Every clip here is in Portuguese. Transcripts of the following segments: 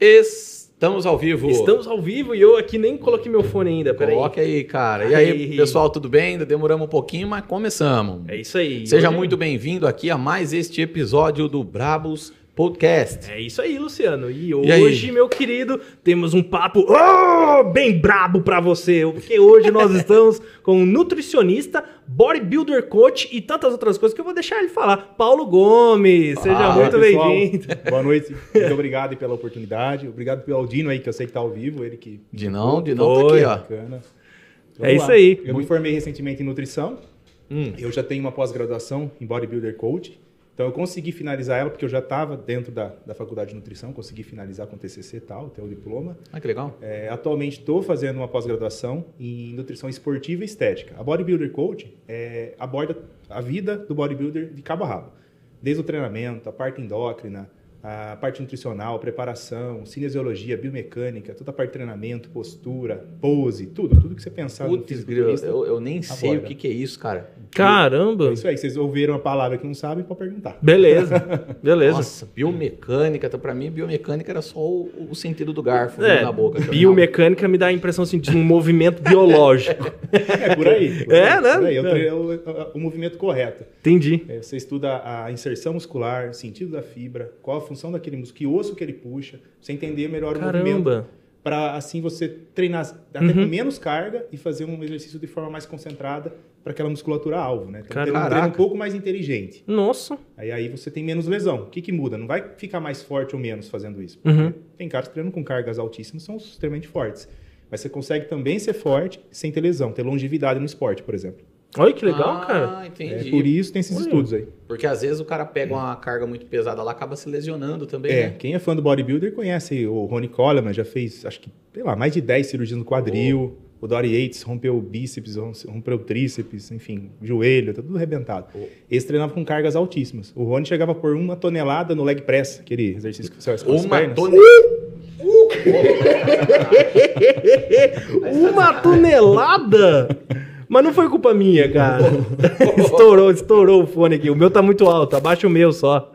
Estamos ao vivo. Estamos ao vivo e eu aqui nem coloquei meu fone ainda, peraí. Coloque aí, cara. E aí, pessoal, tudo bem? Ainda demoramos um pouquinho, mas começamos. É isso aí. Seja Hoje... muito bem-vindo aqui a mais este episódio do Brabos Podcast. É isso aí, Luciano. E hoje, e meu querido, temos um papo oh, bem brabo para você, porque hoje nós estamos com um nutricionista, bodybuilder coach e tantas outras coisas que eu vou deixar ele falar. Paulo Gomes, seja ah, muito bem-vindo. Boa noite, muito obrigado pela oportunidade. Obrigado pelo Aldino aí, que eu sei que tá ao vivo, ele que... Dinão, Dinão tá aqui, ó. Bacana. é isso aí. Eu me formei recentemente em nutrição. Hum. Eu já tenho uma pós-graduação em bodybuilder coach. Então eu consegui finalizar ela porque eu já estava dentro da, da faculdade de nutrição, consegui finalizar com TCC e tal, ter o diploma. Ah, que legal. É, atualmente estou fazendo uma pós-graduação em nutrição esportiva e estética. A Bodybuilder Coach é, aborda a vida do bodybuilder de cabo a rabo. Desde o treinamento, a parte endócrina, a parte nutricional, preparação, cinesiologia, biomecânica, toda a parte de treinamento, postura, pose, tudo, tudo que você pensar Putz, no eu, eu nem sei o que, que, é isso, cara. Caramba! É isso aí, vocês ouviram a palavra que não sabem, pode perguntar. Beleza, beleza. Nossa, biomecânica, então para mim biomecânica era só o, o sentido do garfo é, na boca. Biomecânica me dá a impressão assim, de um movimento biológico. É, por aí. Por é, né? Por aí, é. é o, o, movimento correto. Entendi. É, você estuda a inserção muscular, sentido da fibra, qual a função daquele músculo, que osso que ele puxa, você entender melhor Caramba. o movimento. Para assim você treinar até uhum. com menos carga e fazer um exercício de forma mais concentrada para aquela musculatura alvo, né? Então, ter um treino um pouco mais inteligente. Nossa. Aí, aí você tem menos lesão. O que, que muda? Não vai ficar mais forte ou menos fazendo isso. Uhum. Tem caras que treinam com cargas altíssimas, são extremamente fortes. Mas você consegue também ser forte sem ter lesão, ter longevidade no esporte, por exemplo. Olha que legal, ah, cara. entendi. É, por isso tem esses Olha. estudos aí. Porque às vezes o cara pega uma carga muito pesada lá, acaba se lesionando também, é, né? quem é fã do bodybuilder conhece o Ronnie Coleman, já fez, acho que, sei lá, mais de 10 cirurgias no quadril. Oh. O Dory Yates rompeu o bíceps, rompeu o tríceps, enfim, joelho, tá tudo arrebentado. Oh. Esse treinava com cargas altíssimas. O Rony chegava por uma tonelada no leg press, aquele exercício que você faz com as pernas. Tonelada. uma tonelada? Mas não foi culpa minha, cara. estourou, estourou o fone aqui. O meu tá muito alto, abaixa o meu só.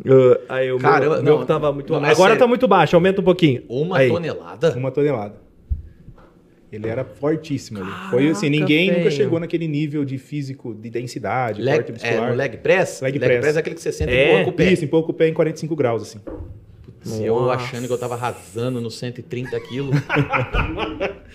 Uh, aí o Caramba, meu, não, meu tava muito alto. Agora tá muito baixo, aumenta um pouquinho. Uma aí. tonelada? Uma tonelada. Ele era fortíssimo ali. Foi assim, ninguém nunca chegou naquele nível de físico, de densidade, leg, corte muscular. É, leg press? Leg, leg press. press é aquele que você senta é. em pouco pé. Isso, em pouco pé em 45 graus, assim. Se eu achando que eu tava arrasando nos 130 quilos.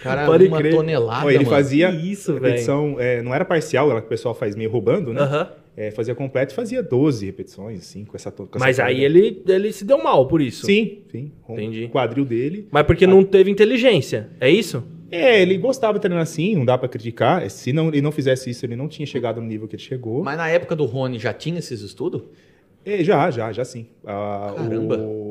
Cara, Pode uma crer. tonelada, Ele mano. fazia isso, repetição, é, não era parcial, ela que o pessoal faz meio roubando, né? Uh -huh. é, fazia completo e fazia 12 repetições, assim, com essa, com essa Mas aí ele, ele se deu mal por isso. Sim, sim. Entendi. O quadril dele. Mas porque não teve inteligência, é isso? É, ele gostava de treinar assim, não dá para criticar. Se não, ele não fizesse isso, ele não tinha chegado no nível que ele chegou. Mas na época do Rony já tinha esses estudos? É, já, já, já sim. Ah, Caramba. O,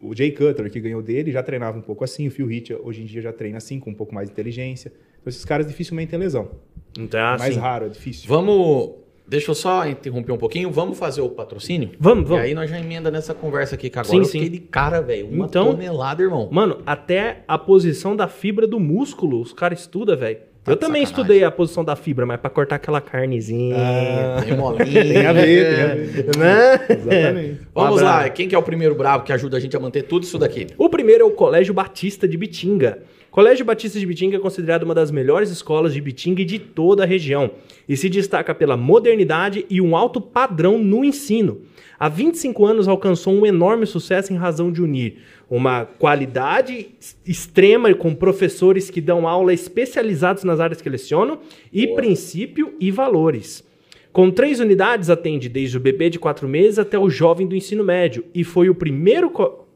o Jay Cutler, que ganhou dele, já treinava um pouco assim. O Phil Heath, hoje em dia, já treina assim, com um pouco mais de inteligência. Então, esses caras dificilmente têm lesão. Então, é mais raro, é difícil. Vamos... Deixa eu só interromper um pouquinho. Vamos fazer o patrocínio? Vamos, vamos. E aí nós já emenda nessa conversa aqui, que agora sim, aquele cara, velho, uma então, tonelada, irmão. Mano, até a posição da fibra do músculo, os caras estudam, velho. Tá eu também sacanagem. estudei a posição da fibra, mas pra cortar aquela carnezinha. Ah, Bem molinho. tem a ver, tem a ver. Né? Exatamente. Vamos lá, quem que é o primeiro bravo que ajuda a gente a manter tudo isso daqui? O primeiro é o Colégio Batista de Bitinga. Colégio Batista de Bitinga é considerado uma das melhores escolas de Bitinga e de toda a região, e se destaca pela modernidade e um alto padrão no ensino. Há 25 anos alcançou um enorme sucesso em razão de unir uma qualidade extrema com professores que dão aula especializados nas áreas que lecionam e Boa. princípio e valores. Com três unidades, atende desde o bebê de quatro meses até o jovem do ensino médio e foi o primeiro. co-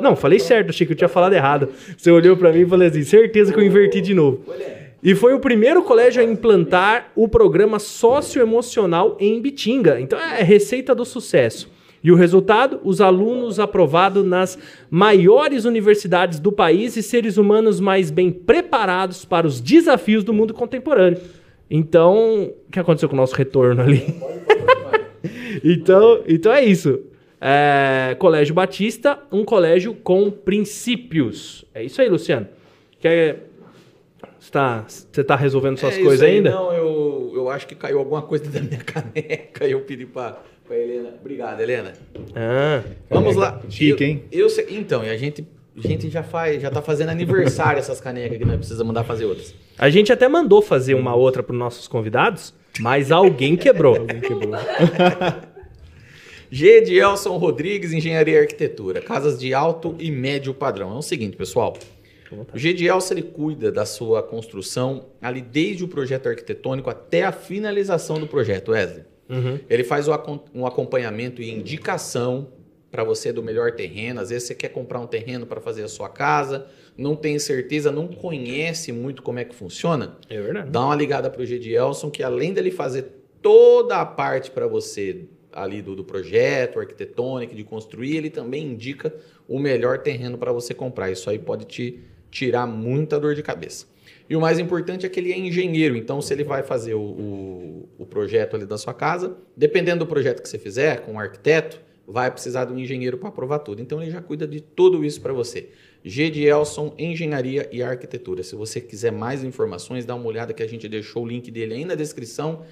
Não, falei certo, achei que eu tinha falado errado. Você olhou pra mim e falou assim: certeza que eu inverti de novo. E foi o primeiro colégio a implantar o programa socioemocional em Bitinga. Então é receita do sucesso. E o resultado? Os alunos aprovados nas maiores universidades do país e seres humanos mais bem preparados para os desafios do mundo contemporâneo. Então, o que aconteceu com o nosso retorno ali? então, então é isso. É, colégio Batista, um colégio com princípios. É isso aí, Luciano. Quer... Você tá, você tá resolvendo suas É coisas aí, ainda? Não, eu, eu acho que caiu alguma coisa da minha caneca e eu pedi pra, Com a Helena. Obrigado, Helena. Ah, Vamos lá. Chique, Eu- hein? Eu, sei- então, e a gente, a gente já faz, já tá fazendo aniversário essas canecas que nós precisamos mandar fazer outras. a gente até mandou fazer uma outra para nossos convidados, mas alguém quebrou. G de Elson Rodrigues, Engenharia e Arquitetura, casas de alto e médio padrão. É o seguinte, pessoal. O G de Elson ele cuida da sua construção ali desde o projeto arquitetônico até a finalização do projeto, Wesley. Uhum. Ele faz um acompanhamento e indicação para você do melhor terreno. Às vezes você quer comprar um terreno para fazer a sua casa, não tem certeza, não conhece muito como é que funciona. É verdade. Dá uma ligada para o G de Elson, que além dele fazer toda a parte para você ali do, do projeto arquitetônico, de construir, ele também indica o melhor terreno para você comprar. Isso aí pode te tirar muita dor de cabeça. E o mais importante é que ele é engenheiro, então se ele vai fazer o, o, o projeto ali da sua casa, dependendo do projeto que você fizer, com um arquiteto, vai precisar de um engenheiro para aprovar tudo. Então ele já cuida de tudo isso para você. G de Elson, Engenharia e Arquitetura. Se você quiser mais informações, dá uma olhada que a gente deixou o link dele aí na descrição.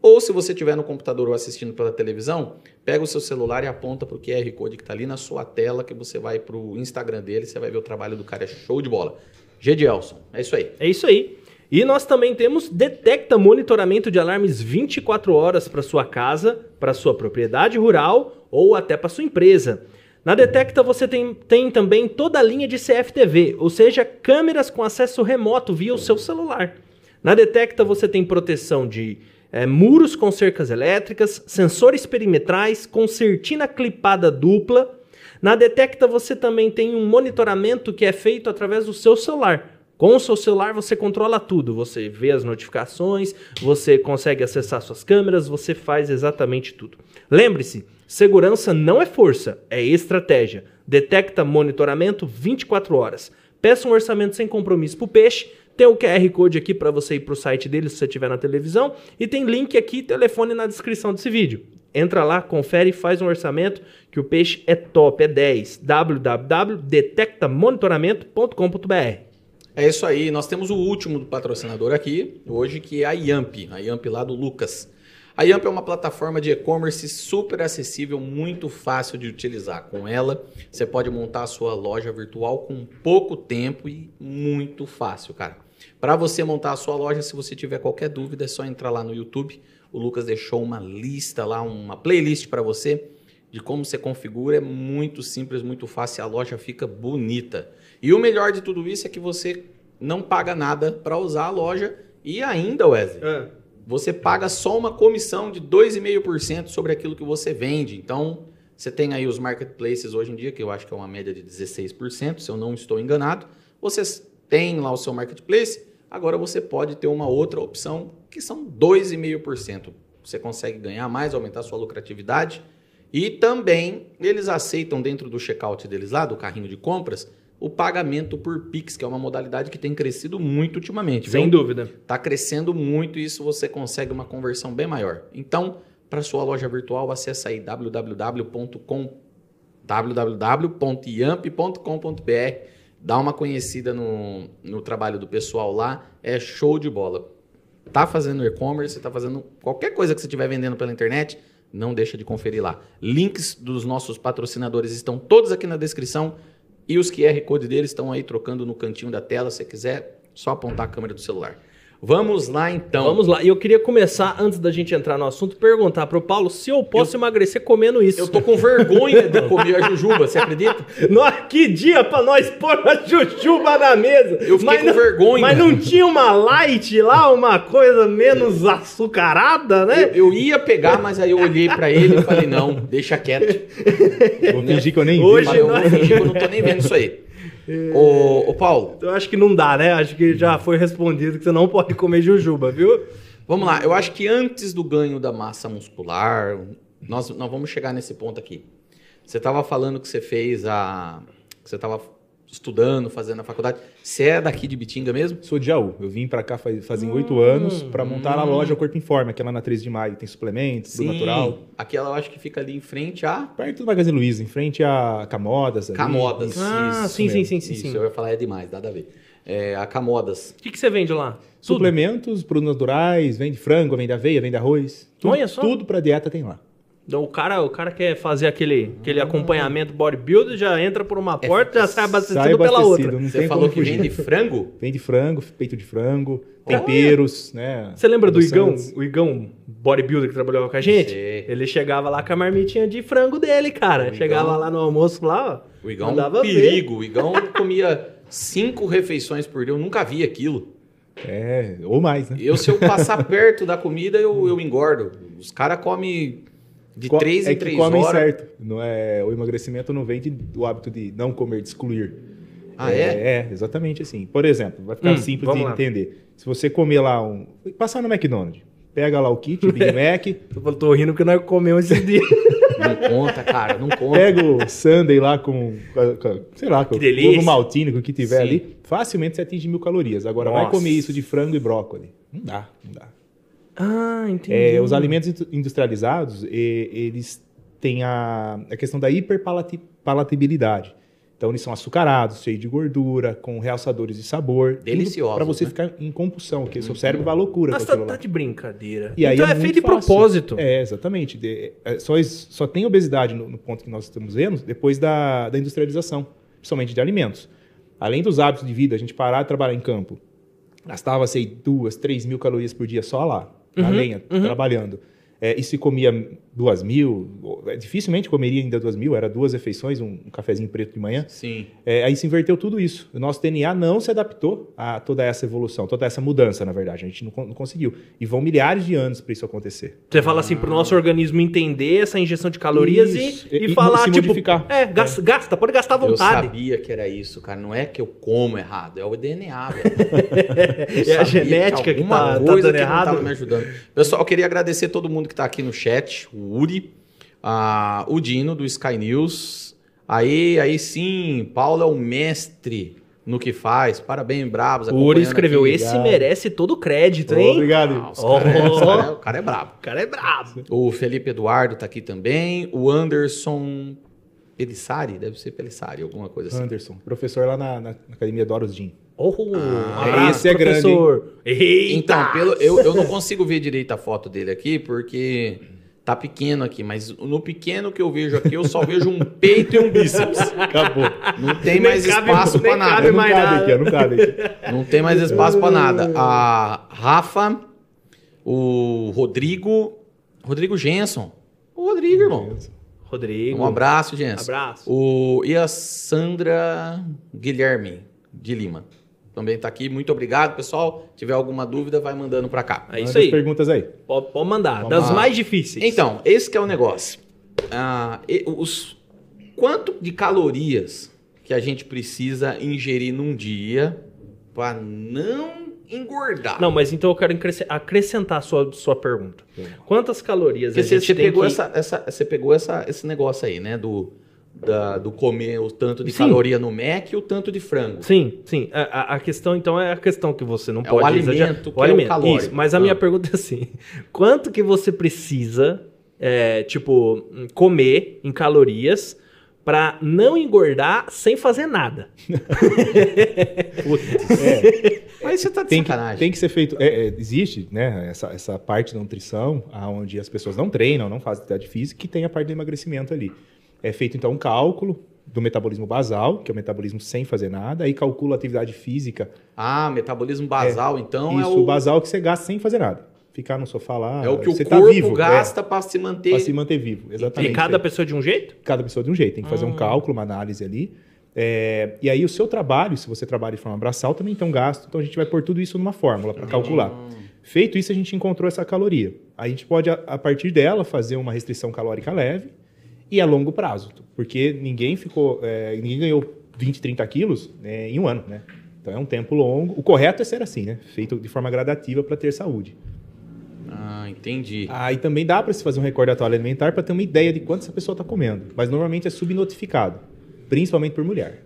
Ou se você estiver no computador ou assistindo pela televisão, pega o seu celular e aponta para o QR Code que está ali na sua tela, que você vai para o Instagram dele, você vai ver o trabalho do cara, é show de bola. G de Elson, é isso aí. É isso aí. E nós também temos Detecta monitoramento de alarmes 24 horas para sua casa, para sua propriedade rural ou até para sua empresa. Na Detecta você tem, tem também toda a linha de CFTV, ou seja, câmeras com acesso remoto via o seu celular. Na Detecta você tem proteção de eh, muros com cercas elétricas, sensores perimetrais, concertina clipada dupla. Na Detecta você também tem um monitoramento que é feito através do seu celular. Com o seu celular você controla tudo. Você vê as notificações, você consegue acessar suas câmeras, você faz exatamente tudo. Lembre-se, segurança não é força, é estratégia. Detecta monitoramento 24 horas. Peça um orçamento sem compromisso para o peixe. Tem o QR Code aqui para você ir para o site dele se você estiver na televisão. E tem link aqui, telefone na descrição desse vídeo. Entra lá, confere e faz um orçamento que o peixe é top, é 10. www.detectamonitoramento.com.br É isso aí, nós temos o último do patrocinador aqui, hoje, que é a Yamp, a Yamp lá do Lucas. A Yamp é uma plataforma de e-commerce super acessível, muito fácil de utilizar. Com ela, você pode montar a sua loja virtual com pouco tempo e muito fácil, cara. Para você montar a sua loja, se você tiver qualquer dúvida, é só entrar lá no YouTube. O Lucas deixou uma lista lá, uma playlist para você de como você configura. É muito simples, muito fácil, a loja fica bonita. E o melhor de tudo isso é que você não paga nada para usar a loja e ainda, Wesley, você paga só uma comissão de 2,5% sobre aquilo que você vende. Então, você tem aí os marketplaces hoje em dia, que eu acho que é uma média de 16%, se eu não estou enganado. Vocês têm lá o seu marketplace, agora você pode ter uma outra opção, que são 2,5%. Você consegue ganhar mais, aumentar sua lucratividade. E também eles aceitam dentro do checkout deles lá, do carrinho de compras, o pagamento por Pix, que é uma modalidade que tem crescido muito ultimamente. Sem viu? dúvida. Está crescendo muito e isso você consegue uma conversão bem maior. Então, para sua loja virtual, acesse aí www.com www.yamp.com.br Dá uma conhecida no, no trabalho do pessoal lá, é show de bola. Tá fazendo e-commerce, tá fazendo qualquer coisa que você estiver vendendo pela internet, não deixa de conferir lá. Links dos nossos patrocinadores estão todos aqui na descrição e os QR Code deles estão aí trocando no cantinho da tela. Se você quiser, só apontar a câmera do celular. Vamos lá então. Vamos lá. E eu queria começar, antes da gente entrar no assunto, perguntar pro Paulo se eu posso emagrecer comendo isso. Eu tô com vergonha de comer a jujuba, você acredita? Nossa, que dia pra nós pôr a jujuba na mesa. Eu fiquei com não, vergonha. Mas não tinha uma light lá, uma coisa menos açucarada, né? Eu, eu ia pegar, mas aí eu olhei pra ele e falei, não, deixa quieto. Vou fingir que eu nem vi. Hoje eu nós- vou fingir que eu não tô nem vendo isso aí. Ô, ô, Paulo, Eu acho que não dá, né? Acho que já foi respondido que você não pode comer jujuba, viu? vamos lá. Eu acho que antes do ganho da massa muscular, nós, nós vamos chegar nesse ponto aqui. Você estava falando que você fez a... que você estava estudando, fazendo a faculdade. Você é daqui de Bitinga mesmo? Sou de Jaú. Eu vim pra cá faz, fazem oito anos pra montar a loja Corpo Informe, aquela na 13 de maio. Tem suplementos, tudo natural. Aquela eu acho que fica ali em frente a Perto do Magazine Luiza, em frente a Camodas. ali. Camodas. Isso. Ah, Isso sim, sim, sim, sim, Isso, sim. eu ia falar é demais, nada a ver. É, a Camodas. O que, que você vende lá? Suplementos, produtos naturais, vende frango, vende aveia, vende arroz. Tudo, Olha só. Tudo pra dieta tem lá. Então, o cara, o cara quer fazer aquele, aquele acompanhamento bodybuilder, já entra por uma porta, já sai abastecido Sai pela abastecido, outra. não Você falou que fugir. vem de frango? Vem de frango, peito de frango, temperos, né? Você lembra do Igão? O Igão bodybuilder que trabalhava com a gente? Sei. Ele chegava lá com a marmitinha de frango dele, cara. O chegava Igão- lá no almoço lá, ó. O Igão é um mandava ver. perigo. O Igão comia cinco refeições por dia. Eu nunca vi aquilo. É, ou mais, né? Eu, se eu passar perto da comida, eu, eu engordo. Os caras comem de Co- três é em que três comem horas. certo. Não é, o emagrecimento não vem de- do hábito de não comer, de excluir. Ah, é? É, exatamente assim. Por exemplo, vai ficar Hum, simples de lá. entender. Se você comer lá um. Passar no McDonald's, pega lá o kit, Big Mac, Eu tô rindo porque nós comemos esses dias. Não conta, cara, não conta. pega o Sunday lá com, com- sei lá, com o que tiver Sim. ali, facilmente você atinge mil calorias. Agora vai Nossa. comer isso de frango e brócolis. Não dá, não dá. Ah, entendi. É, os alimentos indu- industrializados, e- eles têm a, a questão da hiperpalatabilidade. Então, eles são açucarados, cheios de gordura, com realçadores de sabor. Deliciosos, Para você né? ficar em compulsão, porque o seu cérebro vai à loucura Mas tá, tá de brincadeira. E aí então é, muito feito de fácil. propósito. É, exatamente. De- é, só, só tem obesidade no, no ponto que nós estamos vendo depois da, da industrialização, principalmente de alimentos. Além dos hábitos de vida, a gente parar de trabalhar em campo, gastava, sei, duas, três mil calorias por dia só lá, na Uhum, lenha, trabalhando. É, e se comia duas mil, é, dificilmente comeria ainda duas mil, era duas refeições, um, um cafezinho preto de manhã. Sim. É, aí se inverteu tudo isso. O nosso DNA não se adaptou a toda essa evolução, toda essa mudança, na verdade. A gente não, não conseguiu. E vão milhares de anos para isso acontecer. Você fala assim, pro nosso organismo entender essa injeção de calorias Isso. e, e, E- falar, se tipo, modificar. é, gasta, gasta, pode gastar à Eu vontade. sabia que era isso, cara. Não é que eu como errado, é o DNA, velho. Eu É a genética que alguma tá- tá coisa dando que não errado. tava me ajudando. Pessoal, eu queria agradecer todo mundo que tá aqui no chat, o Uri, a- o Dino do Sky News. Aí, aí sim, Paulo é o mestre no que faz. Parabéns, bravos. O Uri escreveu, aqui. esse obrigado. merece todo o crédito, hein? Obrigado. Ah, Oh. cara é- cara é- o cara é brabo. O cara é brabo. O Felipe Eduardo tá aqui também. O Anderson Pelissari, deve ser Pelissari, alguma coisa assim. Anderson, professor lá na, na Academia Doros Jean. Oh, um abraço, esse é grande, professor. Eita! Então, pelo, eu, eu não consigo ver direito a foto dele aqui, porque tá pequeno aqui, mas no pequeno que eu vejo aqui, eu só vejo um peito e um bíceps. Acabou. Não tem Nem mais cabe- espaço pra nada. cabe não cabe nada. aqui, não cabe aqui. Não tem mais espaço pra nada. A Rafa, o Rodrigo, Rodrigo Genson. O Rodrigo, irmão. Rodrigo. Um abraço, Genson. Abraço. O, e a Sandra Guilherme, de Lima. Também tá aqui. Muito obrigado, pessoal. Se tiver alguma dúvida, vai mandando pra cá. É isso Manda aí. perguntas aí. Pode, pode mandar. Vamos das lá. mais difíceis. Então, esse que é o negócio. Ah, e- os, quanto de calorias que a gente precisa ingerir num dia para não engordar? Não, mas então eu quero acresce- acrescentar a sua, sua pergunta. Quantas calorias Porque a você, gente você tem pegou, que... essa, essa- você pegou essa, esse negócio aí, né? Do, da- do comer o tanto de Sim. caloria no Mac e o tanto de frango. Sim, sim. A, a- a questão, então, é a questão que você não É pode o alimento exagerar. que é o calórico. Isso, mas a Ah. minha pergunta é assim: quanto que você precisa, é, tipo, comer em calorias pra não engordar sem fazer nada? Mas você tá de Tem que, sacanagem. tem que ser feito. é, é, existe, né? Essa, essa parte da nutrição, onde as pessoas não treinam, não fazem atividade física, que tem a parte do emagrecimento ali. É feito, então, um cálculo do metabolismo basal, que é o metabolismo sem fazer nada, aí calcula a atividade física. Ah, metabolismo basal, então Isso, é o o, basal que você gasta sem fazer nada. Ficar no sofá lá. é o que o você corpo tá vivo, gasta para se manter. Para se manter vivo. Exatamente. E cada pessoa de um jeito? cada pessoa de um jeito. Tem que fazer Hum. um cálculo, uma análise ali. É, e aí o seu trabalho, se você trabalha de forma braçal, também tem um gasto. Então a gente vai pôr tudo isso numa fórmula para calcular. Hum. Feito isso, a gente encontrou essa caloria. A gente pode, a, a partir dela, fazer uma restrição calórica leve e a longo prazo. Porque ninguém ficou. é, ninguém ganhou 20, 30 quilos né, em um ano, né? Então é um tempo longo. O correto é ser assim, né? Feito de forma gradativa para ter saúde. Ah, entendi. Aí também dá para se fazer um recordatório alimentar para ter uma ideia de quanto essa pessoa está comendo. Mas normalmente é subnotificado, principalmente por mulher.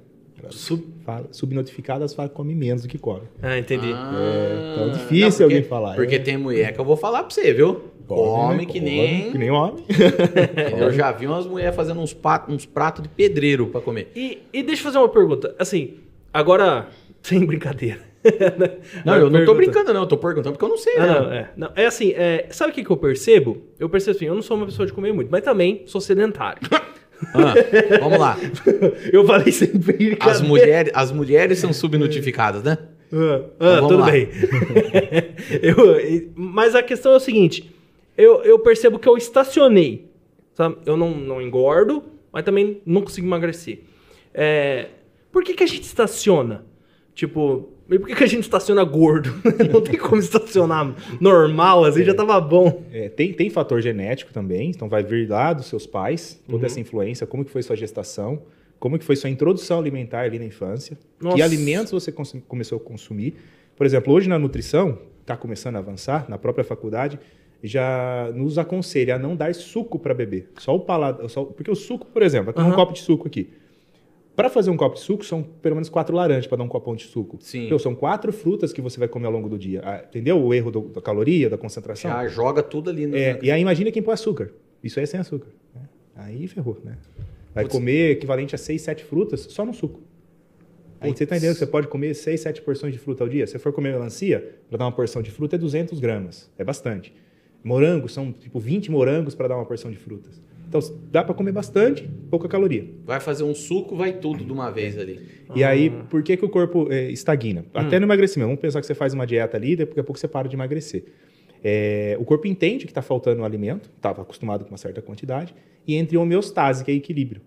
Sub- Fala, subnotificadas fala que come menos do que come. Ah, entendi. Ah, então é difícil porque- alguém falar, Porque é. tem mulher que eu vou falar pra você, viu? Come, né? que, Come nem... que nem homem. Eu já vi umas mulheres fazendo uns, pat- uns pratos de pedreiro pra comer. E, e deixa eu fazer uma pergunta. Assim, agora, sem brincadeira. Não, eu não tô brincando, não. Eu tô perguntando porque eu não sei, Ah, né? não, é. Não, é assim, é, sabe o que, que eu percebo? Eu percebo assim, eu não sou uma pessoa de comer muito, mas também sou sedentário. Ah, vamos lá. eu falei sempre. As mulheres, as mulheres são subnotificadas, né? Ah, ah, vamos tudo lá. bem. Eu- mas a questão é o seguinte: eu, eu percebo que eu estacionei. Sabe? Eu não, não engordo, mas também não consigo emagrecer. É, por que, que a gente estaciona? Tipo, e por que, que a gente estaciona gordo? não tem como estacionar normal, assim, já tava bom. É, tem, tem fator genético também, então vai vir lá dos seus pais, toda Uhum. essa influência, como que foi sua gestação, como que foi sua introdução alimentar ali na infância, Nossa. que alimentos você começou a consumir. Por exemplo, hoje na nutrição, está começando a avançar, na própria faculdade, já nos aconselha a não dar suco para beber. Só o paladar, só, porque o suco, por exemplo, vai tomar um copo de suco aqui. Para fazer um copo de suco, são pelo menos quatro laranjas para dar um copão de suco. Sim. Meu, são quatro frutas que você vai comer ao longo do dia. Ah, entendeu o erro do- da caloria, da concentração? Já joga tudo ali no. É, e aí imagina quem põe açúcar. Isso aí é sem açúcar. né? Aí ferrou, né? Vai Putz. comer equivalente a 6, 7 frutas só no suco. Aí você tá entendendo que você pode comer 6, 7 porções de fruta ao dia? Se você for comer melancia, para dar uma porção de fruta é 200 gramas. É bastante. Morangos são tipo 20 morangos para dar uma porção de frutas. Então dá para comer bastante, pouca caloria. Vai fazer um suco, vai tudo de uma vez ali. E aí, por que, que o corpo eh, estagna? Até no emagrecimento. Vamos pensar que você faz uma dieta ali, daqui a pouco você para de emagrecer. É, o corpo entende que está faltando um alimento, estava acostumado com uma certa quantidade, e entre homeostase, que é equilíbrio.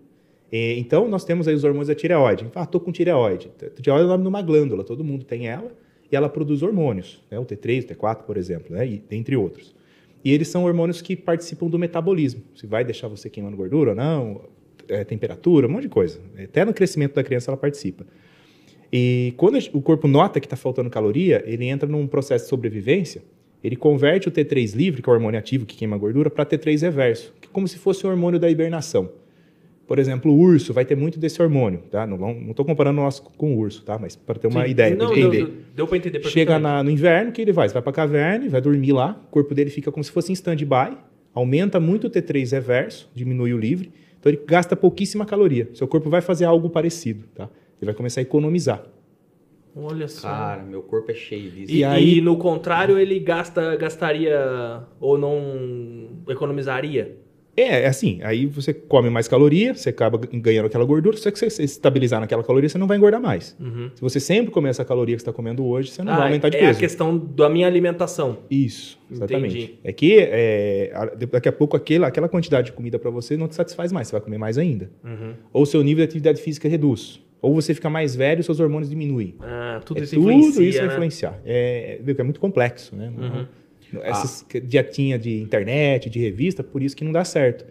É, então, nós temos aí os hormônios da tireoide. Ah, estou com tireoide. Tireoide é o nome de uma glândula, todo mundo tem ela, e ela produz hormônios, né? o T3, o T4, por exemplo, né? e, entre outros. E eles são hormônios que participam do metabolismo. Se vai deixar você queimando gordura ou não, é, temperatura, um monte de coisa. Até no crescimento da criança ela participa. E quando o corpo nota que está faltando caloria, ele entra num processo de sobrevivência, ele converte o T3 livre, que é o hormônio ativo que queima gordura, para T3 reverso, que é como se fosse o hormônio da hibernação. Por exemplo, o urso vai ter muito desse hormônio, tá? Não estou comparando o nosso com o urso, tá? Mas para ter uma Sim. ideia, Não, para deu, entender. Deu, pra entender Chega na- no inverno, que ele vai? Você vai para a caverna, vai dormir lá, o corpo dele fica como se fosse em stand-by, aumenta muito o T3 reverso, diminui o livre, então ele gasta pouquíssima caloria. Seu corpo vai fazer algo parecido, tá? Ele vai começar a economizar. Olha só. Cara, meu corpo é cheio disso. E, E aí- e no contrário, ele gasta, gastaria ou não economizaria? É, é assim, aí você come mais caloria, você acaba ganhando aquela gordura, só que se você estabilizar naquela caloria, você não vai engordar mais. Uhum. Se você sempre comer essa caloria que você está comendo hoje, você não vai Ah, aumentar de é peso. a questão da minha alimentação. Isso, exatamente. Entendi. É que é, daqui a pouco aquela, aquela quantidade de comida para você não te satisfaz mais, você vai comer mais ainda. Uhum. Ou seu nível de atividade física reduz. Ou você fica mais velho e seus hormônios diminuem. Ah, tudo É isso tudo influencia, isso vai né? influenciar. É, que é muito complexo, né? Uhum. Essas dietinha de internet, de revista, por isso que não dá certo.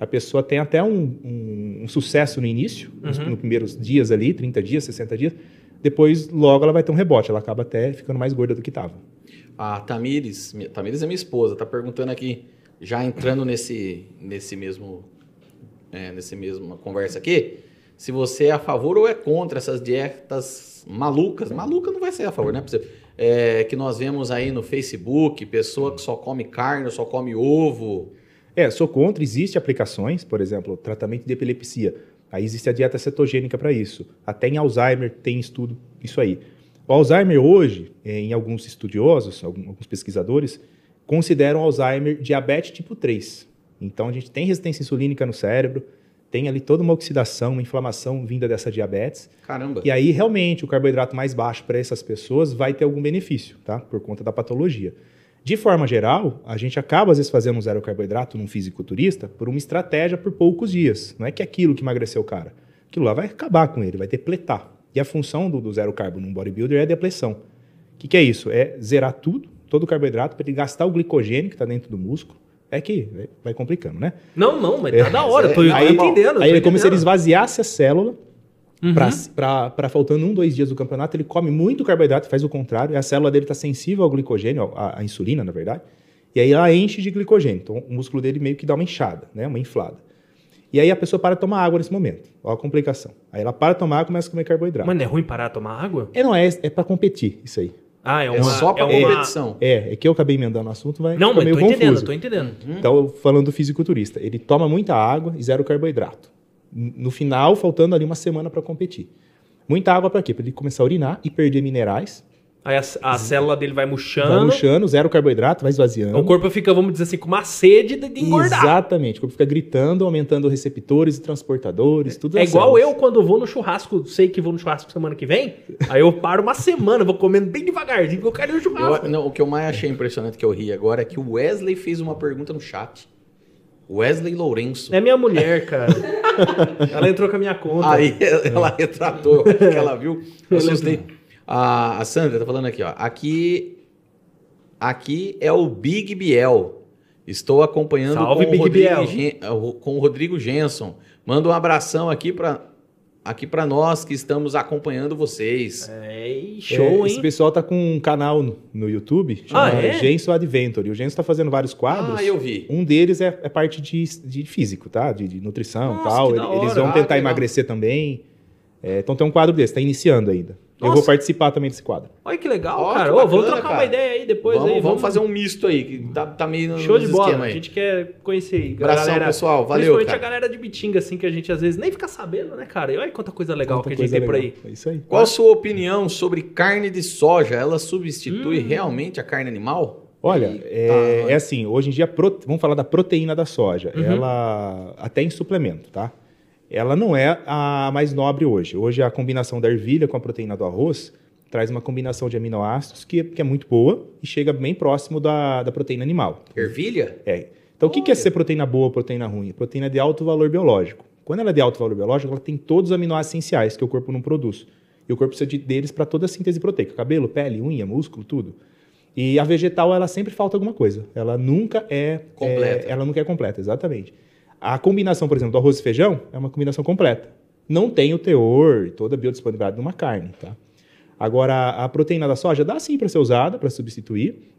A pessoa tem até um, um- um sucesso no início, nos, Uhum. nos primeiros dias ali, 30 dias, 60 dias. Depois, logo, ela vai ter um rebote. Ela acaba até ficando mais gorda do que estava. A Tamires, Tamires é minha esposa, tá perguntando aqui, já entrando nesse, nesse mesmo, é, nesse mesmo conversa aqui, se você é a favor ou é contra essas dietas malucas. Maluca não vai ser a favor, né? É, que nós vemos aí no Facebook, pessoa que só come carne, só come ovo. É, sou contra. Existem aplicações, por exemplo, tratamento de epilepsia. Aí existe a dieta cetogênica para isso. Até em Alzheimer tem estudo isso aí. O Alzheimer hoje, eh, em alguns estudiosos, alguns pesquisadores, consideram Alzheimer diabetes tipo 3. Então a gente tem resistência insulínica no cérebro, tem ali toda uma oxidação, uma inflamação vinda dessa diabetes. Caramba. E aí, realmente, o carboidrato mais baixo para essas pessoas vai ter algum benefício, tá? Por conta da patologia. De forma geral, a gente acaba, às vezes, fazendo um zero carboidrato num fisiculturista por uma estratégia por poucos dias. Não é que é aquilo que emagreceu o cara. Aquilo lá vai acabar com ele, vai depletar. E a função do, do zero carbo num bodybuilder é a depleção. O que, que é isso? É zerar tudo, todo o carboidrato, para ele gastar o glicogênio que está dentro do músculo. É que vai- complicando, né? Não, não, mas tá da hora. é- tô, eu tô aí, entendendo. Aí é como se ele esvaziasse a célula Uhum. para faltando um, dois dias do campeonato, ele come muito carboidrato, faz o contrário, e a célula dele está sensível ao glicogênio, à, à insulina, na verdade, e aí ela enche de glicogênio. Então o músculo dele meio que dá uma inchada, né? uma inflada. E aí a pessoa para de tomar água nesse momento. Olha a complicação. Aí ela para de tomar água e começa a comer carboidrato. Mano, é ruim parar de tomar água? É, não, é, é para competir, isso aí. Ah, é É uma... só pra é uma- competição. É, é que eu acabei emendando o assunto, vai Não, mas meio tô entendendo, confuso. tô entendendo. Então, falando do fisiculturista, ele toma muita água e zero carboidrato. No final, faltando ali uma semana para competir. Muita água para quê? Para ele começar a urinar e perder minerais Aí a, a célula dele vai Vai murchando. murchando, zero carboidrato, vai esvaziando. O corpo fica, vamos dizer assim, com uma sede de, de engordar. Exatamente. O corpo fica gritando, aumentando receptores e transportadores, tudo É igual células. eu quando vou no churrasco, sei que vou no churrasco semana que vem, aí eu paro uma semana, vou comendo bem devagarzinho, porque eu quero ir no churrasco. Eu- não, o que eu mais achei impressionante que eu ri agora é que o Wesley fez uma pergunta no chat. Wesley Lourenço. É minha mulher, cara. Ela entrou com a minha conta. Aí ela retratou o que ela viu. Eu assustei. A, a Sandra tá falando aqui, ó. Aqui, aqui é o Big Biel. Estou acompanhando Salve, com, Big o Rodrigo Biel. Gen- eh, com o Rodrigo Genson. Manda um abração aqui para aqui para nós que estamos acompanhando vocês. É, É, show, Esse hein? pessoal tá com um canal no, no YouTube chamado Ah, é? Genso Adventure. O Genso tá fazendo vários quadros. Ah, eu vi. Um deles é, é parte de, de físico, tá? De, de nutrição e Nossa, tal. que da Eles vão Ah, tentar legal. emagrecer também. É, então tem um quadro desse, tá iniciando ainda. Eu Nossa. vou participar também desse quadro. Olha que legal, Ó, cara. que Ô, vamos bacana, trocar uma cara. ideia aí depois. vamos, aí, vamos fazer um misto aí, que tá, tá meio no Show de bola. A gente quer conhecer aí. Abração, pessoal. Valeu, Principalmente cara. a galera de Bitinga, assim, que a gente às vezes nem fica sabendo, né, cara? E olha quanta coisa legal Quanta que a gente tem por aí. legal. É isso aí. Qual a sua opinião sobre carne de soja? Ela substitui Hum. realmente a carne animal? Olha, é, é assim, hoje em dia, prote- vamos falar da proteína da soja. Uhum. Ela, até em suplemento, tá? Ela não é a mais nobre hoje. Hoje a combinação da ervilha com a proteína do arroz traz uma combinação de aminoácidos que, que é muito boa e chega bem próximo da, da proteína animal. Ervilha? É. Então, o que, que é Olha. ser proteína boa ou proteína ruim? Proteína de alto valor biológico. Quando ela é de alto valor biológico, ela tem todos os aminoácidos essenciais que o corpo não produz. E o corpo precisa de- deles para toda a síntese proteica. Cabelo, pele, unha, músculo, tudo. E a vegetal, ela sempre falta alguma coisa. Ela nunca é... Completa. é- ela nunca é completa, exatamente. A combinação, por exemplo, do arroz e feijão é uma combinação completa. Não tem o teor toda a biodisponibilidade de uma carne, tá? Agora, a proteína da soja dá sim para ser usada, para substituir.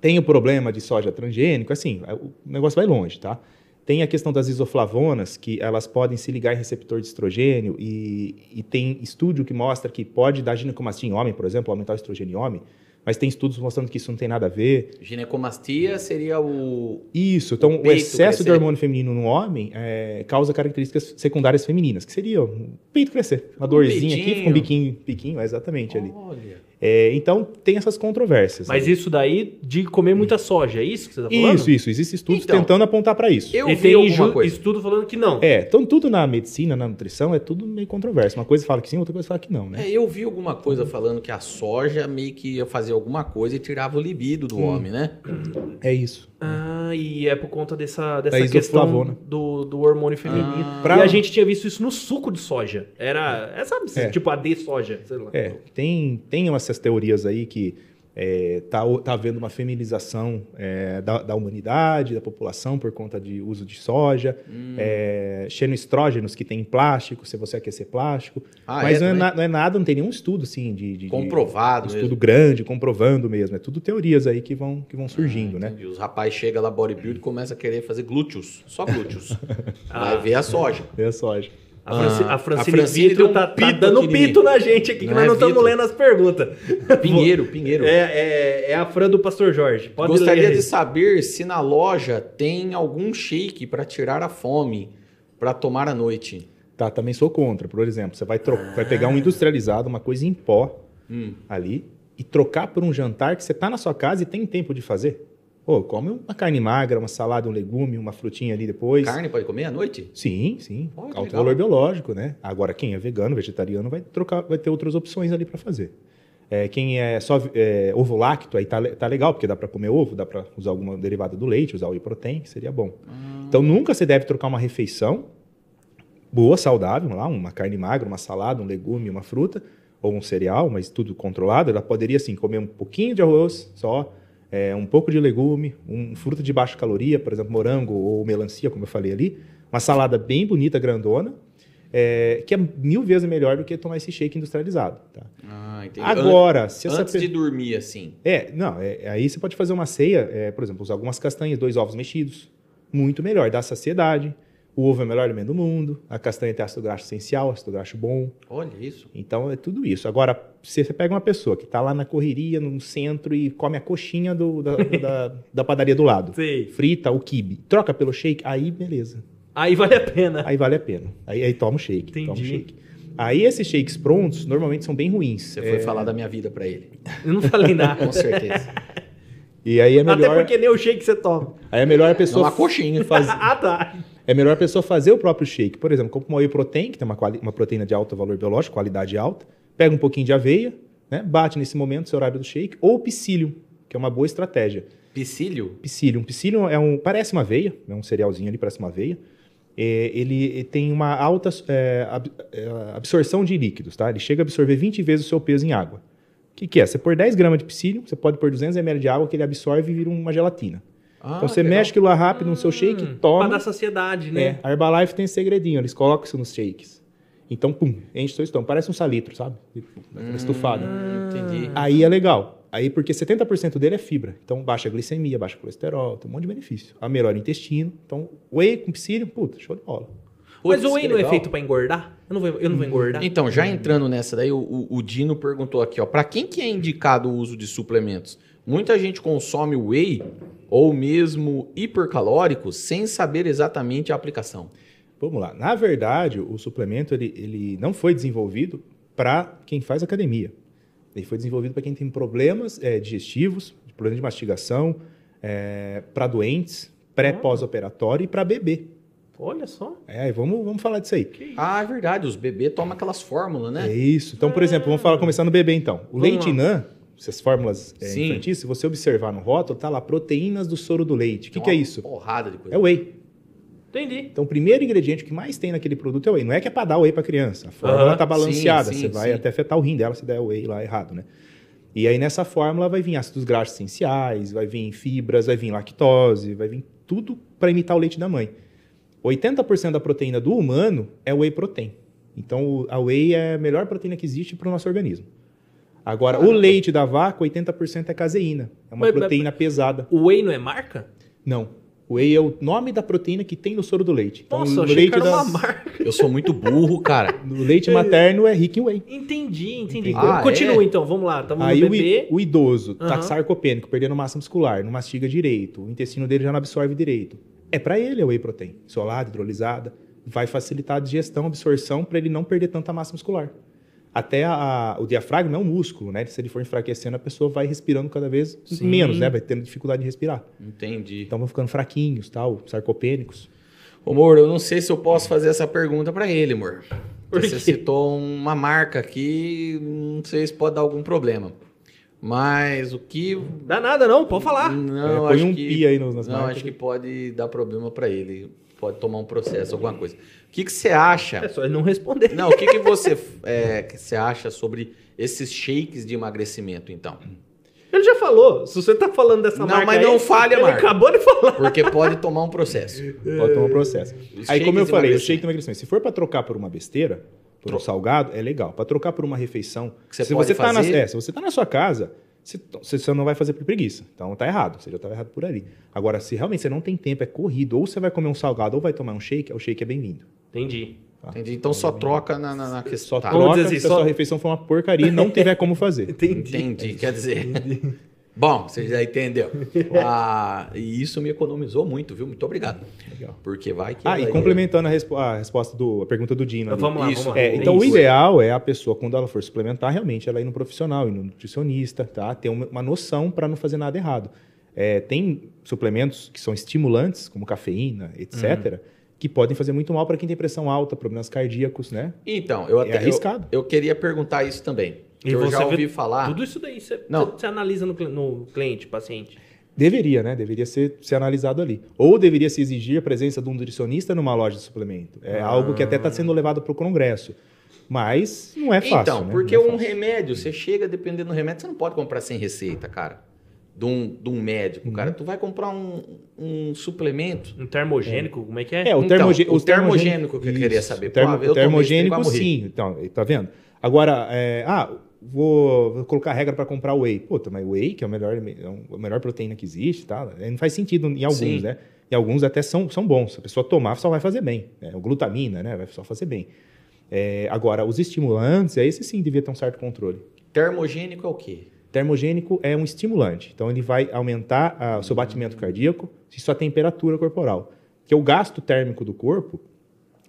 Tem o problema de soja transgênico, assim, o negócio vai longe, tá? Tem a questão das isoflavonas, que elas podem se ligar em receptor de estrogênio, e, e tem estudo que mostra que pode dar ginecomastia em homem, por exemplo, aumentar o estrogênio em homem, mas tem estudos mostrando que isso não tem nada a ver. Ginecomastia seria o. Isso, então O o, excesso de crescer. hormônio feminino no homem é, causa características secundárias femininas, que seria o peito crescer, uma dorzinha aqui, fica um biquinho, biquinho, é exatamente ali. É, então tem essas controvérsias. Mas ali. isso daí de comer muita soja, é isso que você tá falando? Isso, isso. Existem estudos Então, tentando apontar para isso. Eu E vi tem alguma ju- coisa. estudo falando que não. É, então tudo na medicina, na nutrição, é tudo meio controverso. Uma coisa fala que sim, outra coisa fala que não, né? É, eu vi alguma coisa falando que a soja meio que ia fazer alguma coisa e tirava o libido do homem, né? É, isso. Ah, e é por conta dessa, dessa Da questão isoflavona. do, do hormônio feminino. Ah. Pra- E a gente tinha visto isso no suco de soja. Era, é, sabe, É. tipo AD soja, sei lá. É, tem, tem essas teorias aí que é, tá, tá havendo uma feminização é, da, da humanidade, da população por conta de uso de soja, Hum. é, xenoestrógenos que tem em plástico, se você aquecer plástico. Ah, Mas é não, é na- não é nada, não tem nenhum estudo assim de, de- de- Comprovado um mesmo. estudo grande, comprovando mesmo. É tudo teorias aí que vão, que vão surgindo, né? Entendi. Os rapazes chegam lá bodybuild e começam a querer fazer glúteos. Só glúteos. Ah. Vai ver a soja. É a soja. A, Franci- Ah, a Francine, a Francine Vitro deu um tá, tá pito dando pito na gente aqui, que Não nós é não estamos lendo as perguntas. Pinheiro, Pinheiro. É, é, é a Fran do Pastor Jorge. Pode Gostaria ler de saber se na loja tem algum shake para tirar a fome, para tomar à noite. Tá, também sou contra. Por exemplo, você vai, tro- vai pegar um industrializado, uma coisa em pó Hum. ali, e trocar por um jantar que você tá na sua casa e tem tempo de fazer. Pô, come uma carne magra, uma salada, um legume, uma frutinha ali depois. Carne pode comer à noite? Sim, sim. Que Alto legal. valor biológico, né? Agora, quem é vegano, vegetariano, vai trocar, vai ter outras opções ali para fazer. É, quem é só é, ovo lácteo, aí tá, tá legal, porque dá para comer ovo, dá para usar alguma derivada do leite, usar o whey protein, que seria bom. Ah. Então, nunca você deve trocar uma refeição boa, saudável, lá, uma carne magra, uma salada, um legume, uma fruta, ou um cereal, mas tudo controlado. Ela poderia, assim, comer um pouquinho de arroz só, é, um pouco de legume, um fruta de baixa caloria, por exemplo, morango ou melancia, como eu falei ali, uma salada bem bonita, grandona, é, que é mil vezes melhor do que tomar esse shake industrializado. Tá? Ah, entendi. Agora, se essa Antes pe- de dormir, assim. é, não, é, aí você pode fazer uma ceia, é, por exemplo, usar algumas castanhas, dois ovos mexidos. Muito melhor, dá saciedade. O ovo é o melhor alimento do mundo. A castanha tem ácido graxo essencial, ácido graxo bom. Olha isso. Então é tudo isso. Agora, se você pega uma pessoa que está lá na correria, no centro, e come a coxinha do- da, da- da padaria do lado, Sei. frita o quibe, troca pelo shake, aí beleza. Aí vale a pena. Aí vale a pena. Aí, aí toma o shake. Toma o Entendi. shake. Aí esses shakes prontos normalmente são bem ruins. Você foi falar da minha vida pra ele. Eu não falei nada. Com certeza. E aí é melhor, Até porque nem o shake você toma. aí é melhor a pessoa uma coxinha. fazer. ah, tá. É melhor a pessoa fazer o próprio shake. Por exemplo, compra uma whey protein, que tem uma, uma proteína de alto valor biológico, qualidade alta. Pega um pouquinho de aveia, né? bate nesse momento, seu horário do shake. Ou psyllium, que é uma boa estratégia. Psyllium? Psyllium. Psyllium é um, parece uma aveia, é um cerealzinho ali, parece uma aveia. É, ele tem uma alta é, ab- é, absorção de líquidos, tá? Ele chega a absorver 20 vezes o seu peso em água. O que, que é? Você pôr 10 gramas de psyllium, você pode pôr 200 ml de água que ele absorve e vira uma gelatina. Ah, então você legal. mexe aquilo lá rápido no seu shake, Hum, toma. Pra dar saciedade, né? É, a Herbalife tem segredinho, eles colocam isso nos shakes. Então, pum, enche seu estômago. Parece um salitro, sabe? Estufado. Hum, entendi. Aí é legal. Aí, porque 70% dele é fibra. Então, baixa a glicemia, baixa o colesterol, tem um monte de benefício. A melhora o intestino. Então, whey com psyllium, puta, show de bola. Mas o whey que não é feito pra engordar? Eu não vou, eu não vou engordar. Então, já entrando nessa daí, o, o- o Dino perguntou aqui, ó, para quem que é indicado o uso de suplementos? Muita gente consome whey ou mesmo hipercalórico sem saber exatamente a aplicação. Vamos lá. Na verdade, o suplemento ele, ele não foi desenvolvido para quem faz academia. Ele foi desenvolvido para quem tem problemas eh, digestivos, problemas de mastigação, para doentes, pré-pós-operatório e para bebê. Olha só. É, vamos, vamos falar disso aí. Ah, é verdade, os bebês tomam aquelas fórmulas, né? É isso. Então, por exemplo, vamos falar começar no bebê então. O Vamos leite lá. Essas fórmulas é, Sim. infantis, se você observar no rótulo, tá lá proteínas do soro do leite. O que, que é isso? Porrada de coisa. É whey. Entendi. Então, o primeiro ingrediente que mais tem naquele produto é whey. Não é que é para dar whey para criança. A fórmula tá balanceada. Sim, você sim, vai sim. até afetar o rim dela se der whey lá errado, né? E aí nessa fórmula vai vir ácidos graxos essenciais, vai vir fibras, vai vir lactose, vai vir tudo para imitar o leite da mãe. 80% da proteína do humano é whey protein. Então a whey é a melhor proteína que existe para o nosso organismo. Agora, o leite da vaca, 80% é caseína. É uma Mas- proteína pesada. O whey não é marca? Não. Whey é o nome da proteína que tem no soro do leite. Então, Nossa, achei leite que era da- uma marca. Eu sou muito burro, cara. no leite materno é rico em whey. Entendi, entendi. Ah, Continua é? então, vamos lá. Tamo Aí no o, bebê. o idoso tá Aham. sarcopênico, perdendo massa muscular, não mastiga direito, o intestino dele já não absorve direito. É para ele a whey protein, isolada, hidrolisada, vai facilitar a digestão, a absorção para ele não perder tanta massa muscular. Até a- o diafragma é um músculo, né? Se ele for enfraquecendo, a pessoa vai respirando cada vez Sim. menos, né? Vai tendo dificuldade de respirar. Entendi. Então vão ficando fraquinhos, tal, sarcopênicos. Ô, amor, eu não sei se eu posso fazer essa pergunta pra ele, amor. Você citou uma marca aqui, não sei se pode dar algum problema. Mas o que. Dá nada não, pode falar. Não, É, põe acho um que. pi aí nos- nas não, marcas. acho que pode dar problema pra ele. Pode tomar um processo, alguma coisa. O que, que você acha? É só ele não responder. Não, o que, que você é, que você acha sobre esses shakes de emagrecimento, então? Ele já falou. Se você tá falando dessa Não, marca mas aí, não fale a ele marca. acabou de falar. Porque pode tomar um processo. Pode tomar um processo. Os Aí, como eu falei, o shake de emagrecimento. Se for para trocar por uma besteira, por um salgado, é legal. Para trocar por uma refeição, Que você se pode você tá na, fazer. é, se você tá na sua casa, você, você só não vai fazer por preguiça. Então tá errado. Você já estava errado por ali. Agora, se realmente você não tem tempo, é corrido, ou você vai comer um salgado ou vai tomar um shake, o shake é bem-vindo. Entendi. tá? Entendi. Então só troca na, na, na Só questão. Tá. Vamos troca dizer assim, se a só- sua refeição for uma porcaria e não tiver como fazer. Entendi. Entendi, quer dizer. Bom, você já entendeu. Ah, e isso me economizou muito, viu? Muito obrigado. Legal. Porque vai que. Ah, e ela- complementando a, respo- a resposta do, a pergunta do Dino. ali. Vamos lá, Isso. vamos lá. É, então, o isso. ideal é a pessoa, quando ela for suplementar, realmente ela ir no profissional, ir no nutricionista, tá? Ter uma, noção para não fazer nada errado. É, tem suplementos que são estimulantes, como cafeína, etc., Uhum. que podem fazer muito mal para quem tem pressão alta, problemas cardíacos, né? Então, eu É até. eu, arriscado. eu queria perguntar isso também. E eu você já vê ouvi falar. Tudo isso daí você, Não. você- você analisa no, no cliente, paciente. Deveria, né? Deveria ser, ser analisado ali. Ou deveria se exigir a presença de um nutricionista numa loja de suplemento. É Ah. algo que até está sendo levado para o congresso. Mas não é fácil. Então, né? porque é um fácil. remédio, você chega, dependendo do remédio, você não pode comprar sem receita, cara. De um, de um médico, Uhum. cara. Tu vai comprar um, um suplemento. Um termogênico, como é que é? É, o, Então, termoge- o os termogênico que eu queria saber. o termo- Pô, eu termogênico, sim. Então, tá vendo? Agora, é, ah, vou, vou colocar regra para comprar whey. Puta, mas whey, que é o melhor, é a melhor proteína que existe, tá? É, Não faz sentido em alguns, Sim. né? E alguns até são, são bons. Se a pessoa tomar, só vai fazer bem. É, o glutamina, né? Vai só fazer bem. É, agora, os estimulantes, esse sim devia ter um certo controle. Termogênico é o quê? Termogênico é um estimulante, então ele vai aumentar ah, o seu batimento cardíaco e sua temperatura corporal. Que o gasto térmico do corpo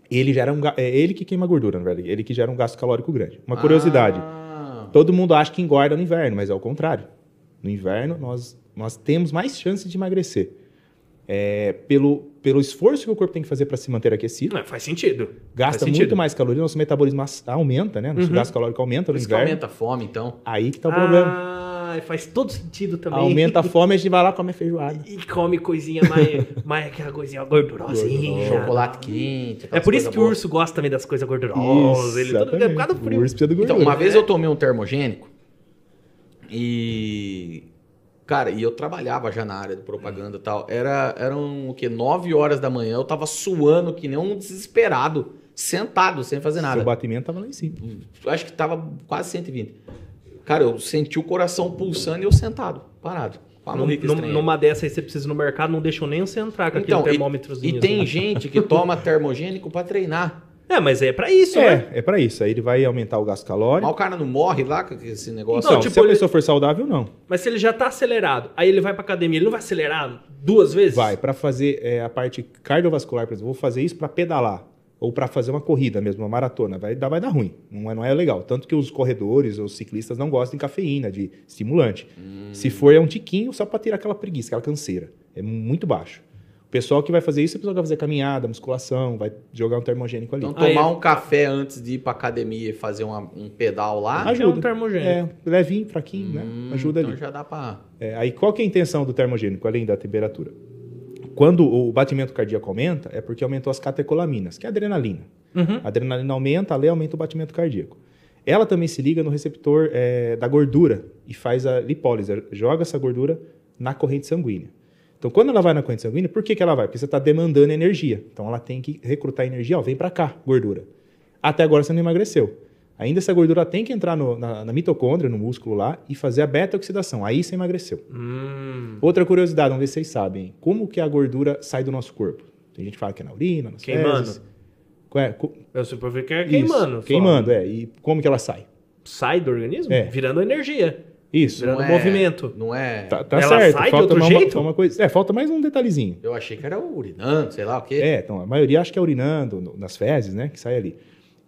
ele gera um, é ele que queima gordura, na verdade. Ele que gera um gasto calórico grande. Uma curiosidade. Ah, Todo mundo acha que engorda no inverno, mas é o contrário. No inverno, nós, nós temos mais chances de emagrecer. É, pelo, pelo esforço que o corpo tem que fazer para se manter aquecido, Não, faz sentido. gasta Faz muito sentido. mais caloria, nosso metabolismo aumenta, né? Nosso Uhum. gasto calórico aumenta por no isso que inverno. aumenta a fome, então. Aí que tá o problema. Ah, faz todo sentido também. Aumenta a fome, a gente vai lá comer feijoada. E come coisinha mais, mais aquela coisinha gordurosinha. Chocolate quente. É por isso que o urso gosta também das coisas gordurosas. Ele tudo, é por causa do O frio. urso precisa do Então, gordura. uma vez eu tomei um termogênico e. Cara, e eu trabalhava já na área de propaganda e tal. Era, eram o quê? 9 horas da manhã, eu tava suando que nem um desesperado, sentado, sem fazer nada. Seu batimento tava lá em cima. Eu acho que tava quase 120. Cara, eu senti o coração pulsando e eu sentado, parado. A que num- estranha. numa dessa aí você precisa ir no mercado, não deixam nem você entrar com Então, aquele e- termômetrozinho. E tem gente que toma termogênico pra treinar. É, mas é pra isso, né? É, é pra isso. Aí ele vai aumentar o gasto Mas calórico. o cara não morre lá com esse negócio. Então, Não, tipo, se a ele- pessoa for saudável, não. Mas se ele já tá acelerado, aí ele vai pra academia, ele não vai acelerar duas vezes? Vai, para fazer é, a parte cardiovascular, por exemplo, vou fazer isso para pedalar ou para fazer uma corrida mesmo, uma maratona, vai dar, vai dar ruim, não é, não é legal. Tanto que os corredores, os ciclistas não gostam de cafeína, de estimulante. Se for, é um tiquinho só para tirar aquela preguiça, aquela canseira. É muito baixo. O pessoal que vai fazer isso é o pessoal que vai fazer caminhada, musculação, vai jogar um termogênico ali. Então, Ah, tomar é. um café antes de ir pra academia e fazer uma- um pedal lá. Que é um termogênico. É, levinho, fraquinho, né? hum, Ajuda então ali. já dá pra. É, aí qual que é a intenção do termogênico, além da temperatura? Quando o batimento cardíaco aumenta, é porque aumentou as catecolaminas, que é a adrenalina. Uhum. A adrenalina aumenta, a lei aumenta o batimento cardíaco. Ela também se liga no receptor é, da gordura e faz a lipólise, joga essa gordura na corrente sanguínea. Então, quando ela vai na corrente sanguínea, por que, que ela vai? Porque você está demandando energia. Então, ela tem que recrutar energia. Ó, vem para cá, gordura. Até agora você não emagreceu. Ainda essa gordura tem que entrar no- na, na mitocôndria, no músculo lá, e fazer a beta-oxidação. Aí você emagreceu. Hum, Outra curiosidade, vamos ver se vocês sabem. Como que a gordura sai do nosso corpo? Tem gente que fala que é na urina, nas Queimando. fezes. É? Co- eu super vi que é Isso, queimando. só. Queimando, é. E como que ela sai? Sai do organismo? É. Virando energia. Isso. Virando Não é- movimento. Não é. Tá, tá Ela certo. sai de falta outro uma, jeito? uma coisa. É, falta mais um detalhezinho. Eu achei que era urinando, sei lá o quê. É, então, a maioria acha que é urinando no- nas fezes, né? Que sai ali.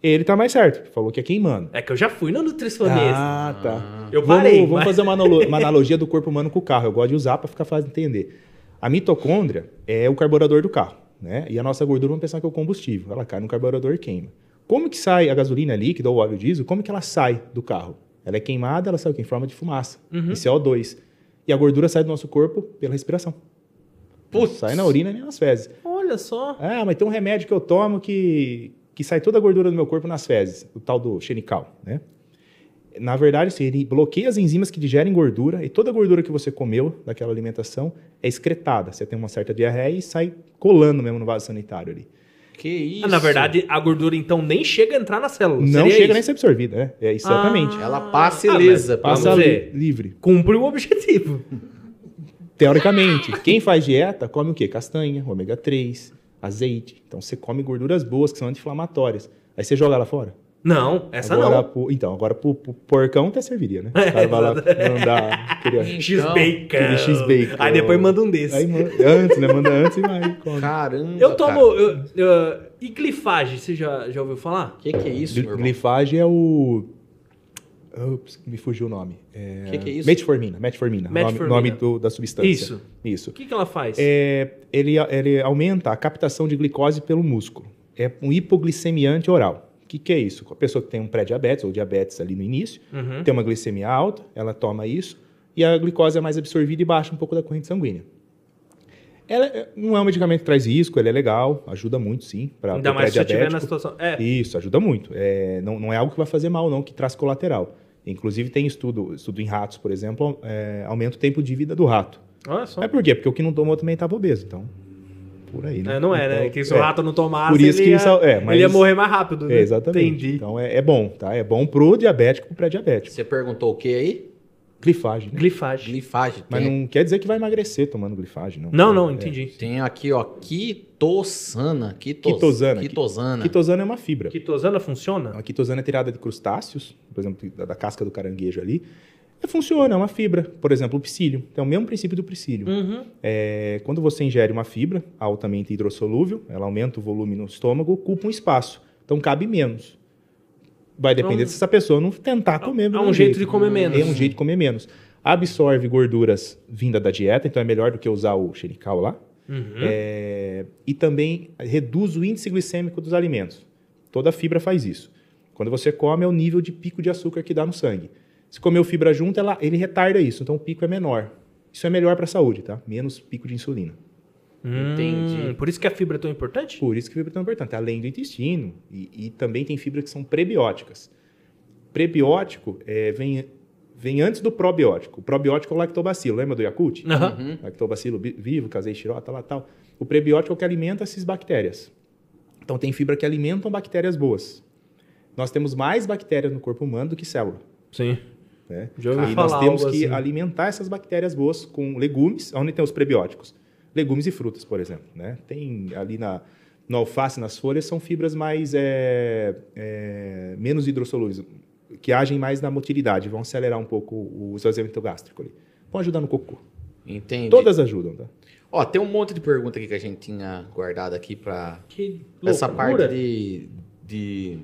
Ele tá mais certo. Falou que é queimando. É que eu já fui no nutricionista. Ah, tá. Eu Vamos- parei, Vamos, mas- fazer uma, uma analogia do corpo humano com o carro. Eu gosto de usar para ficar fácil de entender. A mitocôndria é o carburador do carro, né? E a nossa gordura, vamos pensar que é o combustível. Ela cai no carburador e queima. Como que sai a gasolina líquida ou o óleo diesel? Como que ela sai do carro? Ela é queimada, ela sai o quê? em forma de fumaça, Uhum. em CO2. E a gordura sai do nosso corpo pela respiração. Não Putz. sai na urina nem nas fezes. Olha só. Ah, mas tem um remédio que eu tomo que, que sai toda a gordura do meu corpo nas fezes, o tal do xenical, né? Na verdade, assim, ele bloqueia as enzimas que digerem gordura e toda a gordura que você comeu daquela alimentação é excretada. Você tem uma certa diarreia e sai colando mesmo no vaso sanitário ali. Que isso? Ah, na verdade, a gordura então nem chega a entrar na célula. Não Seria chega isso? nem a ser absorvida, né? É exatamente. Ah. Ela passa Ah, ilesa. mas Passa li- livre. Cumpre o objetivo. Teoricamente, quem faz dieta come o quê? Castanha, ômega 3, azeite. Então você come gorduras boas que são anti-inflamatórias. Aí você joga ela fora. Não, essa agora, não. Pro, então, agora pro, pro porcão até serviria, né? O É, cara vai lá mandar aquele, X-Bacon. aquele X-Bacon. Aí depois manda um desse. Aí manda, antes, né? Manda antes e vai. come. Caramba. eu tomo. cara. eu- eu- e glifagem, você já, já ouviu falar? Que que é isso, meu Gli- irmão? Glifagem é o. Ups, me fugiu o nome. É... Que que é isso? Metformina. Metformina. nome- Metformina. Nome, do- da substância. Isso. Isso. O que, que ela faz? É, ele, ele aumenta a captação de glicose pelo músculo. É um hipoglicemiante oral. O que, que é isso? A pessoa que tem um pré-diabetes ou diabetes ali no início, Uhum. tem uma glicemia alta, ela toma isso, e a glicose é mais absorvida e baixa um pouco da corrente sanguínea. Ela é- não é um medicamento que traz risco, ele é legal, ajuda muito, sim, para Ainda mais se você estiver na situação. É, Isso, ajuda muito. É, não, não é algo que vai fazer mal, não, que traz colateral. Inclusive, tem estudo, estudo em ratos, por exemplo, é, aumenta o tempo de vida do rato. olha só. É por quê? Porque o que não tomou também estava obeso, então, por aí, né? É, não é, né? Então, Que se o é. rato não tomasse, Por isso ele, que ia, isso é, mas- ele ia morrer mais rápido. Né? É, exatamente. Entendi. Então, é, é bom, tá? É bom pro diabético, pro pré-diabético. Você perguntou o que aí? Glifagem, né? Glifagem. Glifagem. Mas Tem, não quer dizer que vai emagrecer tomando glifagem, não. Não, não, É. entendi. tem aqui, ó, quitosana. Quitos, Quitosana. Quitosana. Quitosana é uma fibra. Quitosana funciona? A quitosana é tirada de crustáceos, por exemplo, da, da casca do caranguejo ali. É, funciona, é uma fibra. Por exemplo, o psyllium. Tem o mesmo princípio do psyllium. Uhum. É, quando você ingere uma fibra altamente hidrossolúvel, ela aumenta o volume no estômago, ocupa um espaço. Então cabe menos. Vai depender Então, se essa pessoa não tentar comer. é do um mesmo jeito de comer menos. É um jeito de comer menos. Absorve gorduras vinda da dieta, então é melhor do que usar o xerical lá. Uhum. É, e também reduz o índice glicêmico dos alimentos. Toda fibra faz isso. Quando você come, é o nível de pico de açúcar que dá no sangue. Se comeu fibra junto, ela, ele retarda isso, então o pico é menor. Isso é melhor para a saúde, tá? Menos pico de insulina. Entendi. Hum, Por isso que a fibra é tão importante? Por isso que a fibra é tão importante, além do intestino. E, e também tem fibras que são prebióticas. Prebiótico é, vem, vem antes do probiótico. O probiótico é o lactobacilo, lembra do Yakult? Uhum. Lactobacilo vivo, casei xirota lá tal. O prebiótico é o que alimenta essas bactérias. Então tem fibra que alimentam bactérias boas. Nós temos mais bactérias no corpo humano do que célula. Sim. Né? Já ouvi e falar nós temos algo que assim. alimentar essas bactérias boas com legumes, onde tem os prebióticos. Legumes e frutas, por exemplo. Né? Tem ali na, no alface, nas folhas, são fibras mais é, é, menos hidrossolúveis, que agem mais na motilidade, vão acelerar um pouco o esvaziamento gástrico ali. Vão ajudar no cocô. Entendi. Todas ajudam, tá? Ó, tem um monte de pergunta aqui que a gente tinha guardado aqui Que essa parte de, de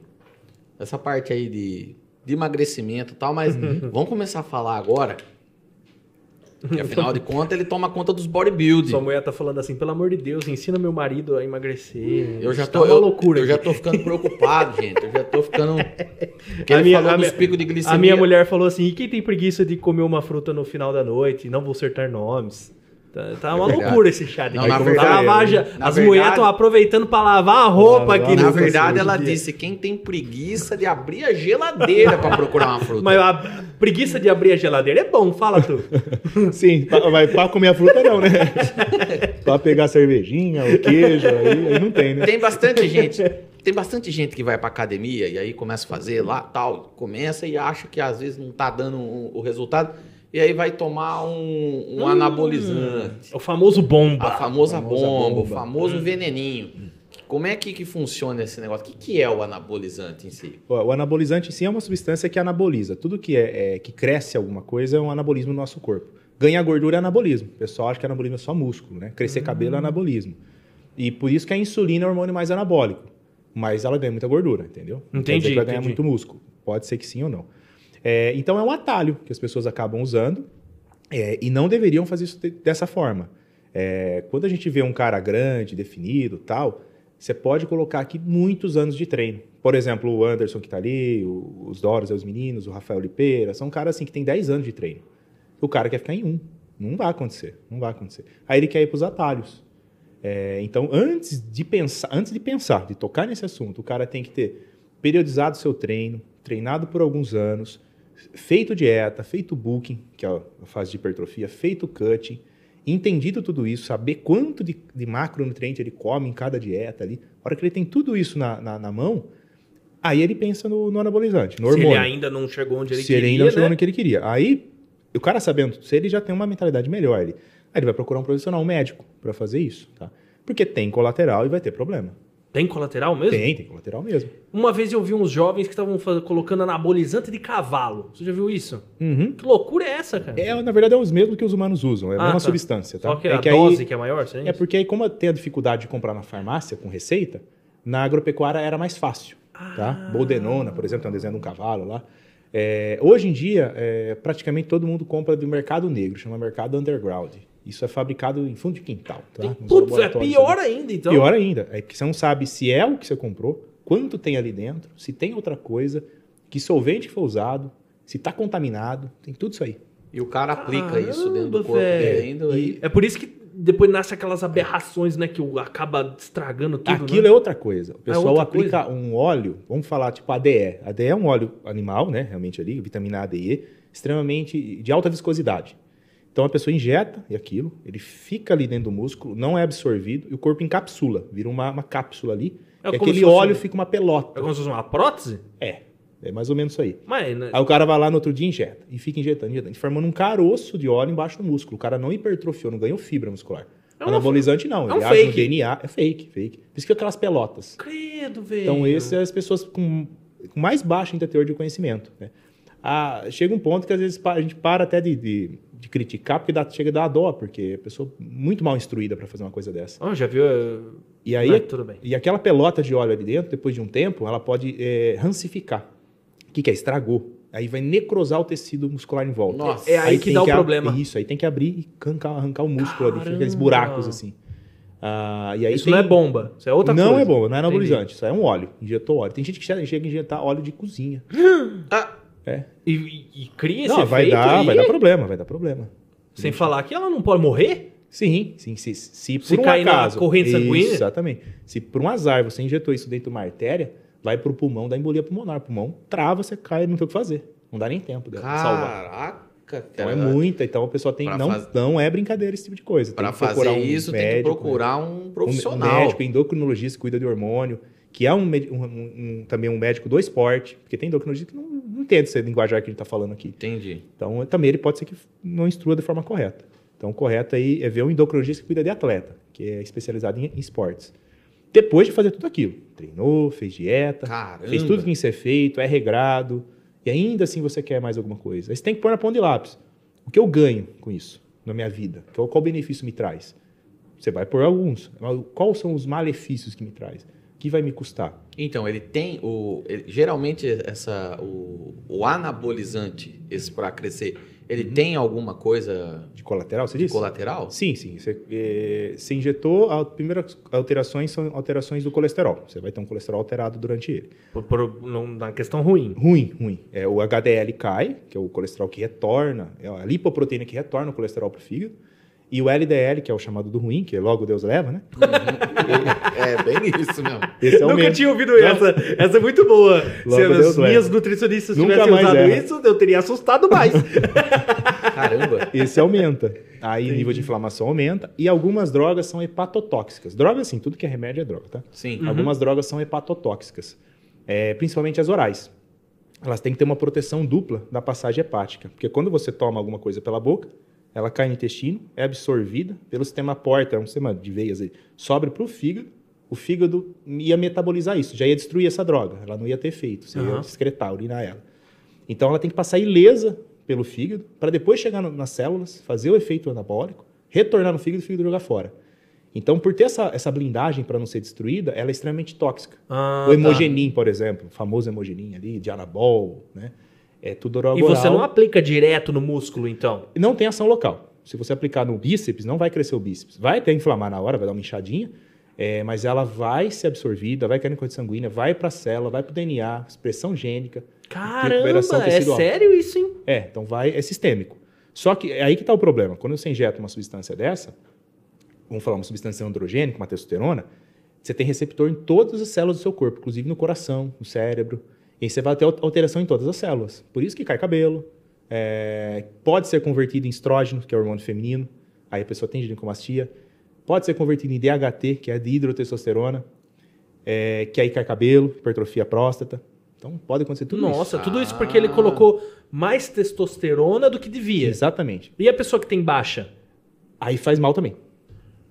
essa parte aí de, de emagrecimento e tal, mas Uhum. vamos começar a falar agora. Que afinal de contas ele toma conta dos bodybuilding. Sua mulher tá falando assim, pelo amor de Deus, ensina meu marido a emagrecer. Eu já Isso tô, tá eu, loucura. eu já tô ficando preocupado, gente. Eu já tô ficando. Porque A ele minha- falou dos picos de glicemia. A minha mulher falou assim: e quem tem preguiça de comer uma fruta no final da noite? Não vou acertar nomes. Tá, tá uma verdade. loucura esse chat aqui. Não, na verdade- na As verdade- mulheres estão aproveitando pra lavar a roupa Lavar aqui. Na verdade, ela dia. disse: quem tem preguiça de abrir a geladeira pra procurar uma fruta. Mas a preguiça de abrir a geladeira é bom, fala tu. Sim, pra- mas para comer a fruta não, né? para pegar a cervejinha, o queijo, aí, aí não tem, né? Tem bastante gente. Tem bastante gente que vai pra academia e aí começa a fazer lá, tal, começa e acha que às vezes não tá dando o resultado e aí vai tomar um, um anabolizante, O famoso bomba. a famosa, famosa bomba, o bomba. famoso veneninho. Como é que, que funciona esse negócio? O que, que é o anabolizante em si? O anabolizante em si é uma substância que anaboliza. Tudo que, é, é- que cresce alguma coisa é um anabolismo no nosso corpo. Ganhar gordura é anabolismo. O pessoal acha que anabolismo é só músculo, né? Crescer cabelo é anabolismo. E por isso que a insulina é o hormônio mais anabólico. Mas ela ganha muita gordura, entendeu? Não quer Entendi, dizer que vai ganhar entendi. muito músculo. Pode ser que sim ou não. É, então é um atalho que as pessoas acabam usando é, e não deveriam fazer isso de- dessa forma. É, quando a gente vê um cara grande, definido tal, você pode colocar aqui muitos anos de treino. Por exemplo, o Anderson que tá ali, o- os Doros, os meninos, o Rafael Lipeira, são caras assim que tem 10 anos de treino. O cara quer ficar em um. Não vai acontecer, não vai acontecer. Aí ele quer ir para os atalhos. É, então, antes de pensar, antes de pensar, de tocar nesse assunto, o cara tem que ter periodizado seu treino, treinado por alguns anos, feito dieta, feito booking, que é a fase de hipertrofia, feito cutting, entendido tudo isso, saber quanto de, de macronutriente ele come em cada dieta ali. A hora que ele tem tudo isso na, na, na mão, aí ele pensa no, no anabolizante, no Se ele hormônio ainda não chegou onde ele se queria, ele ainda não chegou né? no que ele queria. Aí, o cara sabendo, se ele já tem uma mentalidade melhor, ele, aí ele vai procurar um profissional, um médico, para fazer isso, tá? Porque tem colateral e vai ter problema. Tem colateral mesmo? Tem, tem colateral mesmo. Uma vez eu vi uns jovens que estavam colocando anabolizante de cavalo. Você já viu isso? Uhum. Que loucura é essa, cara? É, na verdade, é os mesmos que os humanos usam, é a Ah, mesma tá. substância, tá? Só que é a que dose aí, que é maior, você é porque aí, como tem a dificuldade de comprar na farmácia com receita, na agropecuária era mais fácil, tá? Ah. Boldenona, por exemplo, tem um desenho de um cavalo lá. É, hoje em dia, é, praticamente todo mundo compra do mercado negro, chama mercado underground. Isso é fabricado em fundo de quintal, tá? Putz, é pior ali. ainda, então. Pior ainda, é que você não sabe se é o que você comprou, quanto tem ali dentro, se tem outra coisa, que solvente foi usado, se está contaminado, tem tudo isso aí. E o cara aplica isso dentro do Caramba, corpo dele ainda. aí- É por isso que depois nasce aquelas aberrações, né? Que o- acaba estragando tudo. Aquilo né? é outra coisa. O pessoal outra aplica um óleo, vamos falar tipo ADE. ADE é um óleo animal, né? Realmente ali, vitamina A, D e E, extremamente de alta viscosidade. Então a pessoa injeta e aquilo, ele fica ali dentro do músculo, não é absorvido e o corpo encapsula, vira uma, uma cápsula ali. É e aquele óleo um- fica uma É pelota. como se fosse uma prótese? É, é mais ou menos isso aí. Mas, né? Aí o cara vai lá no outro dia e injeta. E fica injetando, injetando. Formando um caroço de óleo embaixo do músculo. O cara não hipertrofiou, não ganhou fibra muscular. É Anabolizante não. é um ele age no fake. DNA. É fake, fake. Por isso que fica aquelas pelotas. Credo, velho. Então, esses são as pessoas com, com mais baixo teor de conhecimento. né? Ah, chega um ponto que às vezes a gente para até de, de, de criticar, porque dá, chega a dar dó, porque a pessoa muito mal instruída para fazer uma coisa dessa. Ó, já viu? eh, E aí, tudo bem. e aquela pelota de óleo ali dentro, depois de um tempo, ela pode é, rancificar. O que, que é? Estragou. Aí vai necrosar o tecido muscular em volta. Nossa. É aí que tem dá o ab- problema. Isso, aí tem que abrir e arrancar, arrancar o músculo ali, fica aqueles Caramba. buracos assim. Ah, e aí Isso tem- não é bomba, isso é outra não coisa. é bomba, não é Entendi. anabolizante, isso é um óleo. Injetou óleo. Tem gente que chega chega a injetar óleo de cozinha. Ah, É. E, e- e cria esse Não, vai efeito dar, aí, vai dar problema, vai dar problema. Sem falar que ela não pode morrer? Sim, sim, se, se por Se um cair na acaso, corrente sanguínea? Exatamente. Se por um azar você injetou isso dentro de uma artéria, vai pro pulmão, dá embolia pulmonar. O pulmão trava, você cai, não tem o que fazer. Não dá nem tempo de salvar. caraca, Então cara. é muita, então a pessoa tem Pra não, faz- não é brincadeira esse tipo de coisa. Procurar fazer um isso, tem que médico, procurar um um profissional. médico endocrinologista cuida de hormônio, que é um, um- um- também um médico do esporte, porque tem endocrinologista que não, não entende essa linguajar que a gente está falando aqui. Entendi. Então, também ele pode ser que não instrua da forma correta. Então, o correto aí é ver um endocrinologista que cuida de atleta, que é especializado em esportes. Depois de fazer tudo aquilo, treinou, fez dieta, Caramba. fez tudo que tem que ser feito, é regrado, e ainda assim você quer mais alguma coisa. Aí você tem que pôr na ponta de lápis. O que eu ganho com isso na minha vida? Qual, qual benefício me traz? Você vai por alguns. Mas Quais são os malefícios que me traz? O que vai me custar? Então, ele tem o. ele- geralmente, essa, o, o anabolizante, esse para crescer, ele tem alguma coisa De colateral, você de disse? colateral? Sim, sim. Você, eh, você injetou, as primeiras alterações são alterações do colesterol. Você vai ter um colesterol alterado durante ele. Por, por- não- na questão ruim. Ruim, ruim. É, o HDL cai, que é o colesterol que retorna, é a lipoproteína que retorna o colesterol para o fígado. E o LDL, que é o chamado do ruim, que logo Deus leva, né? é bem isso mesmo. Esse é o Nunca mesmo. tinha ouvido essa. Essa é muito boa. Se Logo as Deus minhas leva. nutricionistas Nunca tivessem usado erra. isso, eu teria assustado mais. Caramba. Esse aumenta. Aí o nível de inflamação aumenta. E algumas drogas são hepatotóxicas. Drogas, sim, tudo que é remédio é droga, tá? Sim. Algumas drogas são hepatotóxicas, é, principalmente as orais. Elas têm que ter uma proteção dupla da passagem hepática, porque quando você toma alguma coisa pela boca, ela cai no intestino, é absorvida pelo sistema porta, é um sistema de veias sobe para o fígado, o fígado ia metabolizar isso, já ia destruir essa droga, ela não ia ter efeito, você ia Aham. excretar, urinar ela. Então ela tem que passar ilesa pelo fígado, para depois chegar no- nas células, fazer o efeito anabólico, retornar no fígado e o fígado jogar fora. Então, por ter essa, essa blindagem para não ser destruída, ela é extremamente tóxica. Ah, o tá. hemogenin, por exemplo, o famoso hemogenin ali, de anabol, né? É tudo oral E você não aplica direto no músculo, então? não tem ação local. Se você aplicar no bíceps, não vai crescer o bíceps. Vai até inflamar na hora, vai dar uma inchadinha, é, mas ela vai ser absorvida, vai cair na corrente sanguínea, vai para a célula, vai para o DNA, expressão gênica. Caramba, é sério isso, hein? É, então vai, é sistêmico. Só que é aí que está o problema. Quando você injeta uma substância dessa, vamos falar uma substância androgênica, uma testosterona, você tem receptor em todas as células do seu corpo, inclusive no coração, no cérebro. E aí você vai ter al- alteração em todas as células. Por isso que cai cabelo. é, pode ser convertido em estrógeno, que é o hormônio feminino. Aí a pessoa tem ginecomastia. Pode ser convertido em DHT, que é de hidrotestosterona. é, que aí cai cabelo, hipertrofia próstata. Então pode acontecer tudo isso. Nossa, tudo isso porque ele colocou mais testosterona do que devia. Exatamente. E a pessoa que tem baixa? Aí faz mal também.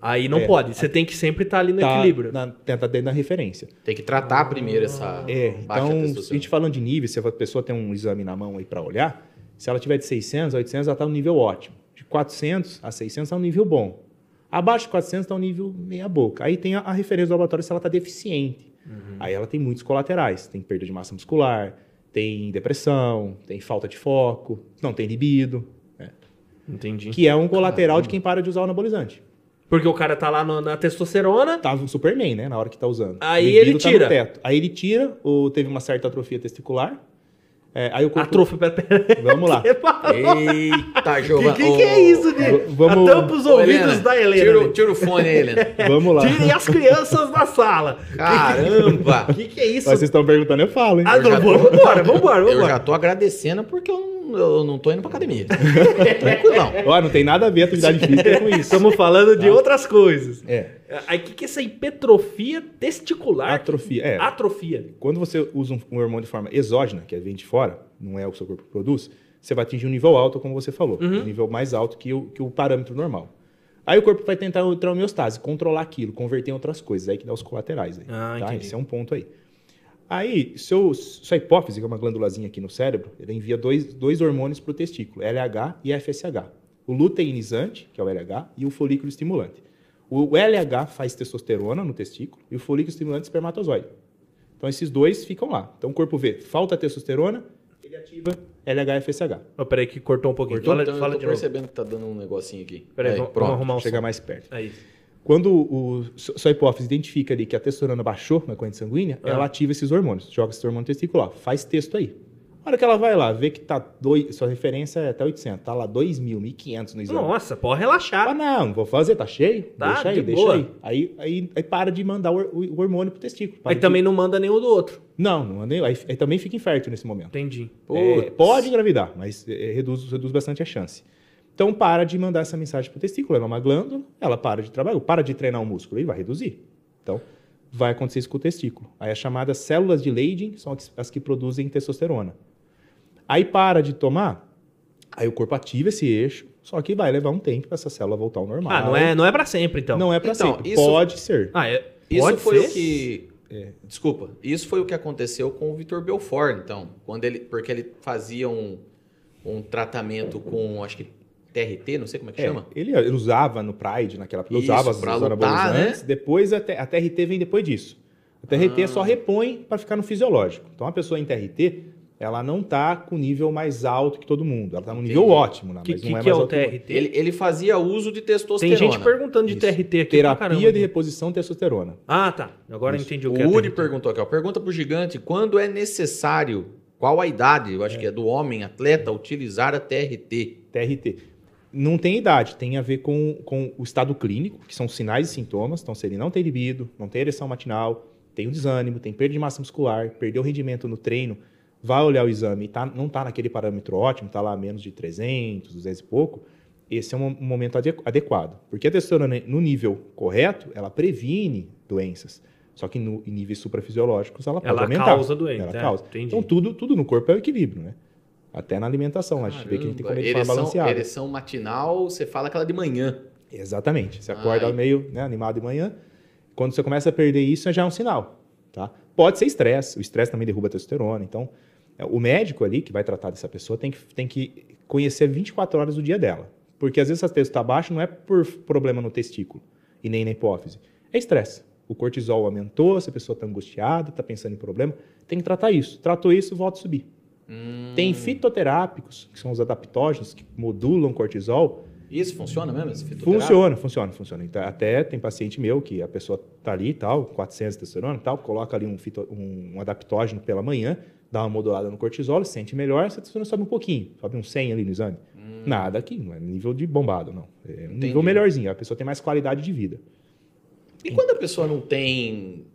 Aí não É. pode. Você tem que sempre estar ali no Tá equilíbrio. Na, tenta dentro da referência. Tem que tratar primeiro essa É, baixa então, a gente falando de nível, se a pessoa tem um exame na mão aí para olhar, se ela tiver de 600 a 800, ela está no nível ótimo. De 400 a 600 é um nível bom. Abaixo de 400 está um nível meia boca. Aí tem a, a referência do laboratório se ela está deficiente. Aí ela tem muitos colaterais. Tem perda de massa muscular, tem depressão, tem falta de foco, não tem libido. né? Entendi. Que é um colateral de quem para de usar o anabolizante. Porque o cara tá lá no- na testosterona. Tava um Superman, né? Na hora que tá usando. Aí ele tá no tira. teto. Aí ele tira, ou teve uma certa atrofia testicular. É, aí o corpo. Atrofia. Pera, pera. Vamos lá. Eita, Que, Giovana. que, que é isso, de v- vamos- Tampa os Ô, ouvidos Helena, da Helena. Tira, o- tira o fone aí, Helena. Vamos lá. Tirem as crianças da sala. Caramba! O que, que é isso? Mas vocês estão perguntando, eu falo, hein? Ah, não, tô- vambora, vambora, Eu vambora. já tô agradecendo porque eu não, eu não tô indo pra academia. Tranquilão. Ó, não tem nada a ver a atividade física com isso. Estamos falando de outras coisas. É. Aí, o que, que é essa hipertrofia testicular? Atrofia. É. Atrofia. Quando você usa um, um hormônio de forma exógena, que vem de fora, não é o que o seu corpo produz, você vai atingir um nível alto, como você falou. Um nível mais alto que o, que o parâmetro normal. Aí o corpo vai tentar entrar em homeostase, controlar aquilo, converter em outras coisas. Aí que dá os colaterais. Aí, Ah, tá? entendi. Esse é um ponto aí. Aí, seu, sua hipófise, que é uma glândulazinha aqui no cérebro, ele envia dois, dois hormônios para o testículo, LH e FSH. O luteinizante, que é o LH, e o folículo estimulante. O LH faz testosterona no testículo e o folículo estimulante espermatozoide. Então esses dois ficam lá. Então o corpo vê, falta testosterona, ele ativa LH e FSH. Oh, peraí que cortou um pouquinho. Cortou? Fala, então, fala eu de tô novo. percebendo que tá dando um negocinho aqui. Peraí, Aí, vamos, pronto. vamos arrumar o Chegar som. mais perto. É isso. Quando o, sua hipófise identifica ali que a testosterona baixou na corrente sanguínea, Ah. ela ativa esses hormônios, joga esse hormônio testicular, faz texto aí. A hora que ela vai lá, vê que tá dois, sua referência é até 800, tá lá 2.000, 1.500 no exame. Nossa, pode Ah, relaxar. não, não vou fazer, tá cheio? Tá, deixa aí, de deixa aí. aí. Aí aí para de mandar o, o- o hormônio pro testículo. Aí de- também não manda nenhum do outro. Não, não manda nem- aí, aí também fica infértil nesse momento. Entendi. É, pode engravidar, mas é, reduz, reduz bastante a chance. Então para de mandar essa mensagem pro testículo, ela é uma glândula, ela para de trabalhar, para de treinar o músculo e vai reduzir. Então vai acontecer isso com o testículo. Aí as chamadas células de Leydig são as- as que produzem testosterona. Aí para de tomar, aí o corpo ativa esse eixo, só que vai levar um tempo para essa célula voltar ao normal. Ah, não é, não é pra sempre, então. Não é para Então, sempre. isso- Pode ser. Ah, é. Isso pode foi ser? o que. Desculpa. Isso foi o que aconteceu com o Vitor Belfort, então. Quando ele, porque ele fazia um, um tratamento com, acho que TRT, não sei como é que É, chama. ele, ele usava no Pride, naquela época, Isso, usava as anabolizantes, né? depois a, a TRT vem depois disso. A TRT Ah. só repõe para ficar no fisiológico. Então a pessoa em TRT, ela não tá com nível mais alto que todo mundo, ela tá no nível Entendi. ótimo, né? O que, mas que, não é que é mais o alto que TRT? Ele, ele fazia uso de Tem testosterona. gente perguntando de Isso. TRT aqui. caramba. Terapia de reposição de testosterona. Ah, tá. Agora eu entendi o O que é Uri TRT. perguntou aqui, ó, pergunta pro gigante, quando é necessário, qual a idade, eu acho que é do homem atleta, utilizar a TRT? TRT. Não tem idade, tem a ver com, com o estado clínico, que são sinais e sintomas. Então, se ele não tem libido, não tem ereção matinal, tem o desânimo, tem perda de massa muscular, perdeu o rendimento no treino, vai olhar o exame e tá, não está naquele parâmetro ótimo, está lá menos de 300, 200 e pouco, esse é um, momento ade- adequado. Porque a testosterona, no nível correto, ela previne doenças. Só que no, em níveis suprafisiológicos, ela pode Ela aumentar. causa doença, Ela é, causa. entendi. Então, tudo, tudo no corpo é o equilíbrio, né? Até na alimentação. a gente vê que a gente tem que Caramba, comer de forma ereção, balanceada. ereção matinal, você fala aquela de manhã. Exatamente. Você acorda Ai. meio né, animado de manhã. Quando você começa a perder isso, já é um sinal. Tá? Pode ser estresse. O estresse também derruba a testosterona. Então, é, o médico ali que vai tratar dessa pessoa tem que, tem que conhecer 24 horas do dia dela. Porque às vezes essa testo está baixa não é por problema no testículo e nem na hipófise. É estresse. O cortisol aumentou, essa pessoa está angustiada, está pensando em problema. Tem que tratar isso. Tratou isso, volta a subir. Hum, Tem fitoterápicos, que são os adaptógenos, que modulam cortisol. Isso funciona mesmo? Esse? Funciona, funciona, funciona. Então, até tem paciente meu que a pessoa tá ali e tal, 400 de testosterona e tal, coloca ali um, fito, um, um adaptógeno pela manhã, dá uma modulada no cortisol, sente melhor, essa testosterona sobe um pouquinho, sobe uns 100 ali no exame. Nada aqui, não é nível de bombado, não. É um Hum. Entendi. nível melhorzinho, a pessoa tem mais qualidade de vida. E quando a pessoa não tem.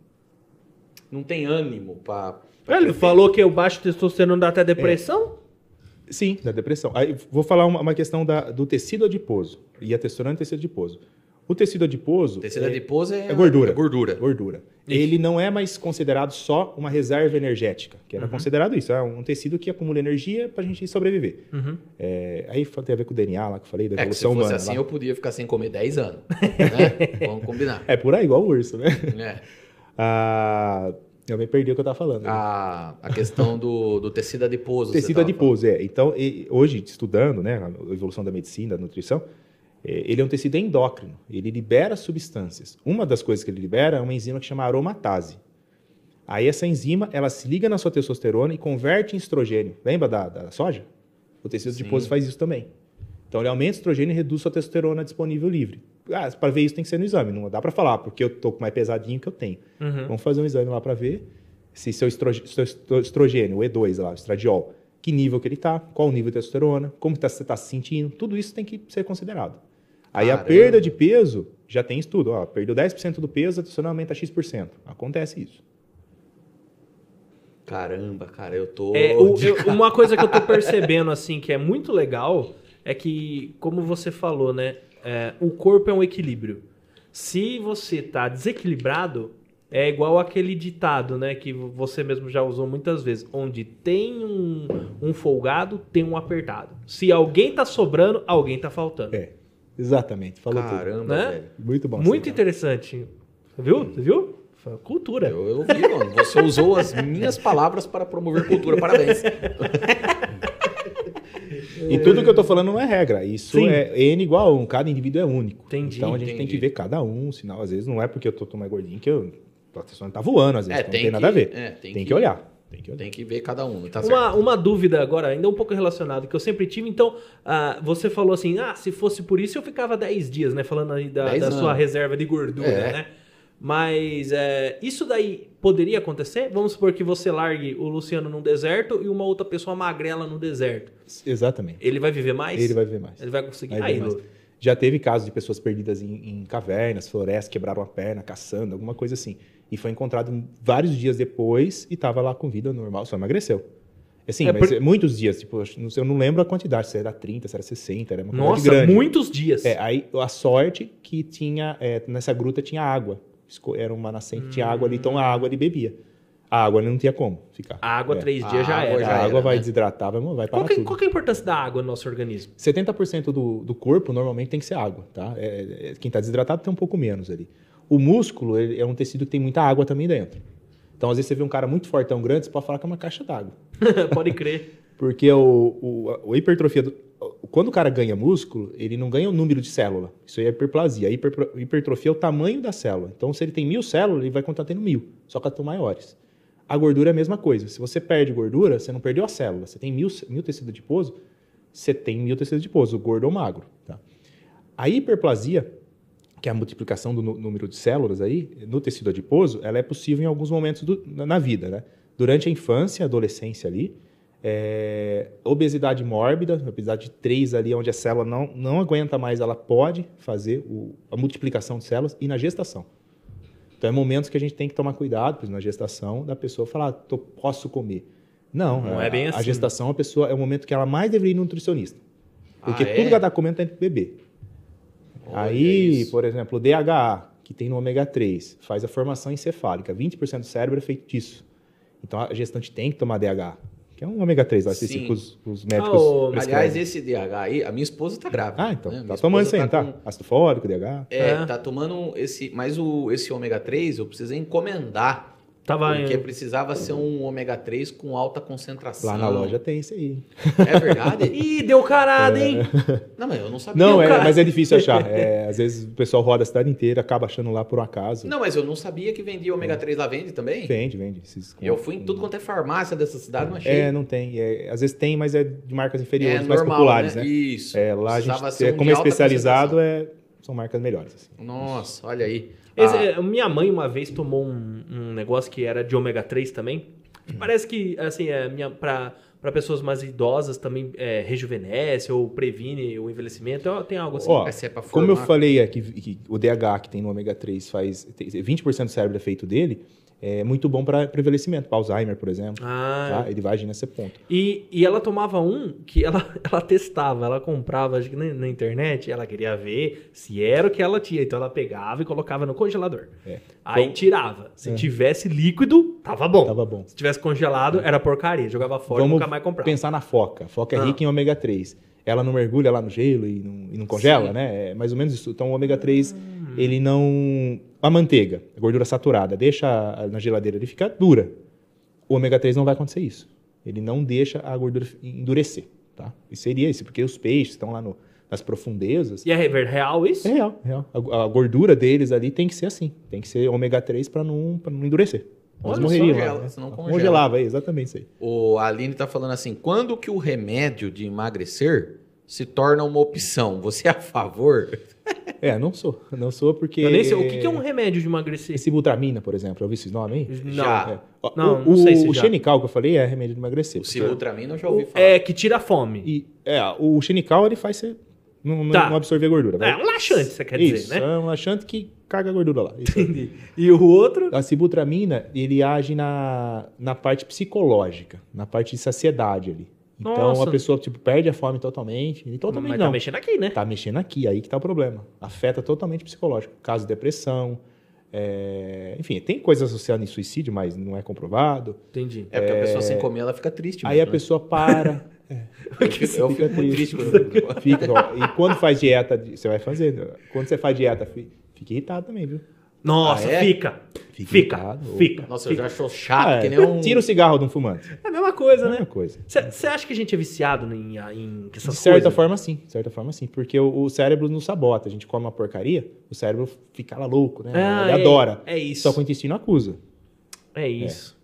Não tem ânimo pra. Ele falou que o baixo testosterona dá até depressão? Sim, da depressão. Aí, vou falar uma, uma questão da- do tecido adiposo e a testosterona e tecido adiposo. O tecido adiposo Tecido é, adiposo é, é gordura. é gordura. gordura. Ele não é mais considerado só uma reserva energética, que era considerado isso, é um tecido que acumula energia para a gente sobreviver. Uhum. É, aí tem a ver com o DNA lá que eu falei, da É que se evolução fosse humana. assim, lá. eu podia ficar sem comer 10 anos. né? Vamos combinar. É por aí, igual o urso, né? É. Ah, eu me perdi o que eu estava falando. A, a questão do, do tecido adiposo. Tecido adiposo, é. Então, e- hoje, estudando né, a evolução da medicina, da nutrição, é, ele é um tecido endócrino. Ele libera substâncias. Uma das coisas que ele libera é uma enzima que chama aromatase. Aí essa enzima, ela se liga na sua testosterona e converte em estrogênio. Lembra da, da soja? O tecido Sim. adiposo faz isso também. Então, ele aumenta o estrogênio e reduz sua testosterona disponível livre. Ah, para ver isso tem que ser no exame. Não dá para falar, porque eu tô mais pesadinho que eu tenho. Uhum. Vamos fazer um exame lá para ver se seu seu estro- estrogênio, o E2 lá, o estradiol, que nível que ele tá, qual o nível de testosterona, como tá, você está se sentindo, tudo isso tem que ser considerado. Aí a Caramba. perda de peso, já tem estudo, ó, perdeu 10% do peso, a testosterona aumenta X%. Acontece isso. Caramba, cara, eu tô. É, o- eu- uma coisa que eu tô percebendo, assim, que é muito legal, é que, como você falou, né? É, o corpo é um equilíbrio. Se você tá desequilibrado, é igual aquele ditado, né? Que você mesmo já usou muitas vezes. Onde tem um, um folgado, tem um apertado. Se alguém tá sobrando, alguém tá faltando. É, exatamente, falou tudo. Caramba, Né? velho. Muito bom. Muito sim, interessante. Você viu? Você viu? Cultura. Eu, eu vi, mano. Você usou as minhas palavras para promover cultura. Parabéns. E tudo que eu tô falando não é regra. Isso Sim. é N igual a 1. Cada indivíduo é único. Entendi, então a gente tem entendi. que ver cada um. Senão, às vezes, não é porque eu tô, mais gordinho que eu, a pessoa não tá voando, às vezes. É, não tem tem, nada a que- ver. é, tem tem, que- que, olhar. Tem que olhar. Tem que ver cada um. Tá certo. Uma, uma dúvida agora, ainda um pouco relacionado, que eu sempre tive. Então, ah, você falou assim: ah, se fosse por isso eu ficava 10 dias, né? Falando aí da, 10 da sua reserva de gordura, É. né? Mas é, isso daí poderia acontecer? Vamos supor que você largue o Luciano num deserto e uma outra pessoa magrela no deserto. Exatamente. Ele vai viver mais? Ele vai ver mais. Ele vai conseguir. Vai aí, Já teve casos de pessoas perdidas em, em cavernas, florestas, quebraram a perna, caçando, alguma coisa assim. E foi encontrado vários dias depois e estava lá com vida normal, só emagreceu. Assim, É mas por- é muitos dias, tipo, eu não lembro a quantidade, se era 30, se era 60, era uma Nossa, grande. muitos dias. É, aí a sorte que tinha, é, nessa gruta tinha água. Era uma nascente, tinha água ali, então a água ali bebia. A água não tinha como ficar. A água, É. três A dias já água era. A água era, vai né? desidratar, vai, vai parar Qual que, tudo. qual que é a importância da água no nosso organismo? 70% do, do corpo normalmente tem que ser água, tá? É, é, quem está desidratado tem um pouco menos ali. O músculo ele é um tecido que tem muita água também dentro. Então, às vezes, você vê um cara muito fortão grande, você pode falar que é uma caixa d'água. Pode crer. Porque o, o, o hipertrofia. do- quando o cara ganha músculo, ele não ganha o número de célula. Isso aí é hiperplasia. A hiper- hipertrofia é o tamanho da célula. Então, se ele tem mil células, ele vai continuar tendo mil, só que elas estão maiores. A gordura é a mesma coisa. Se você perde gordura, você não perdeu a célula. Você tem mil, mil tecidos adiposo, você tem mil tecidos adiposo, gordo ou magro. Tá? A hiperplasia, que é a multiplicação do número de células aí, no tecido adiposo, ela é possível em alguns momentos do- na na vida, né? Durante a infância, adolescência ali, é, obesidade mórbida, obesidade 3 ali, onde a célula não, não aguenta mais, ela pode fazer o- a multiplicação de células e na gestação. Então, é momentos que a gente tem que tomar cuidado, por exemplo, na gestação, da pessoa falar, "Ah, tô, posso comer. Não, Não a, é bem a assim. gestação, a pessoa, é o momento que ela mais deveria ir no nutricionista. Porque Ah, tudo é? que ela está comendo tem que beber. Olha Aí, isso. por exemplo, o DHA, que tem no ômega 3, faz a formação encefálica. 20% do cérebro é feito disso. Então a gestante tem que tomar DHA, que é um ômega 3, lá, Sim. assim que os, os médicos. prescrevem. Aliás, esse DH aí, a minha esposa tá grávida. Ah, então. né? Tá tomando isso esposa aí, tá? com- Ácido fólico, DHA. É, É. tá tomando esse. Mas o, esse ômega 3 eu precisei encomendar. Tava porque em- precisava ser um ômega 3 com alta concentração. Lá na loja tem isso aí. É verdade? Ih, deu carada, hein? Não, mas eu não sabia. Não, é, mas é difícil achar. É, às vezes o pessoal roda a cidade inteira, acaba achando lá por um acaso. Não, mas eu não sabia que vendia ômega 3 lá. Vende também? Vende, vende. Esses Eu fui em tudo quanto é farmácia dessa cidade, não achei. É, não tem. É, às vezes tem, mas é de marcas inferiores, É mais normal, populares, né? Isso. É, lá a Precisava gente, ser é, um como é especializado, é, são marcas melhores. assim. Nossa, olha aí. Esse- Ah, é, minha mãe uma vez tomou um, um negócio que era de ômega 3 também. Hum. Parece que, assim, é, minha, pra, pra pessoas mais idosas também é, rejuvenesce ou previne o envelhecimento. Tem algo assim. Ó, é pra Como eu falei aqui, que o DH que tem no ômega 3 faz tem- 20% do cérebro é feito dele, é muito bom para envelhecimento, para Alzheimer, por exemplo. Ah, Tá? Ele vai agir nesse ponto. E, e ela tomava um que ela, ela testava, ela comprava acho que na, na internet, ela queria ver se era o que ela tinha. Então ela pegava e colocava no congelador. É. Aí Então- tirava. Se É. tivesse líquido, tava bom. Tava bom. Se tivesse congelado, era porcaria. Jogava fora e Vamos nunca mais comprava. pensar na foca. A foca é Ah. rica em ômega 3. Ela não mergulha lá no gelo e não, e não congela, Sim. né? É mais ou menos isso. Então o ômega 3, Hum. ele não... A manteiga, a gordura saturada, deixa na geladeira, ele fica dura. O ômega 3 não vai acontecer isso. Ele não deixa a gordura endurecer, tá? E seria isso, porque os peixes estão lá no- nas profundezas. E é real isso? É real, real. A, a gordura deles ali tem que ser assim. Tem que ser ômega 3 para não, pra não endurecer. Só, morreriam lá, congela, né? senão congela. Congelava, é exatamente isso aí. O Aline tá falando assim: quando que o remédio de emagrecer se torna uma opção? Você é a favor? É, não sou. Não sou porque. Eu nem sei. O que que é um remédio de emagrecer? Esse Butramina, por exemplo, eu ouvi esse nome aí? Não. Já. É. Não, o, não sei se o já. Xenical que eu falei é remédio de emagrecer. O Sibutramina eu já ouvi falar. É, que tira a fome. E, é, o Xenical ele faz você não, Tá. não absorver gordura. É, um laxante, você quer Isso, dizer, né? é um laxante que carga a gordura lá. Isso aí. Entendi. E o outro? A sibutramina, ele age na, na parte psicológica, na parte de saciedade ali. Então Nossa. a pessoa tipo, perde a fome totalmente. E totalmente Mas não. tá mexendo aqui, né? Tá mexendo aqui, aí que tá o problema. Afeta totalmente o psicológico. Caso de depressão, é, enfim, tem coisas associadas em suicídio, mas não é comprovado. Entendi. É porque a pessoa sem comer ela fica triste. aí mesmo, a né? pessoa para. Eu fico, eu fica fico triste triste. quando eu fica, ó, e quando faz dieta, você vai fazer. Quando você faz dieta, fi- fica irritado também, viu? Nossa, Ah, é? fica. Fica. ligado. Fica. Nossa, eu fica. já achou chato, Ah, que nem um... Tira o cigarro de um fumante. É a mesma coisa, É a né? mesma coisa. Você acha que a gente é viciado em, em essas de certa coisas? forma, sim. De certa forma, sim. Porque o, o cérebro nos sabota. A gente come uma porcaria, o cérebro fica lá louco, né? Ah, Ele é- adora. É isso. Só que o intestino acusa. É isso.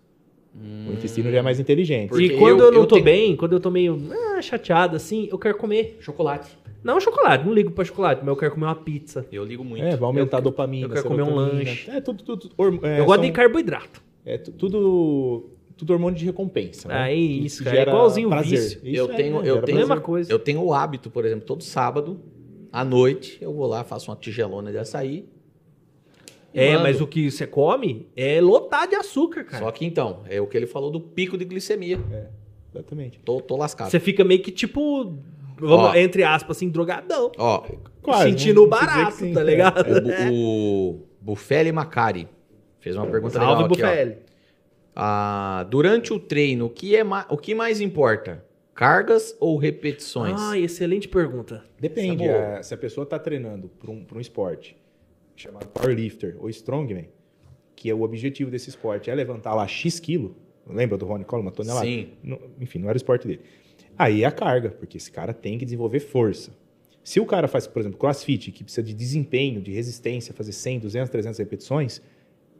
O intestino já é mais inteligente. Porque E quando eu, eu- não eu tô tenho- bem, quando eu tô meio ah, chateado assim, eu quero comer chocolate. Não chocolate, não ligo pra chocolate, mas eu quero comer uma pizza. Eu ligo muito. É, vai aumentar a dopamina. eu quero comer um lanche. É, tudo. tudo é, eu gosto são- de carboidrato. É tu- tudo, tudo hormônio de recompensa. né? Ah, é isso, cara. É igualzinho o prazer. vício. Isso eu é, tenho, né? eu tenho, Mesma coisa. eu tenho o hábito, por exemplo, todo sábado à noite eu vou lá, faço uma tigelona de açaí. É, mando. mas o que você come é lotar de açúcar, cara. Só que então, é o que ele falou do pico de glicemia. Exatamente. Tô, tô lascado. Você fica meio que tipo, vamos, Ó. entre aspas, assim, drogadão. Ó, Quase, sentindo vamos dizer barato, sim. tá É. ligado? o, Bu- o Buffelli Macari fez uma pergunta Salve, legal aqui, ó. Bufelli. Ah, durante o treino, o que, é o que mais importa? Cargas ou repetições? Ah, excelente pergunta. Depende. Isso é a- se a pessoa está treinando para um, pra um esporte chamado powerlifter ou strongman, que é o objetivo desse esporte é levantar lá X quilo, lembra do Ronnie Coleman, uma tonelada? Sim. Não- enfim, não era o esporte dele. Aí é a carga, porque esse cara tem que desenvolver força. Se o cara faz, por exemplo, crossfit, que precisa de desempenho, de resistência, fazer 100, 200, 300 repetições,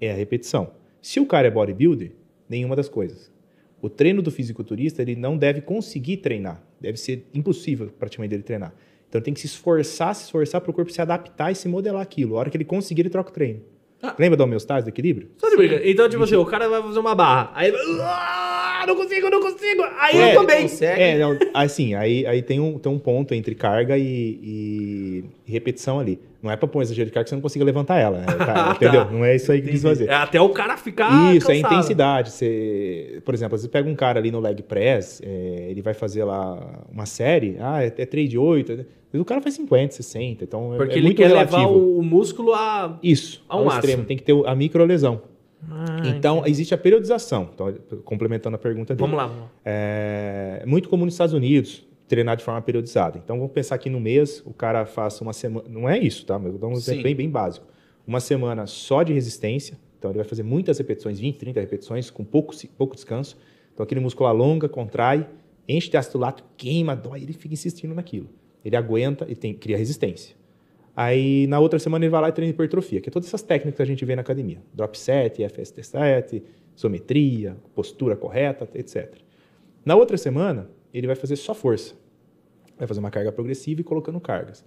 é a repetição. Se o cara é bodybuilder, nenhuma das coisas. O treino do fisiculturista, ele não deve conseguir treinar. Deve ser impossível praticamente dele treinar. Então tem que se esforçar, se esforçar para o corpo se adaptar e se modelar aquilo. A hora que ele conseguir, ele troca o treino. Ah. Lembra da homeostase, do equilíbrio? Só de brincadeira. Então, tipo assim, o cara vai fazer uma barra. Aí. "Ah, não consigo, não consigo. Aí É, eu tô bem. consegue. É, não, assim, aí, aí tem, um, tem um ponto entre carga e- e repetição ali. Não é pra pôr um exagero de carga que você não consiga levantar ela, né? Tá, entendeu? Não é isso aí que quis fazer. É até o cara ficar. Isso, é cansado. intensidade. Você, por exemplo, você pega um cara ali no leg press, é, ele vai fazer lá uma série, ah, é, é 3 de 8, né? o cara faz 50, 60, então é- Porque é, ele muito quer relativo. levar o, músculo a. Isso, ao ao, máximo. extremo. Tem que ter a microlesão. Ah, então, existe a periodização. Então, complementando a pergunta dele. Vamos lá, vamos lá. É muito comum nos Estados Unidos treinar de forma periodizada. Então vamos pensar que no mês o cara faça uma semana. Não é isso, tá? Mas eu vou dar um exemplo bem, bem básico. Uma semana só de resistência. Então ele vai fazer muitas repetições, 20, 30 repetições, com pouco, pouco descanso. Então aquele músculo alonga, contrai, enche de ácido lático, queima, dói, ele fica insistindo naquilo. Ele aguenta e tem, cria resistência. Aí na outra semana ele vai lá e treina hipertrofia, que é todas essas técnicas que a gente vê na academia. Drop set, FST set, isometria, postura correta, etc. Na outra semana, ele vai fazer só força. Vai fazer uma carga progressiva e colocando cargas.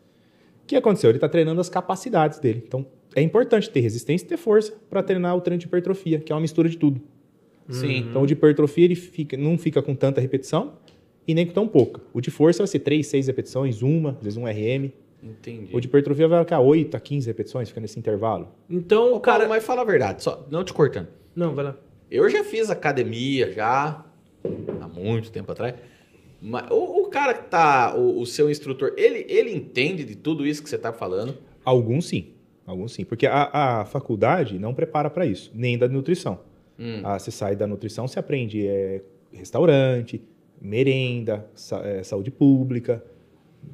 O que aconteceu? Ele está treinando as capacidades dele. Então, é importante ter resistência e ter força para treinar o treino de hipertrofia, que é uma mistura de tudo. Sim. Então, o de hipertrofia ele fica, não fica com tanta repetição e nem com tão pouca. O de força vai ser 3, 6 repetições, uma, às vezes um RM. Entendi. O de hipertrofia vai ficar 8 a 15 repetições, fica nesse intervalo. Então, o cara. Paulo, mas fala a verdade, só não te cortando. Não, vai lá. Eu já fiz academia, já, há muito tempo atrás. Mas o, o cara que tá, o, o seu instrutor, ele, ele entende de tudo isso que você tá falando? Alguns sim, alguns sim. Porque a, a faculdade não prepara para isso, nem da nutrição. Hum. Ah, você sai da nutrição, você aprende é, restaurante, merenda, sa- é, saúde pública.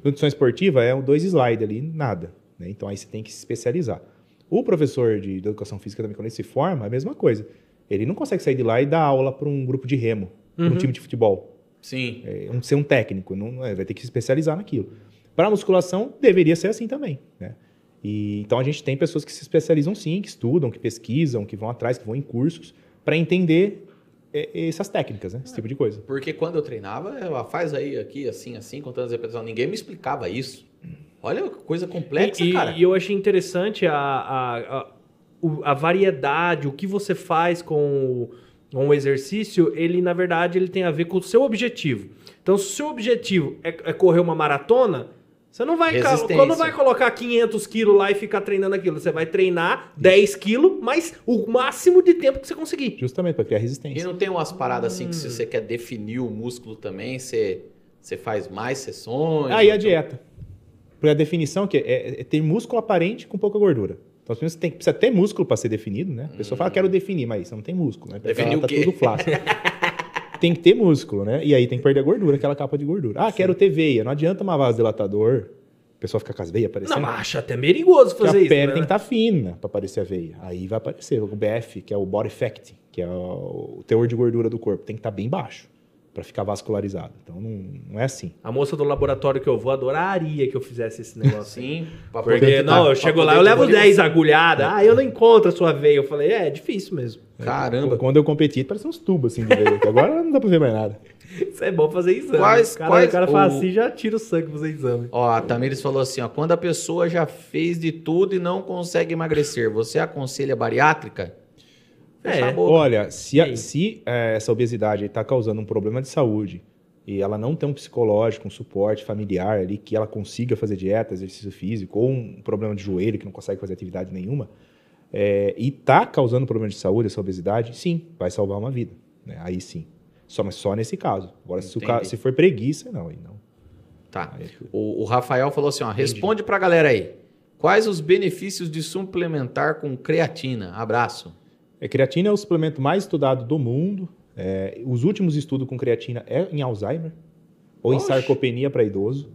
Nutrição esportiva é um dois slides ali, nada. né? Então aí você tem que se especializar. O professor de, de educação física também, quando ele se forma, é a mesma coisa. Ele não consegue sair de lá e dar aula para um grupo de remo, para um Uhum. time de futebol. Sim. É, um- ser um técnico, não, não é, vai ter que se especializar naquilo. Para musculação, deveria ser assim também. Né? E, então a gente tem pessoas que se especializam sim, que estudam, que pesquisam, que vão atrás, que vão em cursos, para entender é, essas técnicas, né? esse tipo de coisa. Porque quando eu treinava, ela faz aí, aqui, assim, assim, contando as repetições. Ninguém me explicava isso. Olha que coisa complexa, e, cara. e eu achei interessante a, a, a, a variedade, o que você faz com o exercício, ele, na verdade, ele tem a ver com o seu objetivo. Então, se o seu objetivo é, é correr uma maratona, você não vai, não vai colocar 500 quilos lá e ficar treinando aquilo. Você vai treinar 10 quilos, mas o máximo de tempo que você conseguir. Justamente para criar E resistência. não tem umas paradas assim que se você quer definir o músculo também, você, você faz mais sessões? Aí a então- dieta. Porque a definição que é, é ter músculo aparente com pouca gordura. Então, você tem, precisa ter músculo para ser definido, né? A pessoa fala, quero definir, mas você não tem músculo, né? Definir ela o tá quê? tudo flácido. tem que ter músculo, né? E aí tem que perder a gordura, aquela capa de gordura. Ah, quero ter veia. Não adianta uma vasodilatador, O pessoal fica com as veias aparecendo. Não, acho até perigoso fazer a isso. pele né? tem que estar fina para aparecer a veia. Aí vai aparecer o BF, que é o body fat, que é o, o teor de gordura do corpo. Tem que estar bem baixo para ficar vascularizado. Então não, não é assim. A moça do laboratório que eu vou adoraria que eu fizesse esse negócio. Sim, pra Porque, poder- não, eu pra chego lá, eu levo poder- 10 agulhadas. Ah, eu não encontro a sua veia. Eu falei, é, é difícil mesmo. Caramba. Quando eu competi, parecia uns tubos assim de veia. que agora não dá para ver mais nada. Isso é bom fazer exame. Quais- o cara, quais- o cara faz o- assim já tira o sangue pra fazer exame. Ó, a Tamires falou assim, ó, quando a pessoa já fez de tudo e não consegue emagrecer, você aconselha bariátrica? Fecha É. a boca. Olha, se, a- se eh, essa obesidade está causando um problema de saúde e ela não tem um psicológico, um suporte familiar ali que ela consiga fazer dieta, exercício físico, ou um problema de joelho que não consegue fazer atividade nenhuma, eh, e está causando problema de saúde, essa obesidade, sim, vai salvar uma vida. né? Aí sim. Só, mas só nesse caso. Agora, se, ca- se for preguiça, não. Aí não. Tá. Aí é. O, o Rafael falou assim, ó, responde pra galera aí. Quais os benefícios de suplementar com creatina? Abraço. É, creatina é o suplemento mais estudado do mundo. É, os últimos estudos com creatina é em Alzheimer ou em Oxe. sarcopenia para idoso.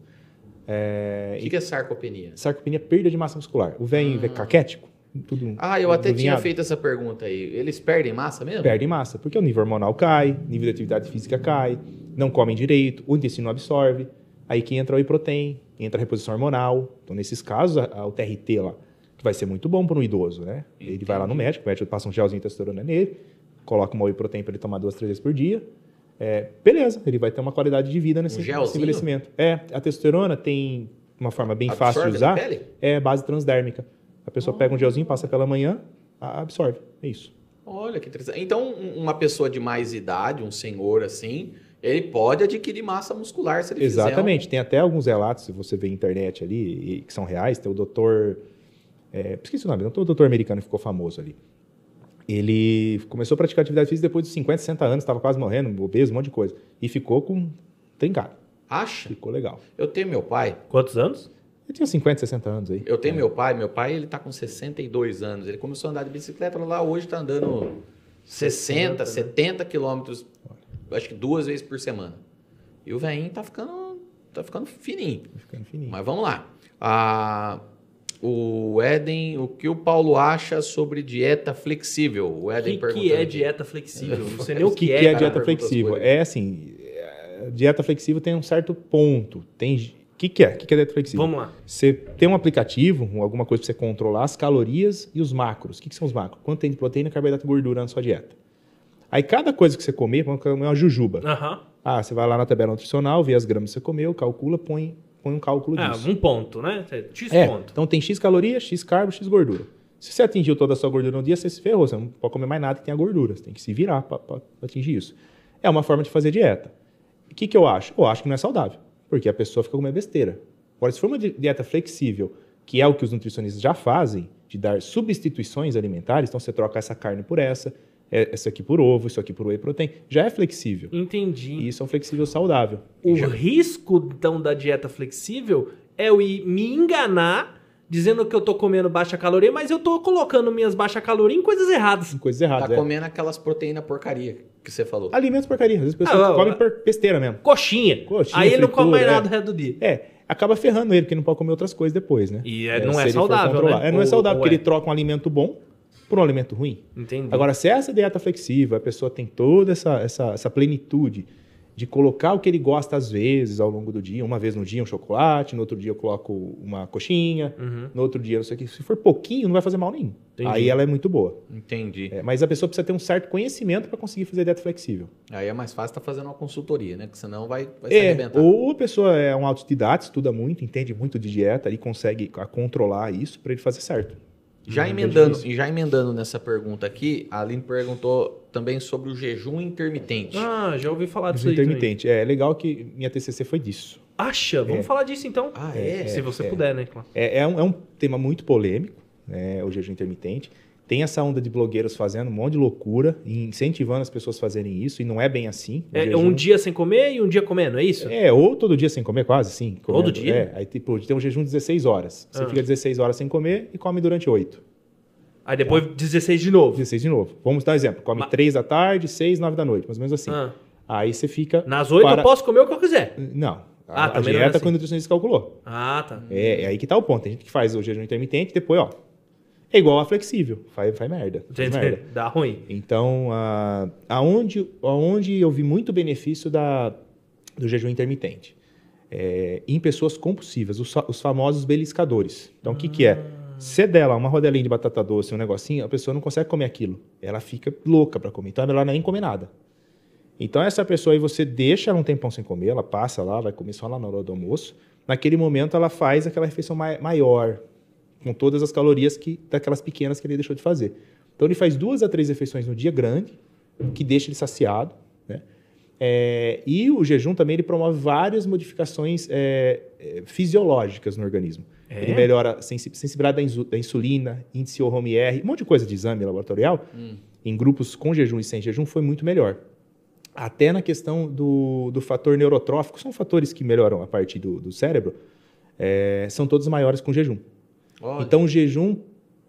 É, O que, que é sarcopenia? Sarcopenia é perda de massa muscular. O velho Ah. caquético, tudo. Ah, eu até tinha feito essa pergunta aí. Eles perdem massa mesmo? Perde massa, porque o nível hormonal cai, nível de atividade física cai, não comem direito, o intestino absorve. Aí que entra o whey protein, entra a reposição hormonal. Então, nesses casos, a- a- o TRT lá, que vai ser muito bom para um idoso, né? Ele vai lá no médico, o médico passa um gelzinho de testosterona nele, coloca uma whey protein para ele tomar duas, três vezes por dia. É, beleza, ele vai ter uma qualidade de vida nesse, Um nesse envelhecimento. É, a testosterona tem uma forma bem fácil Absorve de na usar. pele? É base transdérmica. A pessoa pega um gelzinho, passa pela manhã, absorve. É isso. Olha que interessante. Então, um- uma pessoa de mais idade, um senhor assim, ele pode adquirir massa muscular se ele Exatamente. Tem até alguns relatos, se você vê na internet ali, que são reais. Tem o doutor. É, esqueci o nome, não o doutor americano que ficou famoso ali. Ele começou a praticar atividade física depois dos 50, 60 anos, estava quase morrendo, obeso, um monte de coisa. E ficou com trincado. Acha? Ficou legal. Eu tenho meu pai. Quantos anos? Ele tinha 50, 60 anos aí. Eu tenho meu pai. Meu pai, ele tá com 62 anos. Ele começou a andar de bicicleta lá, hoje tá andando 60, 70 quilômetros, acho que duas vezes por semana. E o velhinho tá ficando, tá ficando fininho. Ficando fininho. Mas vamos lá. Ah, o Éden, o que o Paulo acha sobre dieta flexível? O O Éden que, perguntou. que é dieta flexível? Não sei nem O o que, que, que é. é, cara, dieta pergunta flexível? É assim, é, dieta flexível tem um certo ponto. Tem, o que, que é? O que, que é dieta flexível? Vamos lá. Você tem um aplicativo, um- alguma coisa para você controlar as calorias e os macros. O que, que são os macros? Quanto tem de proteína, carboidrato e gordura na sua dieta. Aí cada coisa que você comer, vamos comer uma jujuba. Aham. Ah, você vai lá na tabela nutricional, vê as gramas que você comeu, calcula, põe, põe um cálculo Ah, disso. um ponto, né? X É, ponto. então tem X calorias, X carbo, X gordura. Se você atingiu toda a sua gordura no dia, você se ferrou. Você não pode comer mais nada que tenha gordura. Você tem que se virar para atingir isso. É uma forma de fazer dieta. O que, que eu acho? Eu acho que não é saudável, porque a pessoa fica comendo besteira. Agora, se for uma di- dieta flexível, que é o que os nutricionistas já fazem, de dar substituições alimentares, então você troca essa carne por essa, é- essa aqui por ovo, isso aqui por whey protein, já é flexível. Entendi. E isso é um flexível saudável. O risco, então, da dieta flexível é eu ir me enganar dizendo que eu tô comendo baixa caloria, mas eu tô colocando minhas baixa caloria em coisas erradas. São coisas erradas. Tá é. comendo aquelas proteínas porcaria que você falou. Alimentos porcaria. Às vezes a pessoa Ah, come ah, por besteira mesmo. Coxinha. Coxinha, Aí ele não come mais fritura, nada o resto do dia. É, acaba ferrando ele, porque não pode comer outras coisas depois, né? E é- não é saudável, né? É, não é saudável, ou porque é? ele troca um alimento bom por um alimento ruim. Entendi. Agora, se essa dieta flexível, a pessoa tem toda essa, essa, essa plenitude de colocar o que ele gosta às vezes ao longo do dia, uma vez no dia um chocolate, no outro dia eu coloco uma coxinha, Uhum. no outro dia não sei o que. Se for pouquinho, não vai fazer mal nenhum. Entendi. Aí ela é muito boa. Entendi. É, mas a pessoa precisa ter um certo conhecimento para conseguir fazer dieta flexível. Aí é mais fácil estar fazendo uma consultoria, né? Que senão vai, vai se É, arrebentar. ou a pessoa é um autodidata, estuda muito, entende muito de dieta e consegue controlar isso para ele fazer certo. Já é emendando, difícil. já emendando nessa pergunta aqui, a Aline perguntou também sobre o jejum intermitente. Ah, já ouvi falar disso Mas aí também. intermitente. É legal que minha TCC foi disso. Acha? Vamos É. falar disso então. Ah, é? Se você é. puder, né? Claro. É, é um, é um tema muito polêmico, né, o jejum intermitente. Tem essa onda de blogueiros fazendo um monte de loucura, e incentivando as pessoas a fazerem isso, e não é bem assim. É jejum. um dia sem comer e um dia comendo, é isso? É, ou todo dia sem comer, quase, sim. Todo dia? É, aí tipo, tem um jejum de 16 horas. Você Ah. fica 16 horas sem comer e come durante 8. Aí depois 16 de novo. 16 de novo. Vamos dar um exemplo. Come Ma- 3 da tarde, 6, 9 da noite, mais ou menos assim. Ah. Aí você fica... Nas 8 para- eu posso comer o que eu quiser. Não. Ah, a, a é dieta assim. que o nutricionista calculou. Ah, tá. É, é aí que tá o ponto. Tem gente que faz o jejum intermitente, depois, ó. É igual a flexível. Faz, faz merda. Faz merda. Dá ruim. Então, a, aonde, aonde eu vi muito benefício da, do jejum intermitente? É, em pessoas compulsivas, os, os famosos beliscadores. Então, o que, que é? Se dela uma rodelinha de batata doce, um negocinho, a pessoa não consegue comer aquilo. Ela fica louca para comer. Então, é melhor nem comer nada. Então, essa pessoa aí, você deixa ela um tempão sem comer, ela passa lá, vai comer só lá na hora do almoço. Naquele momento, ela faz aquela refeição mai- maior, com todas as calorias que daquelas pequenas que ele deixou de fazer. Então, ele faz duas a três refeições no dia grande, que deixa ele saciado, né? É, e o jejum também ele promove várias modificações é, é, fisiológicas no organismo. É? Ele melhora a sensi- sensibilidade da, insu- da insulina, índice ORM-R, um monte de coisa de exame laboratorial. Em grupos com jejum e sem jejum foi muito melhor. Até na questão do, do fator neurotrófico, são fatores que melhoram a parte do, do cérebro, é, são todos maiores com jejum. Olha. Então, o jejum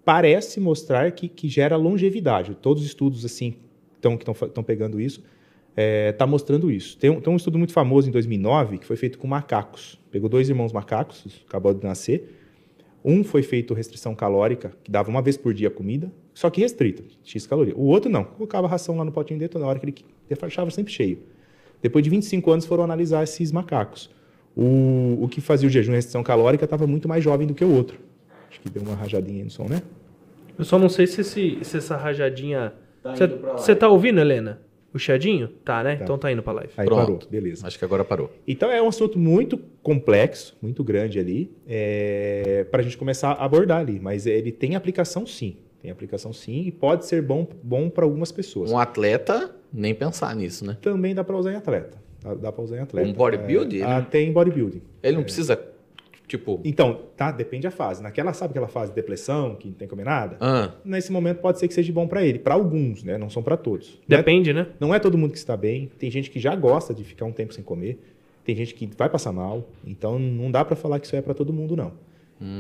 parece mostrar que, que gera longevidade. Todos os estudos assim tão, que estão pegando isso está mostrando isso. Tem um, tem um estudo muito famoso em 2009 que foi feito com macacos. Pegou dois irmãos macacos, acabaram de nascer. Um foi feito restrição calórica, que dava uma vez por dia comida, só que restrita, X caloria. O outro não, colocava ração lá no potinho dele toda hora que ele deixava sempre cheio. Depois de 25 anos foram analisar esses macacos. O, o que fazia o jejum e restrição calórica estava muito mais jovem do que o outro. Acho que deu uma rajadinha aí no som, né? Eu só não sei se, esse, se essa rajadinha. Tá Você você tá ouvindo, Helena? O chiadinho? Tá, né? Tá. Então tá indo pra live. Aí Pronto. parou, beleza. Acho que agora parou. Então é um assunto muito complexo, muito grande ali, para a gente começar a abordar ali. Mas ele tem aplicação sim, tem aplicação sim e pode ser bom, bom para algumas pessoas. Um atleta, nem pensar nisso, né? Também dá para usar em atleta. Dá, dá para usar em atleta. Um bodybuilding, É, né? até em bodybuilding. Ele não precisa, tipo... Então, tá, depende da fase. Naquela, sabe aquela fase de depressão, que não tem que comer nada? Ah, Nesse momento pode ser que seja bom para ele. Para alguns, né? Não são para todos. Não é- Depende, né? Não é todo mundo que está bem. Tem gente que já gosta de ficar um tempo sem comer. Tem gente que vai passar mal. Então não dá para falar que isso é para todo mundo, não.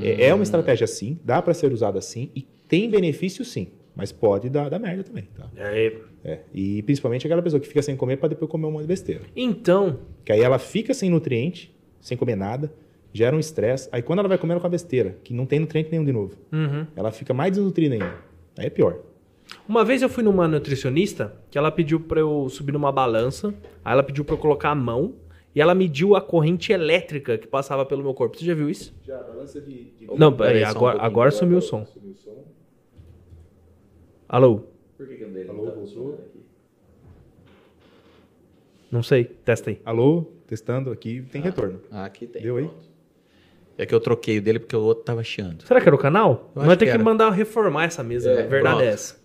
É, é uma estratégia sim, dá para ser usada sim e tem benefício sim, mas pode dar, dar merda também, tá? É. É. E principalmente aquela pessoa que fica sem comer para depois comer um monte de besteira. Então, Que aí ela fica sem nutriente, sem comer nada, gera um estresse. Aí quando ela vai comer ela com a besteira, que não tem nutriente nenhum de novo, uhum. ela fica mais desnutrida ainda. Aí é pior. Uma vez eu fui numa nutricionista que ela pediu pra eu subir numa balança, aí ela pediu pra eu colocar a mão e ela mediu a corrente elétrica que passava pelo meu corpo. Você já viu isso? Já, balança de. Não, peraí, só um agora, pouquinho. agora sumiu o som. Alô? Por que, que Alô, voltou? Não sei, testa aí. Alô, testando aqui, tem retorno. Ah, aqui tem. Deu aí? pronto. É que eu troquei o dele porque o outro tava chiando. Será que era o canal? Eu Vai ter que que mandar reformar essa mesa, É, a verdade pronto. é essa.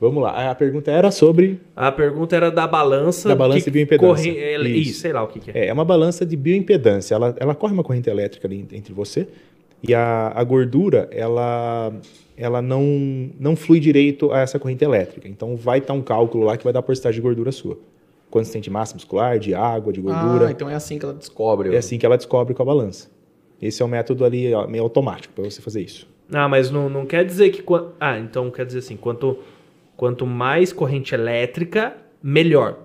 Vamos lá. A pergunta era sobre. A pergunta era da balança. Da balança de bioimpedância. corre- é, Isso. Isso, sei lá o que, que é. É, é uma balança de bioimpedância. Ela, ela corre uma corrente elétrica ali entre você e a, a gordura, ela, ela não, não flui direito a essa corrente elétrica. Então vai estar um cálculo lá que vai dar a porcentagem de gordura sua. Quanto você tem de massa muscular, de água, de gordura. Ah, então é assim que ela descobre. É assim que ela descobre com a balança. Esse é o método ali ó, meio automático para você fazer isso. Ah, mas não, não quer dizer que. Ah, então quer dizer assim: quanto, quanto mais corrente elétrica, melhor.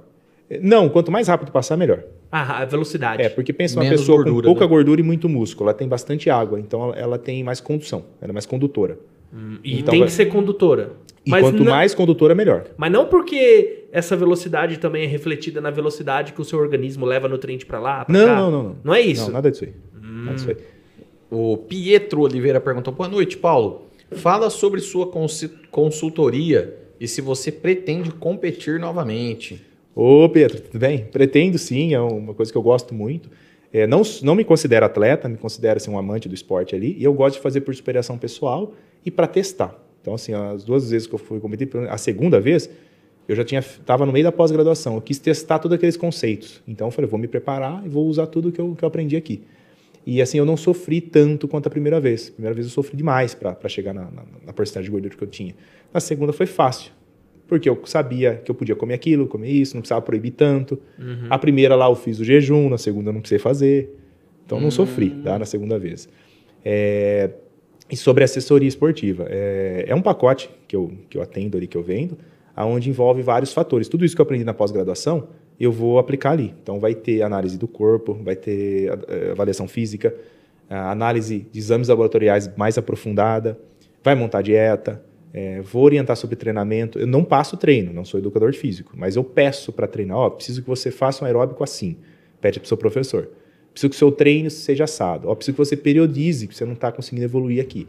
Não, quanto mais rápido passar, melhor. Ah, a velocidade. É, porque pensa uma Menos pessoa gordura, com pouca né? gordura e muito músculo, ela tem bastante água, então ela, ela tem mais condução, ela é mais condutora. E Então tem vai- que ser condutora. E Mas quanto não- mais condutora, melhor. Mas não porque essa velocidade também é refletida na velocidade que o seu organismo leva nutriente pra lá, pra Não, cá. não, não, não. Não é isso. Não, nada disso aí. Nada disso aí. O Pietro Oliveira perguntou: Boa noite, Paulo. Fala sobre sua consultoria e se você pretende competir novamente. Ô, Pedro, tudo bem? Pretendo sim, é uma coisa que eu gosto muito. É, não, não me considero atleta, me considero assim, um amante do esporte ali, e eu gosto de fazer por superação pessoal e para testar. Então, assim, as duas vezes que eu fui competir, a segunda vez, eu já tinha estava no meio da pós-graduação, eu quis testar todos aqueles conceitos. Então, eu falei, vou me preparar e vou usar tudo que eu, que eu aprendi aqui. E assim, eu não sofri tanto quanto a primeira vez. A primeira vez eu sofri demais para chegar na, na, na porcentagem de gordura que eu tinha. Na segunda foi fácil, porque eu sabia que eu podia comer aquilo, comer isso, não precisava proibir tanto. A primeira lá eu fiz o jejum, na segunda eu não precisei fazer. Então não sofri, tá? Na segunda vez. É, E sobre assessoria esportiva, é, é um pacote que eu, que eu atendo ali, que eu vendo, aonde envolve vários fatores. Tudo isso que eu aprendi na pós-graduação, eu vou aplicar ali. Então, vai ter análise do corpo, vai ter eh, avaliação física, análise de exames laboratoriais mais aprofundada, vai montar dieta, eh, vou orientar sobre treinamento. Eu não passo treino, não sou educador físico, mas eu peço para treinar. Ó, preciso que você faça um aeróbico assim. Pede para o seu professor. Preciso que o seu treino seja assado. Ó, preciso que você periodize, porque você não está conseguindo evoluir aqui.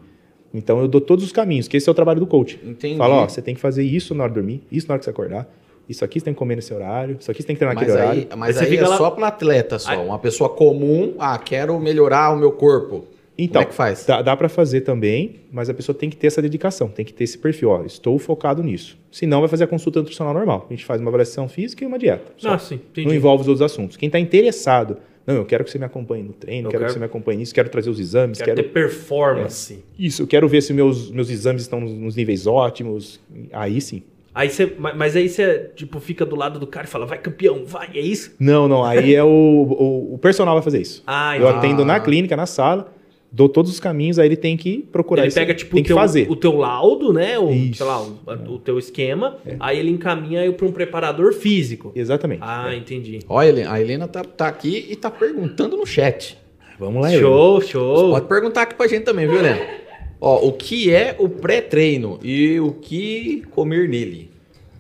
Então, eu dou todos os caminhos, que esse é o trabalho do coach. Entendi. Fala, ó, você tem que fazer isso na hora de dormir, isso na hora que você acordar, isso aqui você tem que comer nesse horário, isso aqui você tem que treinar naquele aí, horário. mas Aí você aí é fica lá- só para atleta só. Aí- Uma pessoa comum, ah, quero melhorar o meu corpo. Então, Como é que faz? dá, dá para fazer também, mas a pessoa tem que ter essa dedicação, tem que ter esse perfil, ó, estou focado nisso. Senão vai fazer a consulta nutricional normal. A gente faz uma avaliação física e uma dieta. só. Ah, sim, entendi. Não envolve os outros assuntos. Quem está interessado, não, eu quero que você me acompanhe no treino, quero, quero- que você me acompanhe nisso, quero trazer os exames, Quero quero, ter performance. isso, eu quero ver se meus, meus exames estão nos, nos níveis ótimos. Aí sim. Aí você, ma- mas aí você, tipo, fica do lado do cara e fala, vai campeão, vai, é isso? Não, não, aí é o, o, o personal vai fazer isso. Ah, Eu entendi. atendo na clínica, na sala, dou todos os caminhos, aí ele tem que procurar Ele isso, pega, tipo, tem o que teu, fazer. o teu laudo, né? O, Isso. É. sei lá, o, o teu esquema, aí ele encaminha para um preparador físico. Exatamente. Ah, entendi. Olha, a Helena tá, tá aqui e tá perguntando no chat. Vamos lá, Helena. Show, show. Pode perguntar aqui pra gente também, viu, Helena? Ó, o que é o pré-treino e o que comer nele?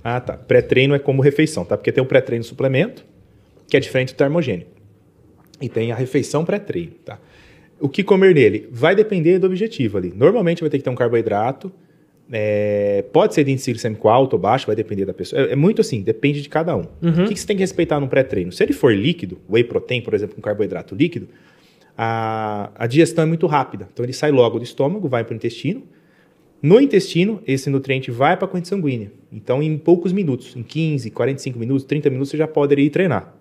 Ah, tá. Pré-treino é como refeição, tá? Porque tem o pré-treino suplemento, que é diferente do termogênico. E tem a refeição pré-treino, tá? O que comer nele? Vai depender do objetivo ali. Normalmente vai ter que ter um carboidrato, é, pode ser de índice glicêmico alto ou baixo, vai depender da pessoa. É, é muito assim, depende de cada um. O que, que você tem que respeitar no pré-treino? Se ele for líquido, whey protein, por exemplo, um carboidrato líquido, a, a digestão é muito rápida. Então ele sai logo do estômago, vai para o intestino. No intestino, esse nutriente vai para a corrente sanguínea. Então, em poucos minutos, em 15, 45 minutos, 30 minutos, você já pode ir treinar.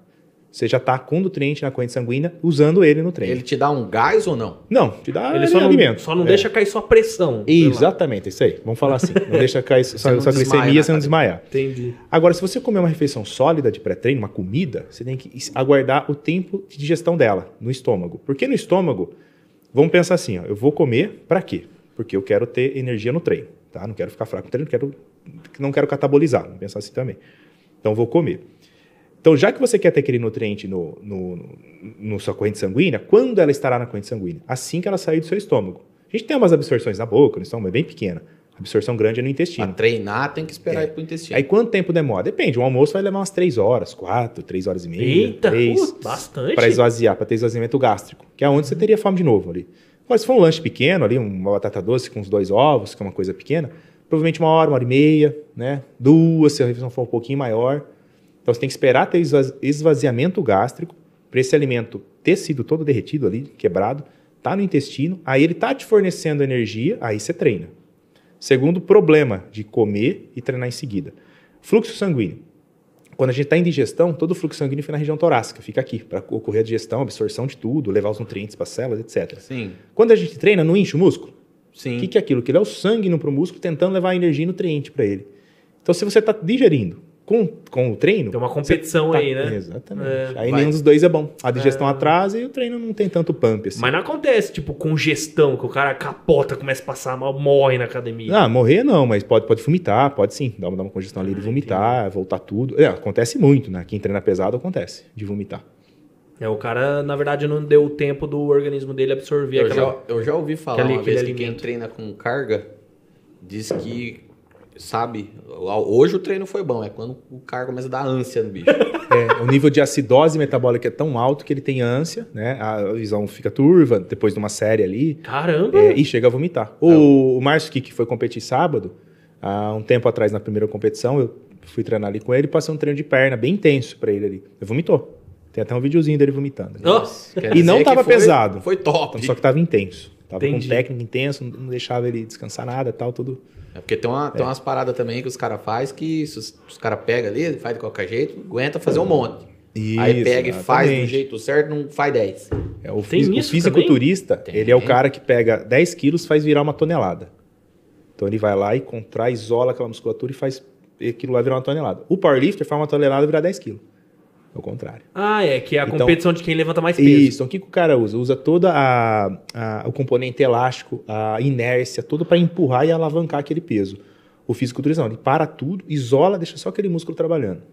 Você já está com nutriente na corrente sanguínea, usando ele no treino. Ele te dá um gás ou não? Não, te dá Ele só não, alimento. só não É. deixa cair sua pressão. Exatamente, isso aí. Vamos falar assim. Não deixa cair sua, não sua desmaia glicemia, você não desmaiar. Entendi. Agora, se você comer uma refeição sólida de pré-treino, uma comida, você tem que aguardar o tempo de digestão dela no estômago. Porque no estômago, vamos pensar assim, ó, eu vou comer para quê? Porque eu quero ter energia no treino, tá? Não quero ficar fraco no treino, quero, não quero catabolizar, vamos pensar assim também. Então, eu vou comer. Então, já que você quer ter aquele nutriente no, no, no, no sua corrente sanguínea, quando ela estará na corrente sanguínea? Assim que ela sair do seu estômago. A gente tem umas absorções na boca, no estômago, é bem pequena. A absorção grande é no intestino. treinar tem que esperar ir pro intestino. Aí quanto tempo demora? Depende. Um almoço vai levar umas 3 horas, 4, 3 horas e meia. Eita, 3, putz, bastante. Para esvaziar, para ter esvaziamento gástrico. Que é onde você teria fome de novo ali. Agora, se for um lanche pequeno ali, uma batata doce com uns dois ovos, que é uma coisa pequena, provavelmente uma hora, uma hora e meia, né? Duas, se a refeição for um pouquinho maior. Então você tem que esperar ter esvaz- esvaziamento gástrico para esse alimento ter sido todo derretido ali, quebrado, tá no intestino, aí ele tá te fornecendo energia, aí você treina. Segundo problema de comer e treinar em seguida. Fluxo sanguíneo. Quando a gente está em digestão, todo o fluxo sanguíneo fica na região torácica, fica aqui, para ocorrer a digestão, absorção de tudo, levar os nutrientes para as células, etc. Sim, Quando a gente treina, não enche o músculo? sim. O que, que é aquilo? Aquilo é o sangue para o músculo tentando levar energia e nutriente para ele. Então, se você está digerindo com, com o treino. Tem uma competição você aí, né? Exatamente. É, aí vai. nenhum dos dois é bom. A digestão atrasa e o treino não tem tanto pump assim. Mas não acontece, tipo, congestão, que o cara capota, começa a passar mal, morre na academia. Ah, morrer não, mas pode, pode vomitar, pode sim. Dar uma, dar uma congestão ali de vomitar, voltar tudo. É, acontece muito, né? Quem treina pesado acontece, de vomitar. É, o cara, na verdade, não deu tempo do organismo dele absorver Eu aquela... já, eu já ouvi falar aquele- uma vez que quem treina com carga diz que, sabe, hoje o treino foi bom, é quando o cara começa a dar ânsia no bicho. É, o nível de acidose metabólica é tão alto que ele tem ânsia, né? A visão fica turva depois de uma série ali. Caramba! É, e chega a vomitar. O, o Márcio que foi competir sábado, há um tempo atrás na primeira competição, eu fui treinar ali com ele, passei um treino de perna bem intenso pra ele ali. Ele vomitou. Tem até um videozinho dele vomitando. Nossa, E não tava foi- pesado. Foi top. Só que tava intenso. Tava Entendi. com técnica intenso, não deixava ele descansar nada tal, tudo. É porque tem, uma, tem umas paradas também que os caras fazem que se os, os caras pegam ali, faz de qualquer jeito, aguenta fazer um monte. Aí Isso, pega e faz do jeito certo, não faz 10. É, o, Tem fisi- o fisiculturista, também? ele é o Tem. cara que pega 10 quilos faz virar uma tonelada. Então ele vai lá e contrai, isola aquela musculatura e faz aquilo lá virar uma tonelada. O powerlifter faz uma tonelada virar 10 quilos. É o contrário. Ah, é, que é a Então- competição de quem levanta mais peso. Isso, então o que, que o cara usa? Usa toda a, a- o componente elástico, a inércia, tudo para empurrar e alavancar aquele peso. O fisiculturista não, ele para tudo, isola, deixa só aquele músculo trabalhando.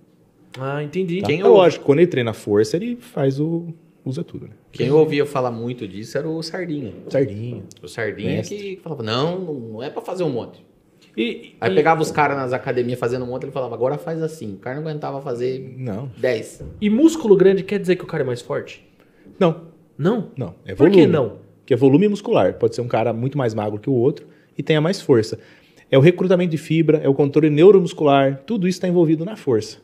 Ah, entendi. Quem é lógico, quando ele treina força, ele faz o. usa tudo, né? Quem eu ouvia falar muito disso era o Sardinha. Sardinha. O Sardinha Mestre. que falava, não, não é pra fazer um monte. E, Aí e- pegava os caras nas academias fazendo um monte, ele falava, agora faz assim. O cara não aguentava fazer Não. 10. e músculo grande quer dizer que o cara é mais forte? Não, Não? não. É Por que não? Porque é volume muscular. Pode ser um cara muito mais magro que o outro e tenha mais força. É o recrutamento de fibra, é o controle neuromuscular, tudo isso está envolvido na força.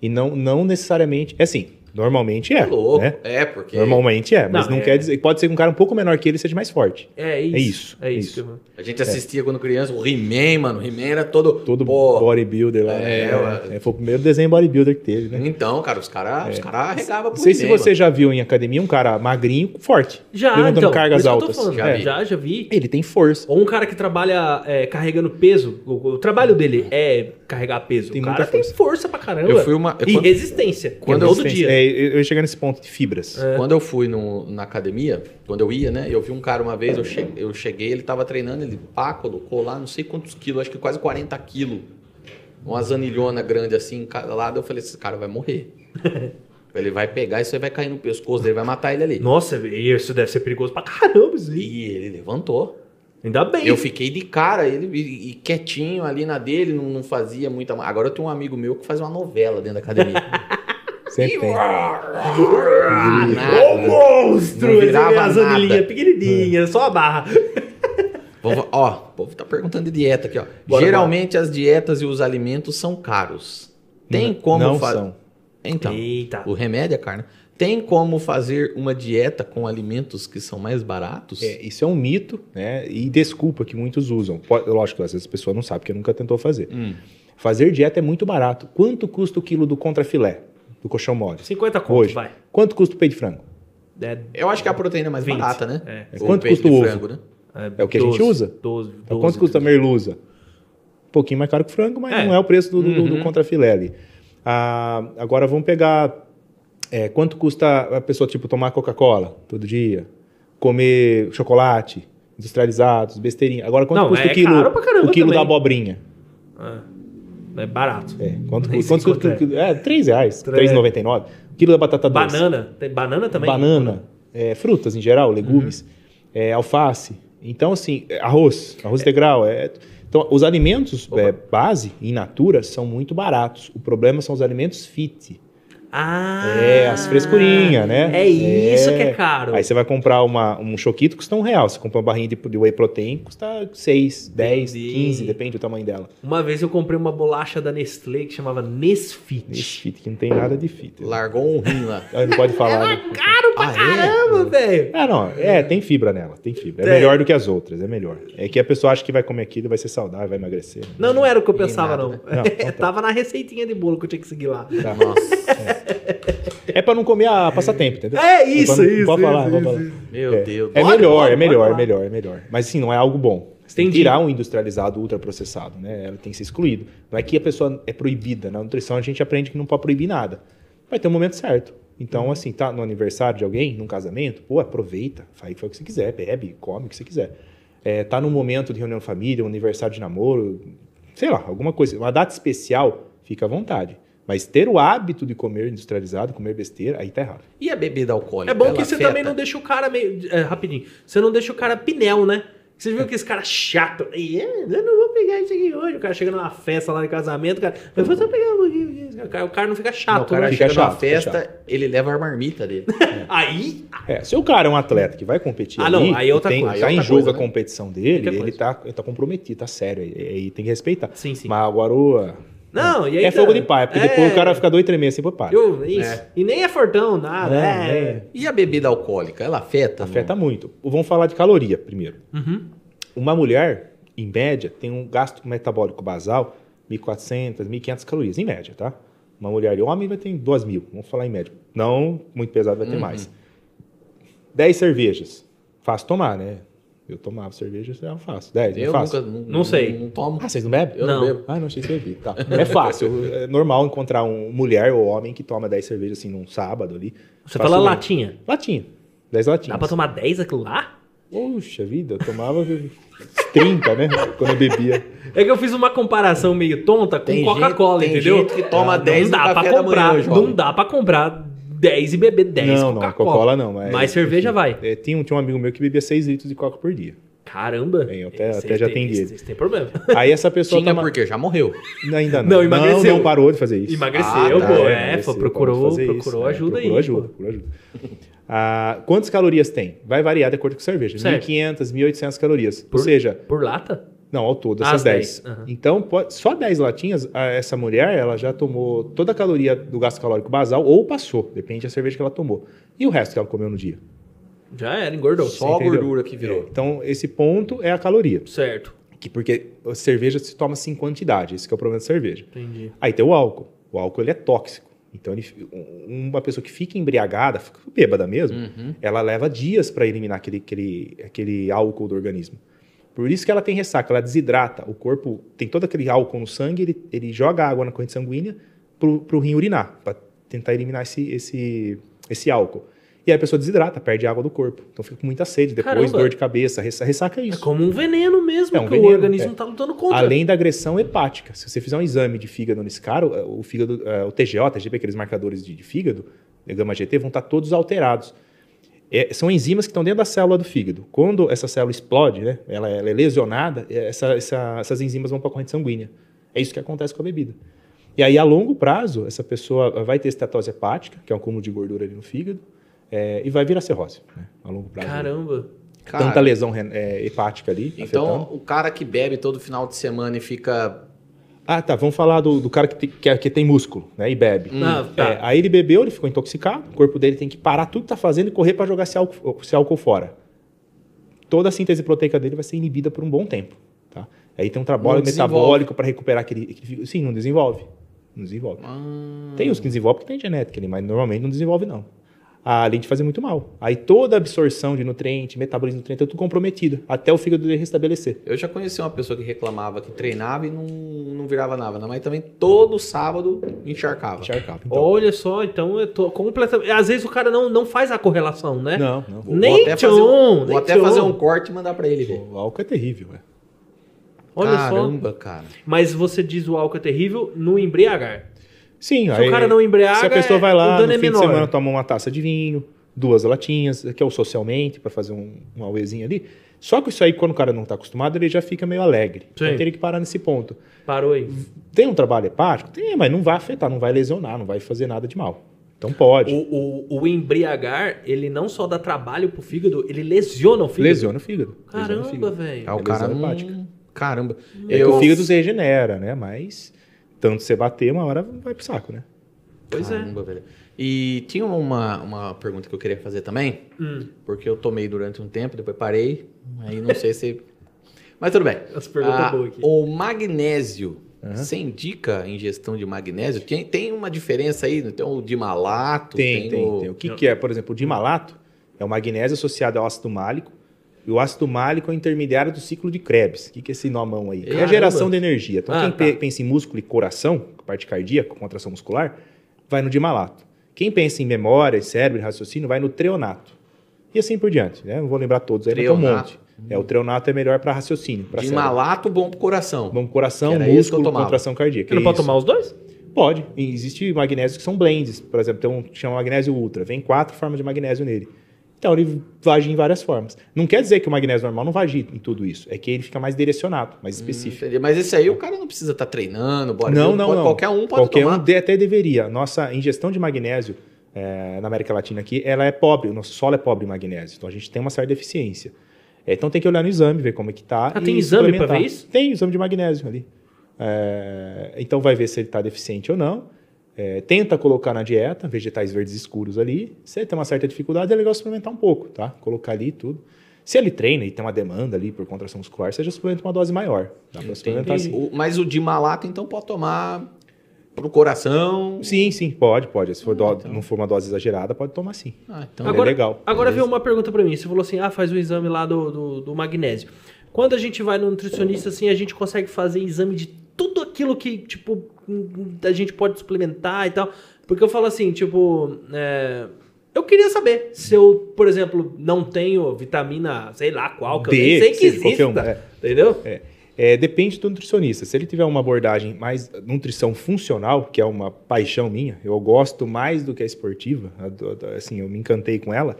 E não, não necessariamente. É assim, normalmente é. louco. né? É, porque Normalmente é, mas Não, não, é. quer dizer. Pode ser que um cara um pouco menor que ele seja mais forte. É isso. É isso, É é isso. isso. a gente assistia quando criança, o He-Man, mano. O He-Man era todo... Todo pô, bodybuilder lá. É, É, ué. é, foi o primeiro desenho bodybuilder que teve, né? Então, cara, os caras os cara arregavam pro Não sei se você mano. já viu em academia um cara magrinho, forte. Já, levantando então, cargas por isso que eu tô altas. falando. Já É, vi. já, já vi. Ele tem força. Ou um cara que trabalha é, carregando peso. O, o trabalho dele é carregar peso. Tem o cara tem força. força pra caramba. Eu fui uma- eu- e quando- resistência. que quando é eu- todo dia. É, eu ia chegar nesse ponto de fibras. Quando eu fui no- na academia, quando eu ia, né? Eu vi um cara uma vez, eu cheguei, eu cheguei ele tava treinando, ele pá, colocou lá não sei quantos quilos, acho que quase 40 quilos. Uma zanilhona grande assim, lado. Eu falei, esse cara vai morrer. ele vai pegar, isso aí vai cair no pescoço dele, vai matar ele ali. Nossa, isso deve ser perigoso pra caramba, isso aí. E ele levantou. Ainda bem. Eu fiquei de cara, ele e, e quietinho ali na dele, não, não fazia muita. Agora eu tenho um amigo meu que faz uma novela dentro da academia. Sempre tem. Ô monstro! Não virava as nada. anilhinhas pequenininhas, só a barra. Ó, o povo tá perguntando de dieta aqui, ó. Bora, Geralmente as dietas e os alimentos são caros. Tem como não fa- são. Então, Eita. o remédio é carne. Tem como fazer uma dieta com alimentos que são mais baratos? É, isso é um mito, né? E desculpa que muitos usam. Pode- lógico que às vezes a pessoa não sabe, porque nunca tentou fazer. Hum. Fazer dieta é muito barato. Quanto custa o quilo do contrafilé, do colchão mole? 50 conto, Hoje. vai. Quanto custa o peito de frango? É, Eu acho que a proteína é mais 20. barata, né? É. O Quanto custa o ovo? frango, né? É o que a gente usa? 12, Então, quanto custa a merluza? Um pouquinho mais caro que o frango, mas É. não é o preço do, do- do Uhum. contrafilé ali. Ah, agora vamos pegar é, quanto custa a pessoa tipo tomar Coca-Cola todo dia, comer chocolate industrializados, besteirinha. Agora quanto Não, custa é o quilo, caro pra caramba o quilo também. da abobrinha? É barato. É, quanto, Nem quanto sei custa? quanto o quilo? É, 3 reais, Três. 3,99. Quilo da batata doce. Banana. Tem banana também? Banana, é, frutas em geral, legumes, Uhum. é, alface. Então, assim, é, arroz, arroz integral. É, então, os alimentos é, base, in natura, são muito baratos. O problema são os alimentos fit. Ah! É, as frescurinhas, né? É isso É. que é caro. Aí você vai comprar uma, um choquito, custa um real. Você compra uma barrinha de, de whey protein, custa 6, 10, Entendi. 15, depende do tamanho dela. Uma vez eu comprei uma bolacha da Nestlé que chamava Nesfit. Esse fit, que não tem nada de fit. Largou um rim lá. Não pode falar. né? Caro pra Ah, é? caramba, velho! Ah, não. É, tem fibra nela. Tem fibra. É Tem. melhor do que as outras. É melhor. É que a pessoa acha que vai comer aquilo, vai ser saudável, vai emagrecer. Não, não era o que eu pensava, nada, não. né? Não, então tá. Tava na receitinha de bolo que eu tinha que seguir lá. Tá. Nossa, É pra não comer a passatempo, entendeu? É isso, pra não- isso, Pode falar, isso, pode isso, falar. isso. meu É, Deus. é Pode, melhor, pode, é melhor, é melhor, é melhor. Mas assim, não é algo bom. Você tem que tirar um industrializado, ultraprocessado, né? Ela tem que ser excluído. Não é que a pessoa é proibida. Na nutrição a gente aprende que não pode proibir nada. Vai ter um momento certo. Então, assim, tá no aniversário de alguém, num casamento, pô, aproveita, faz, faz o que você quiser, bebe, come o que você quiser. É, tá num momento de reunião de família, um aniversário de namoro, sei lá, alguma coisa, uma data especial, fica à vontade. Mas ter o hábito de comer industrializado, comer besteira, aí tá errado. E a bebida alcoólica? É bom que você afeta? também não deixa o cara meio. é, rapidinho. Você não deixa o cara pinel, né? Você viu que esse cara chato. "Ih, é, Eu não vou pegar isso aqui hoje. O cara chega numa festa lá de casamento, o cara. Eu vou só pegar um pouquinho. O cara, o cara não fica Não, chato, o cara né? Fica chega numa chato, fica festa, ele leva a marmita dele. Aí. É, se o cara é um atleta que vai competir Ah, ali, não, aí é outra tem, coisa. tá é em outra jogo a né? competição dele, ele tá, ele tá comprometido, tá sério, aí, aí tem que respeitar. Sim, sim. Mas agora o... Não, e aí. é tá- fogo de pai, porque é, depois o cara fica dois, três meses assim, pô, para. Eu, isso. É. E nem é fortão, nada. É, É. é. E a bebida alcoólica, ela afeta? Afeta muito. Vamos falar de caloria primeiro. Uhum. Uma mulher, em média, tem um gasto metabólico basal 1.400, 1.500 calorias, em média, tá? Uma mulher e homem vai ter 2.000, vamos falar em média. Não muito pesado, vai ter Uhum. mais. 10 cervejas. Fácil tomar, né? Eu tomava cerveja, já faço. 10, é Eu fácil. nunca, não, Não sei. Não, tomo. Ah, vocês não bebem? Eu não, Não. bebo. Ah, não achei que bebia. Tá. É fácil. É normal encontrar um mulher ou homem que toma 10 cervejas assim num sábado ali. Você fala Facilmente. latinha. Latinha. 10 latinhas. Dá pra tomar 10 aquilo lá? Poxa vida, eu tomava 30, né? Quando eu bebia. É que eu fiz uma comparação meio tonta com Coca-Cola, entendeu? gente que toma Ah, 10 não dá pra comprar, manhã. Não dá pra comprar 10 e beber 10 não, não, Coca-Cola. Não. Mas, Mas cerveja enfim, vai. é, tinha, um, tinha um amigo meu que bebia 6 litros de Coca por dia. Caramba. Bem, eu até- até já tem- atendi ele. tem problema. Aí essa pessoa Tinha toma- porque já morreu. Ainda não. Não, emagreceu. Não, não parou de fazer isso. Emagreceu, Ah, tá. pô. É, É, emagreceu, pô, procurou, procurou isso, ajuda é, aí. procurou ajuda, procurou ajuda. Ah, quantas calorias tem? Vai variar de acordo com a cerveja. Certo. 1.500, 1.800 calorias. Por- Ou seja, Por lata? Não, ao todo, essas as 10. 10, aham. Então, pode- só 10 latinhas, essa mulher, ela já tomou toda a caloria do gasto calórico basal ou passou, depende da cerveja que ela tomou. E o resto que ela comeu no dia? Já era, engordou. Só a gordura que virou. É, Então, esse ponto é a caloria. Certo. Que porque a cerveja se toma sem quantidade, esse que é o problema da cerveja. Entendi. Aí tem o álcool. O álcool ele é tóxico. Então, ele- um- uma pessoa que fica embriagada, fica bêbada mesmo, Uhum. ela leva dias para eliminar aquele, aquele, aquele álcool do organismo. Por isso que ela tem ressaca, ela desidrata. O corpo tem todo aquele álcool no sangue, ele, ele joga água na corrente sanguínea para o rim urinar, para tentar eliminar esse, esse, esse álcool. E aí a pessoa desidrata, perde água do corpo. Então fica com muita sede, depois Caramba. dor de cabeça, ressa- ressaca é É isso. como um veneno mesmo, É um que o veneno, organismo é. tá lutando contra. Além da agressão hepática. Se você fizer um exame de fígado nesse cara, o o fígado, eh, o TGO, TGP, aqueles marcadores de, de fígado, de gama GT, vão estar todos alterados. É, são enzimas que estão dentro da célula do fígado. Quando essa célula explode, né, ela, ela é lesionada, eh, essa- essa- essas enzimas vão para a corrente sanguínea. É isso que acontece com a bebida. E aí, a longo prazo, essa pessoa vai ter estetose hepática, que é um acúmulo de gordura ali no fígado, eh, e vai virar cirrose, né, a longo prazo. Caramba. Cara, Tanta lesão eh, hepática ali. Então, afetando. o cara que bebe todo final de semana e fica. Ah, tá. Vamos falar do, do cara que tem, que, é- que tem músculo, né? E bebe. Ah, tá. É, aí ele bebeu, ele ficou intoxicado, o corpo dele tem que parar tudo que tá fazendo e correr para jogar esse álcool, esse álcool fora. Toda a síntese proteica dele vai ser inibida por um bom tempo, tá? Aí tem um trabalho metabólico para recuperar aquele, aquele- Sim, não desenvolve. Não desenvolve. Ah, Tem os que desenvolvem porque tem genética ali, mas normalmente não desenvolve, não. Além de fazer muito mal. Aí toda a absorção de nutriente, metabolismo de nutriente é tudo comprometido, até o fígado dele restabelecer. Eu já conheci uma pessoa que reclamava que treinava e não, não virava nada, mas também todo sábado encharcava. Encharcava. Então, Olha só, então eu tô completamente. Às vezes o cara não, não faz a correlação, né? não, não. Vou, Nem vou até, fazer, um, vou nem até tchon. fazer um corte e mandar pra ele ver. O álcool é terrível, é. Olha Caramba, só. cara. Mas você diz o álcool é terrível no embriagar. Sim, Se o cara não embriaga, Se a pessoa é- vai o lá no é fim menor. de semana toma uma taça de vinho, duas latinhas, que é o socialmente, para fazer um, um auezinho ali. Só que isso aí, quando o cara não está acostumado, ele já fica meio alegre. Então Sim. teria que parar nesse ponto. Parou aí. Tem um trabalho hepático? Tem, mas não vai afetar, não vai lesionar, não vai fazer nada de mal. Então pode. O, o, o embriagar, ele não só dá trabalho pro fígado, ele lesiona o fígado. Lesiona o fígado. o Caramba, velho. Ah, o É cara não... hepática. Caramba. É que o fígado se regenera, né? Mas tanto você bater, uma hora vai pro saco, né? Pois é. Caramba, velho. E tinha uma, uma pergunta que eu queria fazer também, Hum. porque eu tomei durante um tempo, depois parei, aí não sei se... Mas tudo bem. As perguntas Ah, boas aqui. O magnésio, Aham. você indica a ingestão de magnésio? Tem, tem uma diferença aí? Tem o dimalato? Tem, tem, o... tem. O que, que é, por exemplo, o dimalato é o magnésio associado ao ácido málico. E o ácido málico é o intermediário do ciclo de Krebs. O que, que é esse nomão aí? É a Caramba. geração de energia. Então, Ah, quem tá. pe- pensa em músculo e coração, parte cardíaca, contração muscular, vai no dimalato. Quem pensa em memória, cérebro e raciocínio, vai no treonato. E assim por diante. Né? Não vou lembrar todos, aí um monte. É, o treonato é melhor para raciocínio. Pra cérebro. Dimalato bom pro coração. Bom pro coração, músculo, contração cardíaca. Você não pode Isso. tomar os dois? Pode. Existe magnésios que são blends. Por exemplo, tem um que chama magnésio ultra. Vem quatro formas de magnésio nele. Então, ele vai agir em várias formas. Não quer dizer que o magnésio normal não vai agir em tudo isso. É que ele fica mais direcionado, mais específico. Entendi. Mas esse aí o cara não precisa estar treinando, bora. não, não, pode- não. Qualquer um pode Qualquer tomar. um de- até deveria. Nossa ingestão de magnésio eh, na América Latina aqui, ela é pobre. O nosso solo é pobre em magnésio. Então, a gente tem uma certa deficiência. Eh, então, tem que olhar no exame, ver como é que tá. Ah, tem exame suplementar. ver isso? Tem exame de magnésio ali. Eh, então, vai ver se ele está deficiente ou não. É, tenta colocar na dieta vegetais verdes escuros ali. Se ele tem uma certa dificuldade, é legal suplementar um pouco, tá? Colocar ali tudo. Se ele treina e tem uma demanda ali por contração muscular, seja suplementa uma dose maior. Dá pra suplementar Entendi. sim. O- mas o dimalato, então, pode tomar pro coração. Sim, sim, pode, pode. Se for do- então. não for uma dose exagerada, pode tomar sim. Ah, então Agora- é legal. Agora veio uma pergunta pra mim. Você falou assim: ah, faz o exame lá do, do, do magnésio. Quando a gente vai no nutricionista, assim, a gente consegue fazer exame de tudo aquilo que, tipo, a gente pode suplementar e tal. Porque eu falo assim, tipo, é, Eu queria saber se eu, por exemplo, não tenho vitamina, sei lá qual, que eu D, nem sei que exista. um, é. Entendeu? É. É, depende do nutricionista. Se ele tiver uma abordagem mais nutrição funcional, que é uma paixão minha, eu gosto mais do que a esportiva, assim, eu me encantei com ela,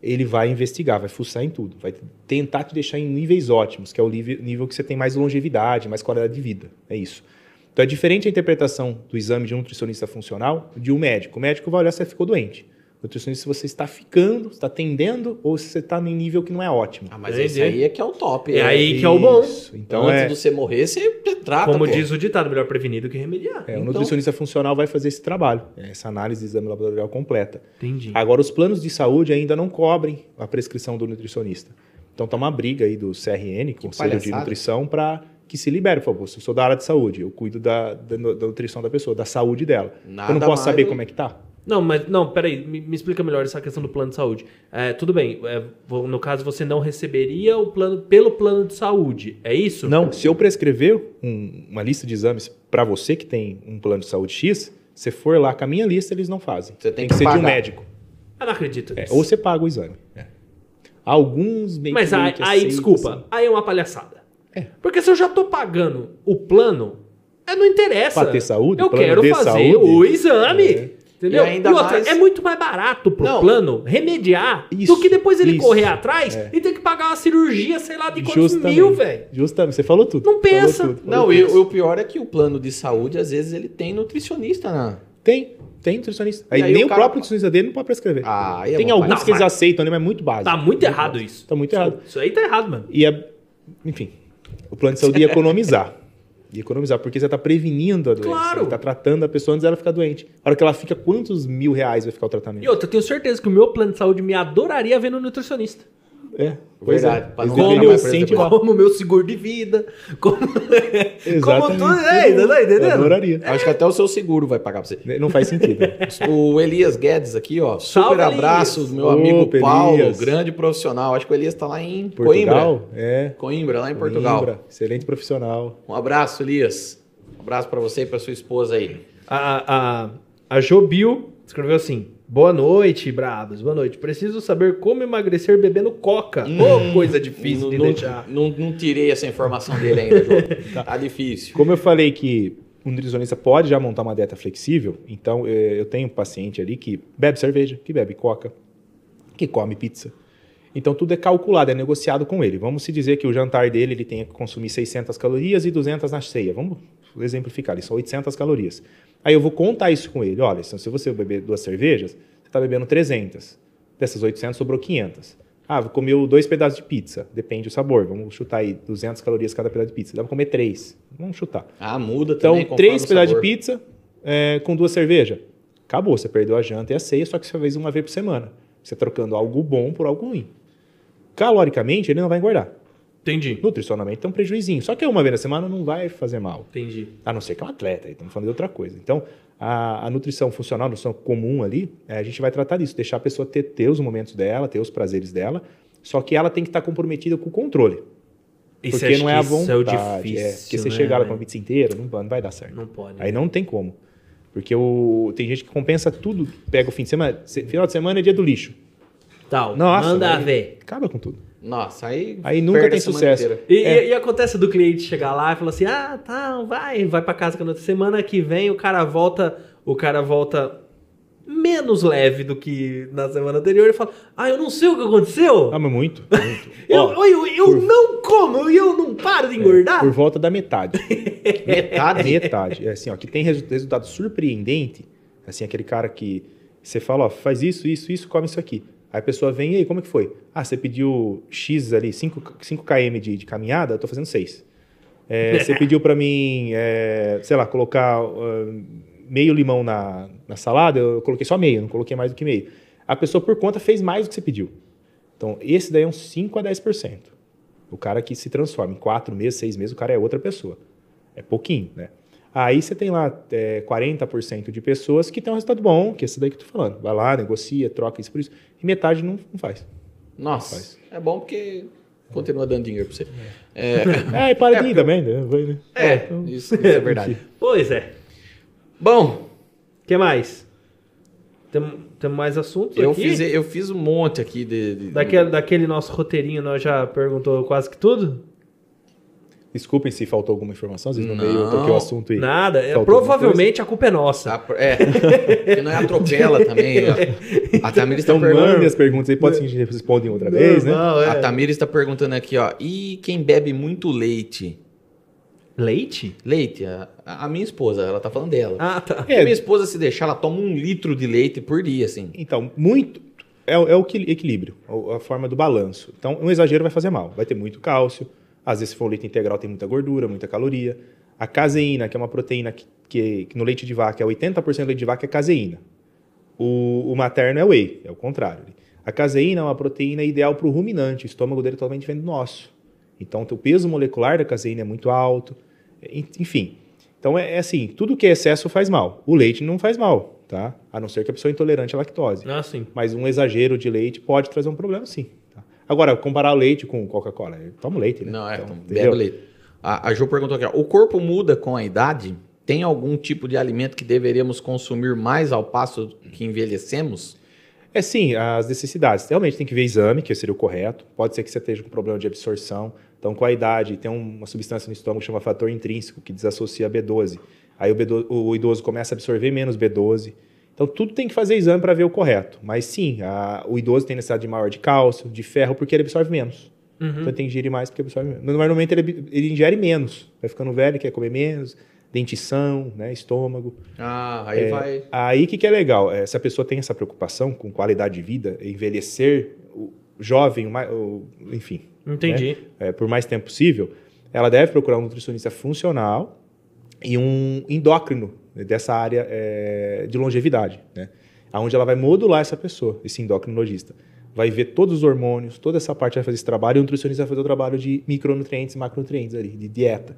ele vai investigar, vai fuçar em tudo, vai tentar te deixar em níveis ótimos, que é o nível que você tem mais longevidade, mais qualidade de vida. É isso. Então é diferente a interpretação do exame de um nutricionista funcional de um médico. O médico vai olhar se você ficou doente. O nutricionista, se você está ficando, está tendendo, ou se você está em nível que não é ótimo. Ah, mas Entendi. esse aí é que é o top. É aí que é o bom. Isso. Então Antes é, de você morrer, você trata, Como pô. diz o ditado, melhor prevenido que remediar. É, o Então- nutricionista funcional vai fazer esse trabalho, é, essa análise de exame laboratorial completa. Entendi. Agora, os planos de saúde ainda não cobrem a prescrição do nutricionista. Então, tá uma briga aí do CRN, Conselho de. Nutrição, para que se libere, por favor. Se eu sou da área de saúde, eu cuido da, da, da nutrição da pessoa, da saúde dela. Nada eu não posso mais saber do- como é que tá? Não, mas não, peraí, me, me explica melhor essa questão do plano de saúde. É, tudo bem, é, no caso você não receberia o plano pelo plano de saúde, é isso? Não, se eu prescrever um- uma lista de exames para você que tem um plano de saúde X, você for lá com a minha lista, eles não fazem. Você tem que, que ser de um pagar. médico. Eu não acredito É, nisso. ou você paga o exame. É. Alguns meio Mas aí, aí, desculpa, assim. aí é uma palhaçada. É. Porque se eu já tô pagando o plano, é, não interessa. Pra ter saúde, Eu quero fazer saúde. o exame. É. Entendeu? E ainda outra, mais- é muito mais barato pro Não. plano remediar Isso, do que depois ele isso. correr atrás É. e ter que pagar uma cirurgia, sei lá, de quantos Justamente. mil, velho. Justamente, você falou tudo. Não Falou pensa. tudo, falou Não, e o pior é que o plano de saúde, às vezes, ele tem nutricionista, né? Tem, tem nutricionista. Aí, E aí nem o o, cara- próprio nutricionista dele não pode prescrever. Ah, aí é tem bom, alguns Não, que eles mas- aceitam, né, mas é muito básico. Tá muito errado isso. Tá muito errado. Isso aí tá errado, mano. E é, enfim, o plano de saúde ia economizar. Ia economizar, porque você está prevenindo a doença. Claro. Você está tratando a pessoa antes dela ficar doente. A hora que ela fica, quantos mil reais vai ficar o tratamento? E outra, eu tenho certeza que o meu plano de saúde me adoraria ver no nutricionista. É, pois Verdade, é. preso incentivar. Como o meu seguro de vida. Como, como tudo. É, Eu entendendo? adoraria. Acho que até o seu seguro vai pagar pra você. Não faz sentido. O Elias Guedes aqui, ó. Super Salve, abraço do meu amigo Opa, Paulo, Elias. grande profissional. Acho que o Elias tá lá em Portugal? Coimbra. É. Coimbra, lá em Portugal. Coimbra, Excelente profissional. Um abraço, Elias. Um abraço pra você e pra sua esposa aí. A, a, a Jobil escreveu assim: Boa noite, bravos. Boa noite. Preciso saber como emagrecer bebendo coca. Ô, coisa difícil não, de não- deixar. Não, não tirei essa informação dele ainda, João. tá difícil. Como eu falei que o nutricionista pode já montar uma dieta flexível, então eh, eu tenho um paciente ali que bebe cerveja, que bebe coca, que come pizza. Então tudo é calculado, é negociado com ele. Vamos se dizer que o jantar dele ele tenha que consumir 600 calorias e 200 na ceia. Vamos exemplificar, isso são 800 calorias. Aí eu vou contar isso com ele. Olha, então, se você beber duas cervejas, você está bebendo 300. Dessas 800 sobrou 500. Ah, vou comer dois pedaços de pizza. Depende do sabor. Vamos chutar aí 200 calorias cada pedaço de pizza. Dá para comer três. Vamos chutar. Ah, muda Então, também. conforme três pedaços de pizza é, com duas cervejas. Acabou, você perdeu a janta e a ceia, só que você fez uma vez por semana. Você trocando algo bom por algo ruim. Caloricamente, ele não vai engordar. Entendi. Nutricionalmente tem um prejuizinho. Só que uma vez na semana não vai fazer mal. Entendi. A não ser que é um atleta, aí estamos falando de outra coisa. Então, a, a nutrição funcional, a nutrição comum ali, é, a gente vai tratar disso, deixar a pessoa ter, ter os momentos dela, ter os prazeres dela, só que ela tem que estar comprometida com o controle. Isso porque não é a isso vontade. É o é. difícil. Porque você né, chegar lá com velho? a pizza inteira, não, vai- não vai dar certo. Não pode. Aí não tem como. Porque o, tem gente que compensa tudo, pega o fim de semana. se- Final de semana é dia do lixo. Tal. Nossa, manda aí ver. Acaba com tudo. Nossa, aí. Aí nunca tem sucesso. inteira. E, É. e- e acontece do cliente chegar lá e falar assim: ah, tá, vai, vai pra casa que na semana que vem o cara volta, o cara volta menos leve do que na semana anterior e fala: Ah, eu não sei o que aconteceu. Ah, mas muito. muito. eu Ó, eu, eu não como e eu não paro de engordar. por volta da metade. Metade. metade. É assim, ó, que tem resu- resultado surpreendente. Assim, aquele cara que você fala, ó, faz isso, isso, isso, come isso aqui. Aí a pessoa vem, e aí, como é que foi? Ah, você pediu X ali, 5, 5 km de, de caminhada, eu tô fazendo 6. você pediu pra mim, é, sei lá, colocar ah, meio limão na, na salada, eu coloquei só meio, não coloquei mais do que meio. A pessoa, por conta, fez mais do que você pediu. Então, esse daí é uns 5 a 10%. O cara que se transforma em 4 meses, 6 meses, o cara é outra pessoa. É pouquinho, né? Aí você tem lá é, 40% de pessoas que tem um resultado bom, que é esse daí que eu tô falando. Vai lá, negocia, troca isso por isso. E metade não, não faz. Nossa, Faz. é bom porque continua dando dinheiro pra você. É, É, e para de ir também, né? Vai, né? é, então- isso, isso é verdade. Pois é. Bom, O que mais? Tem, Temos mais assuntos Eu aqui? fiz, eu fiz um monte aqui de. de- Daquele, daquele nosso roteirinho, nós já perguntou quase que tudo? Desculpem se faltou alguma informação, às vezes no Não. meio eu toquei o assunto e... Nada. É, provavelmente a culpa é nossa. Tá, É, porque não é atropela também. ó. A Tamires está Então perguntando. mandem as perguntas aí, pode ser que a gente responda em outra vez, né? Normal, é. A Tamires está perguntando aqui, ó. E quem bebe muito leite? Leite? Leite, a, a minha esposa, ela tá falando dela. Ah, tá. Porque minha esposa, se deixar, ela toma um litro de leite por dia, assim. Então, muito. É, o- é o equil- equilíbrio, a a forma do balanço. Então, um exagero vai fazer mal. Vai ter muito cálcio. Às vezes, se for um leite integral, tem muita gordura, muita caloria. A caseína, que é uma proteína que, que- que no leite de vaca é 80% do leite de vaca, é caseína. O, o materno é whey, é o contrário. A caseína é uma proteína ideal para o ruminante. O estômago dele é totalmente diferente do nosso. Então, o peso molecular da caseína é muito alto. En- Enfim. Então, é, é assim: tudo que é excesso faz mal. O leite não faz mal, tá? A não ser que a pessoa é intolerante à lactose. Ah, sim. Mas um exagero de leite pode trazer um problema, sim. Agora, comparar o leite com Coca-Cola, eu tomo leite, né? Não, é, Então, bebe leite. A, a Ju perguntou aqui, ó. O corpo muda com a idade? Tem algum tipo de alimento que deveríamos consumir mais ao passo que envelhecemos? É sim, as necessidades. Realmente tem que ver exame, que seria o correto. Pode ser que você esteja com problema de absorção. Então, com a idade, tem uma substância no estômago que chama fator intrínseco, que desassocia a B12. Aí o, B12 o idoso começa a absorver menos B12. Então, tudo tem que fazer exame para ver o correto. Mas sim, a- o idoso tem necessidade de maior de cálcio, de ferro, porque ele absorve menos. Uhum. Então, ele tem que ingerir mais porque absorve menos. Normalmente, ele, ele ingere menos. Vai ficando velho, quer comer menos. Dentição, né, estômago. Ah, aí vai... Aí o que, que é legal? É, se a pessoa tem essa preocupação com qualidade de vida, envelhecer o jovem, o enfim, Entendi. é, por mais tempo possível, ela deve procurar um nutricionista funcional e um endócrino dessa área é, de longevidade, né? Onde ela vai modular essa pessoa, esse endocrinologista. Vai ver todos os hormônios, toda essa parte vai fazer esse trabalho, e o nutricionista vai fazer o trabalho de micronutrientes e macronutrientes ali, de dieta.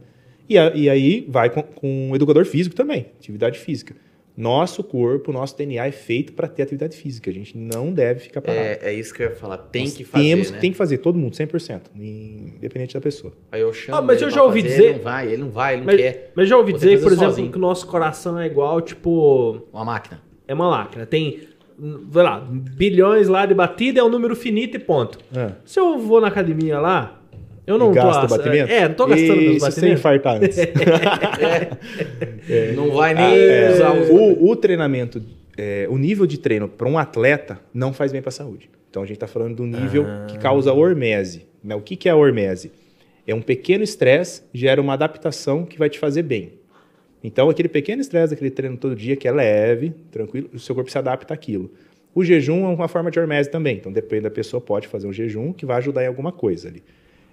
E, a- e aí vai com, com um educador físico também, atividade física. Nosso corpo, nosso DNA é feito para ter atividade física. A gente não deve ficar parado. É, é isso que eu ia falar. Tem Nós que fazer, temos, né? Tem que fazer, todo mundo, 100%, independente da pessoa. Aí eu chamo Ah, mas ele eu já ouvi fazer, dizer- Ele não vai, ele não vai, ele não Mas, quer. mas já ouvi Vou dizer, por exemplo, sozinho. que o nosso coração é igual, tipo, Uma máquina. é uma máquina. Tem, vai lá, bilhões lá de batida, é um número finito e ponto. É. Se eu vou na academia lá, eu não E tô... batimento? É, não tô gastando e meus batimentos. infartar antes? Não vai nem É, usar os... o, o treinamento, é, o nível de treino para um atleta não faz bem para a saúde. Então a gente está falando do nível Ah. que causa hormese. né? O que, que é a hormese? É um pequeno estresse gera uma adaptação que vai te fazer bem. Então aquele pequeno estresse daquele treino todo dia que é leve, tranquilo, o seu corpo se adapta àquilo. O jejum é uma forma de hormese também. Então depende da pessoa pode fazer um jejum que vai ajudar em alguma coisa ali.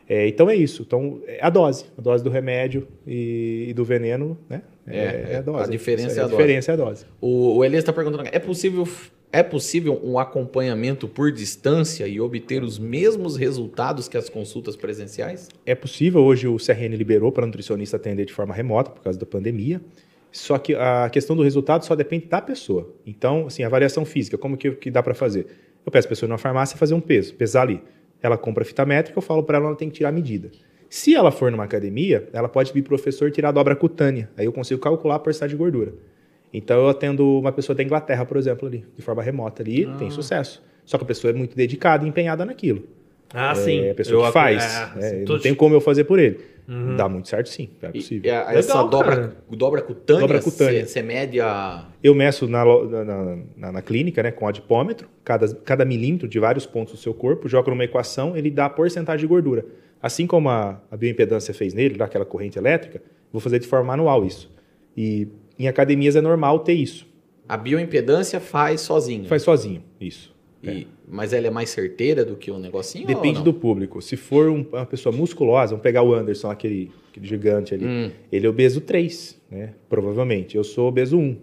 É, então é isso. Então é a dose, a dose do remédio e, e do veneno, né? É, a dose. a diferença é a dose. diferença é a dose. O, o Elias está perguntando, é possível, é possível um acompanhamento por distância e obter os mesmos resultados que as consultas presenciais? É possível, hoje o CRN liberou para nutricionista atender de forma remota por causa da pandemia. Só que a questão do resultado só depende da pessoa. Então, assim, avaliação física, como que, que dá para fazer? Eu peço a pessoa ir numa farmácia fazer um peso, pesar ali. Ela compra fita métrica, eu falo para ela, ela tem que tirar a medida. Se ela for numa academia, ela pode vir professor tirar a dobra cutânea. Aí eu consigo calcular a porcentagem de gordura. Então eu atendo uma pessoa da Inglaterra, por exemplo, ali, de forma remota ali, tem sucesso. Só que a pessoa é muito dedicada e empenhada naquilo. Ah, sim. É a pessoa Eu que faz. é, É, não tem como eu fazer por ele. Dá muito certo, sim. É E, possível. e a- essa Legal, dobra, cara. dobra cutânea, Dobra cutânea. Você mede a... Eu meço na, na, na- na clínica, né, com adipômetro, cada, cada milímetro de vários pontos do seu corpo, joga numa equação, ele dá a porcentagem de gordura. Assim como a, a bioimpedância fez nele, lá aquela corrente elétrica, vou fazer de forma manual isso. E em academias é normal ter isso. A bioimpedância faz sozinho. Faz sozinho, isso. E- Mas ela é mais certeira do que o negocinho? Depende do público. Se for um- uma pessoa musculosa, vamos pegar o Anderson, aquele, aquele gigante ali. Hum. Ele é obeso 3, né? Provavelmente. Eu sou obeso 1,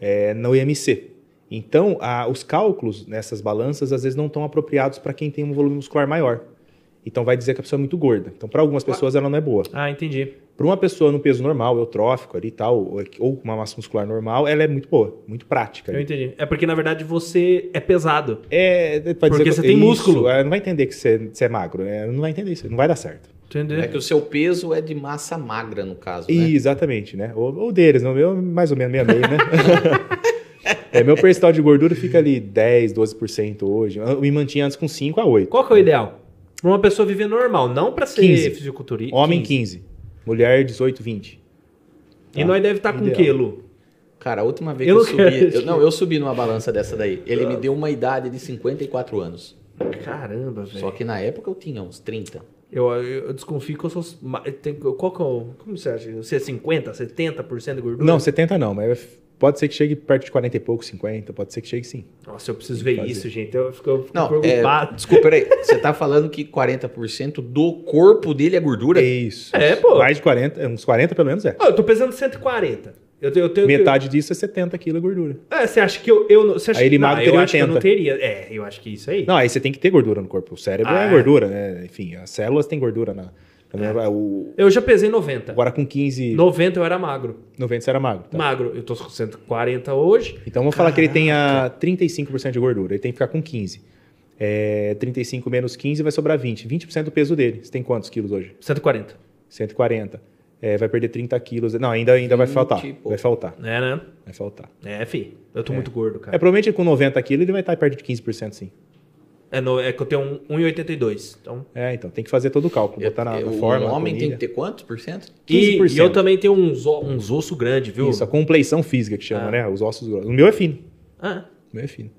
é, no IMC. Então, a- os cálculos nessas balanças às vezes não estão apropriados para quem tem um volume muscular maior. Então, vai dizer que a pessoa é muito gorda. Então, para algumas pessoas, ela não é boa. Ah, entendi. Para uma pessoa no peso normal, eutrófico ali e tal, ou, com uma massa muscular normal, ela é muito boa, muito prática. Eu ali. entendi. É porque, na verdade, você é pesado. É, vai Porque dizer que- você tem isso, músculo. é, não vai entender que você, você é magro. é, não vai entender isso. Não vai dar certo. Entendeu? É que o seu peso é de massa magra, no caso, né? E, exatamente, né? Ou, ou deles, não, eu mais ou menos meio a meio, né? É, meu percentual de gordura fica ali 10, 12% hoje. Eu me mantinha antes com 5 a 8. Qual que é o ideal? Pra uma pessoa viver normal, não pra ser 15. fisiculturista. Homem 15. Mulher 18, 20. E nós deve estar com o quê, Lu? Cara, a última vez Eu que eu subi. eu- não, eu subi numa balança dessa daí. Ele me deu uma idade de 54 anos. Caramba, velho. Só que na época eu tinha uns 30. Eu, eu, eu desconfio que eu sou. tem- Qual que é o. Como você acha? Você é 50%, 70% de gordura? Não, 70 não, mas pode ser que chegue perto de 40 e pouco, 50. Pode ser que chegue sim. Nossa, eu preciso ver que isso, fazer. gente. Eu fico, eu fico Não, é, preocupado. desculpa, peraí. Você tá falando que 40% do corpo dele é gordura? É isso. É, pô. Mais de 40, uns 40 pelo menos é. Ó, eu tô pesando 140. Eu eu tenho que- Metade disso é 70 quilos de gordura. É, você acha que eu, eu não. Você acha Aí ele que, não, eu teria acho que eu não 80. teria. É, eu acho que isso aí. Não, aí você tem que ter gordura no corpo. O cérebro Ah, é é? gordura, né? Enfim, as células têm gordura na. Na- O, Eu já pesei 90. agora com 15, 90 eu era magro. 90 você era magro. tá? Magro. Eu tô com 140 hoje. Então vamos falar que ele tenha 35% de gordura. Ele tem que ficar com 15. É, 35 menos 15 vai sobrar 20. 20% do peso dele. Você tem quantos quilos hoje? 140. 140. É, vai perder 30 quilos. Não, ainda, ainda vai 20 faltar. Vai faltar. É, né? Vai faltar. É, fi. Eu tô muito gordo, É, cara. provavelmente com 90 quilos ele vai estar perto de 15%, sim. É, no- é que eu tenho um 1,82. Então. É, então tem que fazer todo o cálculo. Botar na, na o forma. na homem tem que ter quantos por cento? E, 15%. e eu também tenho uns, o- uns ossos grandes, viu? Isso, a compleição física que chama, Ah. né? Os ossos grossos. O meu é fino. Ah, O meu é fino.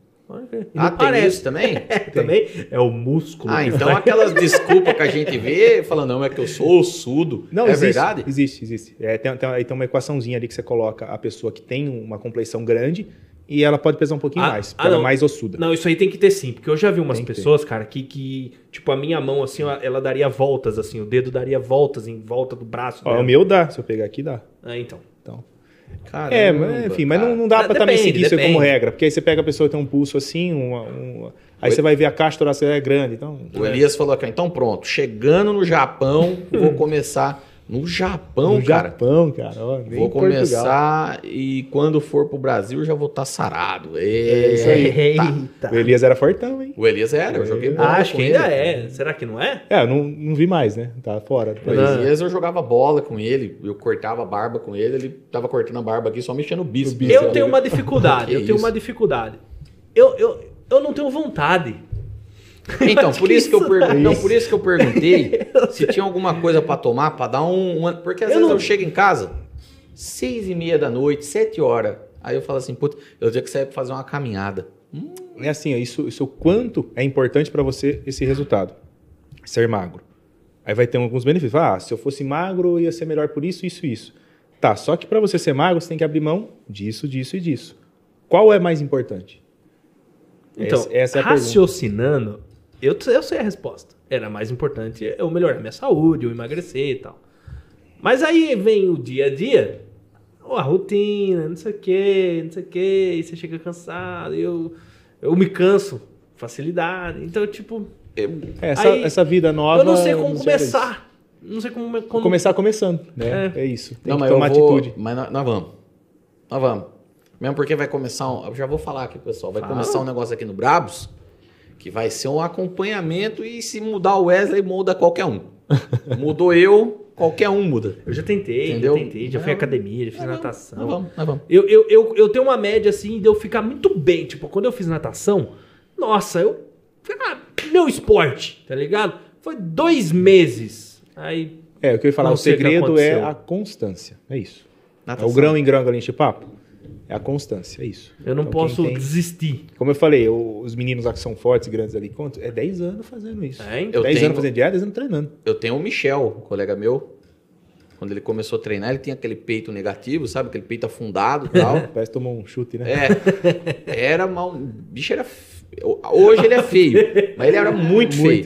Ah, tem parece. isso também? É, também é o músculo. Ah, então vai- aquelas desculpas que a gente vê, falando, não, é que eu sou ossudo. Não, é existe, verdade? Existe, existe. É, tem, tem, aí tem uma equaçãozinha ali que você coloca a pessoa que tem uma compleição grande e ela pode pesar um pouquinho Ah, mais, ah, porque ela é mais ossuda. Não, isso aí tem que ter sim, porque eu já vi umas Tem ter. pessoas, cara, que, que, tipo, a minha mão, assim, ó, ela daria voltas, assim, o dedo daria voltas em volta do braço Ó, dela. o meu dá, se eu pegar aqui dá. Ah, então. Então. Caramba, é, mas, enfim, mas não, cara. não dá Ah, pra também depende, seguir isso aí como regra, porque aí você pega a pessoa que tem um pulso assim, uma, uma- aí você vai ver a caixa torácica é grande, então... O Elias falou aqui, então pronto, chegando no Japão, vou começar no Japão, no cara. Japão, cara, ó, Vou Portugal. começar e quando for pro Brasil já vou estar sarado. É isso aí. Eita. O Elias era fortão, hein? O Elias era, eu joguei bola Ah, acho com que ele. ainda é. Será que não é? É, eu não, não vi mais, né? Tá fora. O. Elias eu jogava bola com ele, eu cortava a barba com ele, ele tava cortando a barba aqui só mexendo o bíceps. Eu tenho uma dificuldade, eu tenho uma dificuldade. Eu, eu, eu não tenho vontade. Então, por isso que eu perguntei, não, por isso que eu perguntei se tinha alguma coisa pra tomar, pra dar um, um- porque às Eu vezes não- eu chego em casa seis e meia da noite, sete horas, aí eu falo assim, putz, eu tinha que sair pra fazer uma caminhada. É assim, isso, isso o quanto é importante pra você esse resultado. Ser magro. Aí vai ter alguns benefícios. Ah, se eu fosse magro, ia ser melhor por isso, isso, isso. Tá, só que pra você ser magro, você tem que abrir mão disso, disso e disso. Qual é mais importante? Então, Essa- essa é a pergunta. raciocinando, eu, eu sei a resposta. Era mais importante eu melhorar minha saúde, eu emagrecer e tal. Mas aí vem o dia a dia, a rotina, não sei o que, não sei o que, e você chega cansado, eu, eu me canso, facilidade. Então, tipo, É, essa, Aí, essa vida nova. eu não sei como gera isso. começar. Não sei como. como... Começar começando, né? É. É, isso. Tem não, que mas tomar vou, atitude. mas nós, nós vamos. Nós vamos. Mesmo porque vai começar, um, eu já vou falar aqui, pessoal, vai Fala. começar um negócio aqui no Brabos, que vai ser um acompanhamento e se mudar o Wesley, muda qualquer um. Mudou eu, qualquer um muda. Eu já tentei, Entendeu? já tentei, já fui à academia, já fiz Nós natação. Nós vamos, nós vamos. Eu, eu, eu, eu tenho uma média assim de eu ficar muito bem. Tipo, quando eu fiz natação, nossa, eu. Ah, meu esporte, tá ligado? Foi dois meses. Aí. É, o que eu ia falar, o segredo é a constância. É isso. É Natação. o grão em grão que a gente papo. É a constância, é isso. Eu não Então, posso tem- desistir. Como eu falei, o- os meninos lá que são fortes e grandes ali, quanto? É 10 anos fazendo isso. É, hein? Eu 10 tenho- anos fazendo dieta, 10 anos treinando. Eu tenho o Michel, um colega meu. Quando ele começou a treinar, ele tinha aquele peito negativo, sabe? Aquele peito afundado e tal. Parece que tomou um chute, né? É. Era mal. O bicho era. Hoje ele é feio, mas ele era muito, feio.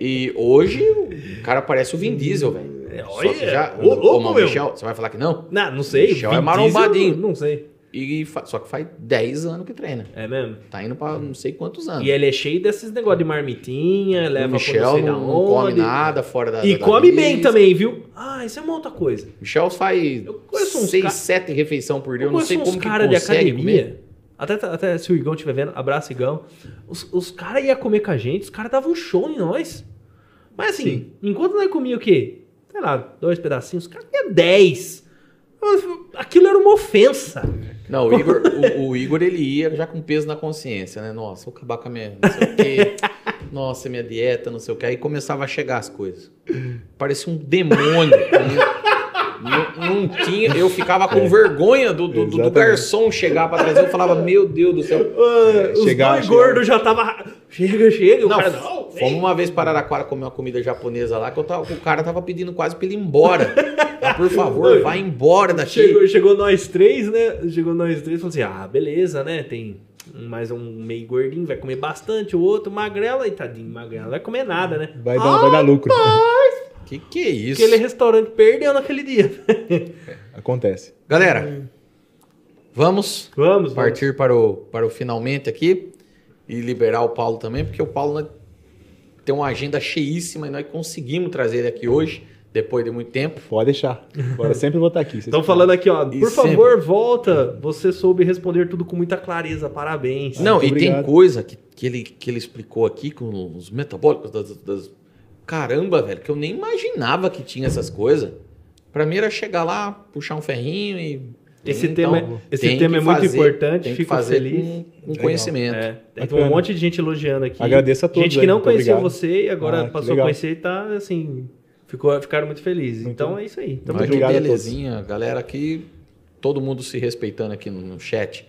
E hoje o cara parece o Vin Diesel, velho. É, Só olha, que já. ô, louco, o meu. Michel, você vai falar que não? Não, não sei. Michel é marombadinho. Diesel, Não sei. E Só que faz 10 anos que treina. É mesmo? Tá indo pra não sei quantos anos. E ele é cheio desses negócios de marmitinha, leva Michel não da não, não come nada fora da. E da come bem lista. também, viu? Ah, isso é uma outra coisa. Michel faz Eu conheço uns 6, ca- 7 refeições por dia. Eu, não sei como que caras de consegue academia. comer. Até, até se o Igão estiver vendo, abraço, Igão. Os, os caras iam comer com a gente, os caras davam um show em nós. Mas assim, Sim. enquanto nós comia o quê? Sei lá, dois pedacinhos, os caras iam dez. Aquilo era uma ofensa. Não, o Igor, o, o Igor, ele ia já com peso na consciência, né? Nossa, vou acabar com a minha. Não sei o quê. Nossa, minha dieta, não sei o quê. Aí começava a chegar as coisas. Parecia um demônio. Não, não tinha, eu ficava com vergonha do, do, do- garçom chegar pra trazer. Eu falava, meu Deus do céu. Ah, os chegava- dois gordos já tava. Chega, chega. o Não, cara, não. Fomos uma vez para Araraquara comer uma comida japonesa lá, que eu tava, o cara tava pedindo quase pra ele ir embora. Ah, por favor, vai embora daqui. Chegou, chegou nós três, né? Chegou nós três e falou assim: ah, beleza, né? Tem mais um meio gordinho, vai comer bastante. O outro, magrela, e tadinho, magrela, não vai comer nada, né? Vai dar, vai dar lucro. Que que é isso? Aquele restaurante perdeu naquele dia. Acontece. Galera, vamos vamos, partir para o, para o finalmente aqui e liberar o Paulo também, porque o Paulo né, tem uma agenda cheíssima e nós conseguimos trazer ele aqui hoje, depois de muito tempo. Pode deixar. Agora sempre vou estar aqui. Estão falando aqui, ó. E Por sempre. favor, volta. Você soube responder tudo com muita clareza. Parabéns. Não, muito e tem obrigado. coisa que, que, ele, que ele explicou aqui com os metabólicos das, das- Caramba, velho, que eu nem imaginava que tinha essas coisas. Pra mim era chegar lá, puxar um ferrinho e. Esse Então, tema, é- esse tem tema é que muito fazer- importante. Tem que Fico fazer feliz. com, com conhecimento. É, tem Bacana. um monte de gente elogiando aqui. Agradeço a todos, Gente que não Muito conhecia obrigado. você e agora Ah, passou a conhecer e tá assim. Ficou, ficaram muito felizes. Muito então bom. é isso aí. Tamo Olha que a belezinha, galera aqui, todo mundo se respeitando aqui no, no chat.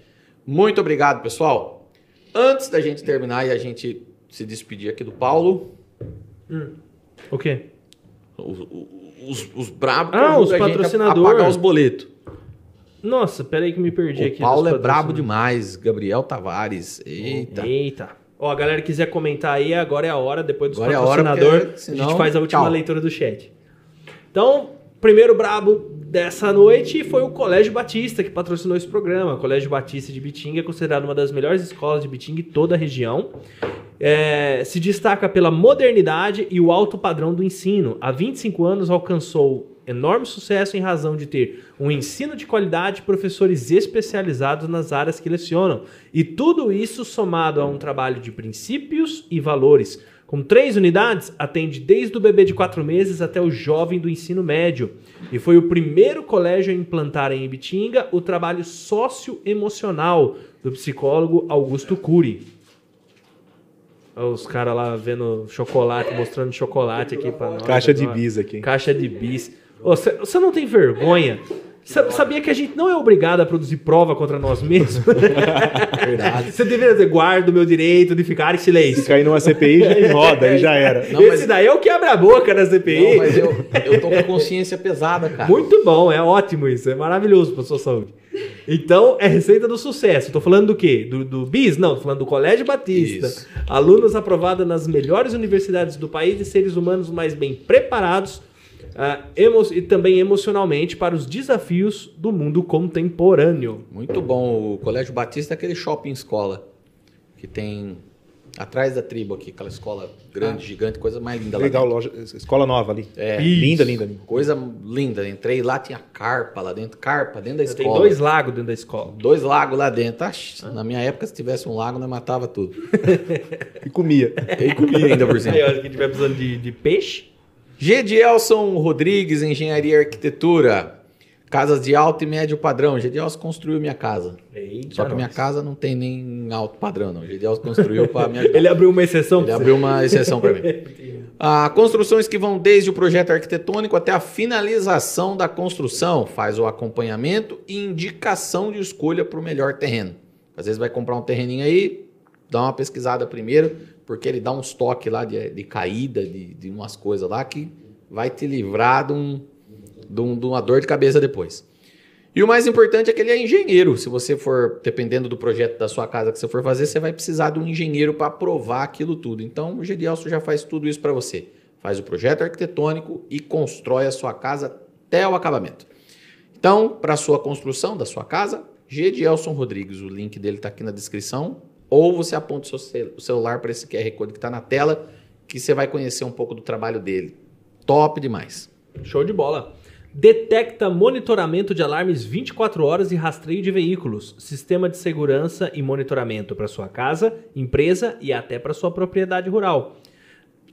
Muito obrigado, pessoal. Antes da gente terminar e a gente se despedir aqui do Paulo, O quê? os, os, os brabos que Ah, os a gente a- patrocinador. a pagar os boletos. Nossa, peraí que me perdi O aqui. Paulo é brabo demais, Gabriel Tavares. Eita. Eita. Ó, a galera quiser comentar aí, agora é a hora, depois dos Agora é a hora, porque a senão, gente faz a última tchau. leitura do chat. Então, primeiro brabo dessa noite foi o Colégio Batista, que patrocinou esse programa. O Colégio Batista de Bitinga é considerado uma das melhores escolas de Bitinga em toda a região. É, se destaca pela modernidade e o alto padrão do ensino. Há 25 anos alcançou enorme sucesso em razão de ter um ensino de qualidade e professores especializados nas áreas que lecionam. E tudo isso somado a um trabalho de princípios e valores. Com três unidades, atende desde o bebê de quatro meses até o jovem do ensino médio. E foi o primeiro colégio a implantar em Ibitinga o trabalho socioemocional do psicólogo Augusto Cury. Olha Os caras lá vendo chocolate, mostrando chocolate aqui pra nós. Caixa de bis aqui. Caixa de bis. Você você não tem vergonha? Sa- Sabia que a gente não é obrigado a produzir prova contra nós mesmos? Verdade. Você deveria dizer, guardo o meu direito de ficar em Se silêncio. cair numa CPI, já roda, aí já era. Não, Esse mas- daí é o que abre a boca na CPI. Não, mas eu, eu tô com consciência pesada, cara. Muito bom, é ótimo isso, é maravilhoso para sua saúde. Então, é receita do sucesso. Tô falando do quê? Do, do BIS? Não, tô falando do Colégio Batista. Isso. Alunos aprovados nas melhores universidades do país e seres humanos mais bem preparados ah, emo- e também emocionalmente para os desafios do mundo contemporâneo. Muito bom. O Colégio Batista é aquele shopping escola que tem atrás da tribo aqui, aquela escola grande, gigante, coisa mais linda lá. Legal, loja, escola nova ali. É, Isso. Linda, linda, linda. coisa linda. Entrei lá, tinha carpa lá dentro, carpa dentro da Tem escola. dois lagos dentro da escola. Dois lagos lá dentro. Acho, Na minha época, se tivesse um lago, nós matava tudo. E comia. E comia ainda por cima. Aí, olha, que tiver precisando de, de peixe. Gedielson Rodrigues, Engenharia e Arquitetura. Casas de alto e médio padrão. Gedielson construiu minha casa. Eita, Só que minha nós. casa não tem nem alto padrão, não. Gedielson construiu para me ajudar. Ele abriu uma exceção. Ele abriu uma exceção para mim. Ah, construções que vão desde o projeto arquitetônico até a finalização da construção, faz o acompanhamento e indicação de escolha para o melhor terreno. Às vezes vai comprar um terreninho aí, dá uma pesquisada primeiro, porque ele dá uns toques lá de, de caída, de, de umas coisas lá que vai te livrar de, um, de, um- de uma dor de cabeça depois. E o mais importante é que ele é engenheiro. Se você for, dependendo do projeto da sua casa que você for fazer, você vai precisar de um engenheiro para aprovar aquilo tudo. Então, o Gedielso já faz tudo isso para você. Faz o projeto arquitetônico e constrói a sua casa até o acabamento. Então, para a sua construção da sua casa, Gedielson Rodrigues, o link dele está aqui na descrição. Ou você aponta o seu celular para esse QR Code que está na tela, que você vai conhecer um pouco do trabalho dele. Top demais. Show de bola. Detecta monitoramento de alarmes 24 horas e rastreio de veículos. Sistema de segurança e monitoramento para sua casa, empresa e até para sua propriedade rural.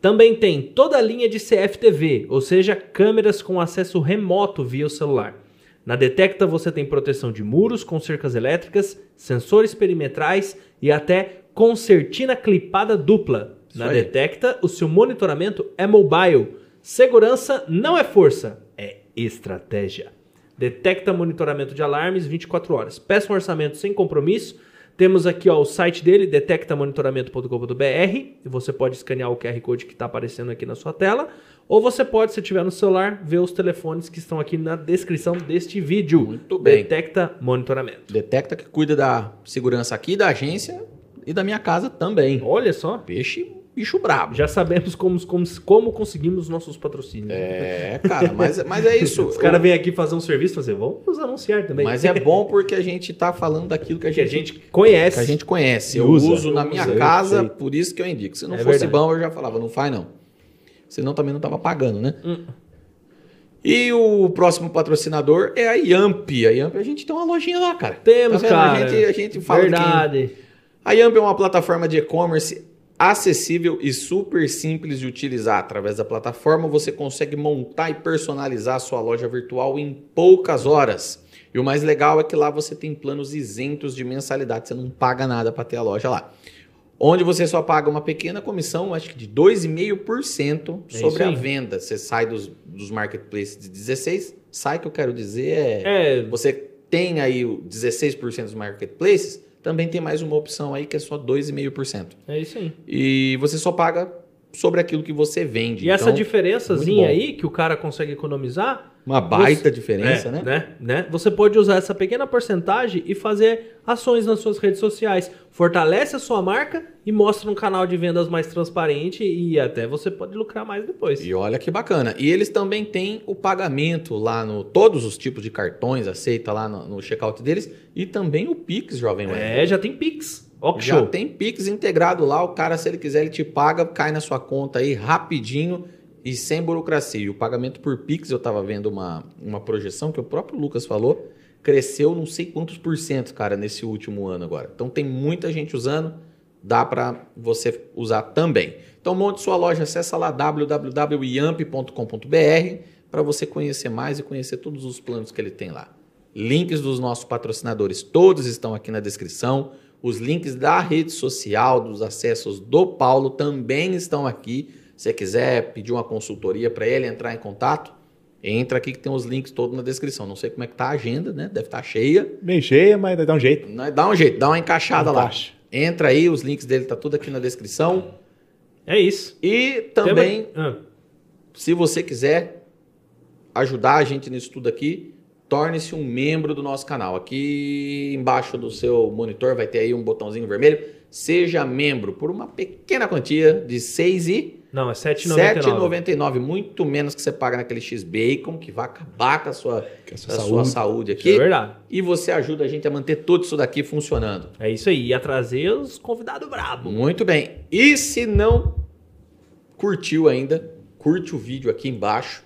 Também tem toda a linha de CFTV, ou seja, câmeras com acesso remoto via o celular. Na Detecta você tem proteção de muros com cercas elétricas, sensores perimetrais e até concertina clipada dupla. Isso Na aí. Detecta, o seu monitoramento é mobile. Segurança não é força, é estratégia. Detecta monitoramento de alarmes 24 horas. Peça um orçamento sem compromisso. Temos aqui ó, o site dele, detectamonitoramento.com.br. E você pode escanear o QR Code que está aparecendo aqui na sua tela. Ou você pode, se tiver no celular, ver os telefones que estão aqui na descrição deste vídeo. Muito bem. Detecta monitoramento. Detecta que cuida da segurança aqui da agência e da minha casa também. Olha só, Peixe, bicho brabo. já sabemos como, como, como conseguimos nossos patrocínios. É, cara, mas, mas é isso. Os caras vêm aqui fazer um serviço e fazer, vamos anunciar também. Mas é bom porque a gente tá falando daquilo que a que a gente, gente conhece. que a gente conhece. Eu Usa. uso na minha Usa, casa, por isso que eu indico. Se não É fosse verdade. bom, eu já falava, não faz não. Senão também não tava pagando, né? Hum. E o próximo patrocinador é a Yamp. A Yamp, a gente tem uma lojinha lá, cara. Temos, Tá cara. A gente, a gente fala de quem- Verdade. A Yamp é uma plataforma de e-commerce acessível e super simples de utilizar. Através da plataforma você consegue montar e personalizar a sua loja virtual em poucas horas. E o mais legal é que lá você tem planos isentos de mensalidade, você não paga nada para ter a loja lá. Onde você só paga uma pequena comissão, acho que de 2,5% É sobre isso a venda. Você sai dos, dos marketplaces de 16, sai que eu quero dizer é É, você tem aí o 16% dos marketplaces, também tem mais uma opção aí que é só 2,5%. é isso aí. E você só paga sobre aquilo que você vende. E essa Então, diferençazinha muito bom. aí que o cara consegue economizar. Uma baita você- diferença, é, né? né? né? Você pode usar essa pequena porcentagem e fazer ações nas suas redes sociais. Fortalece a sua marca e mostra um canal de vendas mais transparente e até você pode lucrar mais depois. E olha que bacana. E eles também têm o pagamento lá no. Todos os tipos de cartões aceita lá no, no checkout deles. E também o Pix, Jovem. É, já tem Pix. Que Já show. tem Pix integrado lá, o cara, se ele quiser, ele te paga, cai na sua conta aí rapidinho e sem burocracia. E o pagamento por Pix, eu tava vendo uma, uma projeção que o próprio Lucas falou, cresceu não sei quantos por cento, cara, nesse último ano agora. Então tem muita gente usando, dá para você usar também. Então monte sua loja, acessa lá www.yamp.com.br para você conhecer mais e conhecer todos os planos que ele tem lá. Links dos nossos patrocinadores, todos estão aqui na descrição. Os links da rede social, dos acessos do Paulo também estão aqui. Se você quiser pedir uma consultoria para ele, entrar em contato, entra aqui que tem os links todos na descrição. Não sei como é que tá a agenda, né? Deve estar cheia. Meio cheia, mas dá um jeito. Dá um jeito, dá uma encaixada Encaixa. lá. Entra aí, os links dele tá tudo aqui na descrição. É isso. E também, Ah, se você quiser ajudar a gente nisso tudo aqui, torne-se um membro do nosso canal. Aqui embaixo do seu monitor vai ter aí um botãozinho vermelho. Seja membro por uma pequena quantia de 6 e não, é 7,99. 7,99, muito menos que você paga naquele X-Bacon, que vai acabar com a sua, Com a sua a sua saúde. saúde Isso é aqui. verdade. E você ajuda a gente a manter tudo isso daqui funcionando. É isso aí. Ia trazer os convidados brabo. Muito bem. E se não curtiu ainda, curte o vídeo aqui embaixo.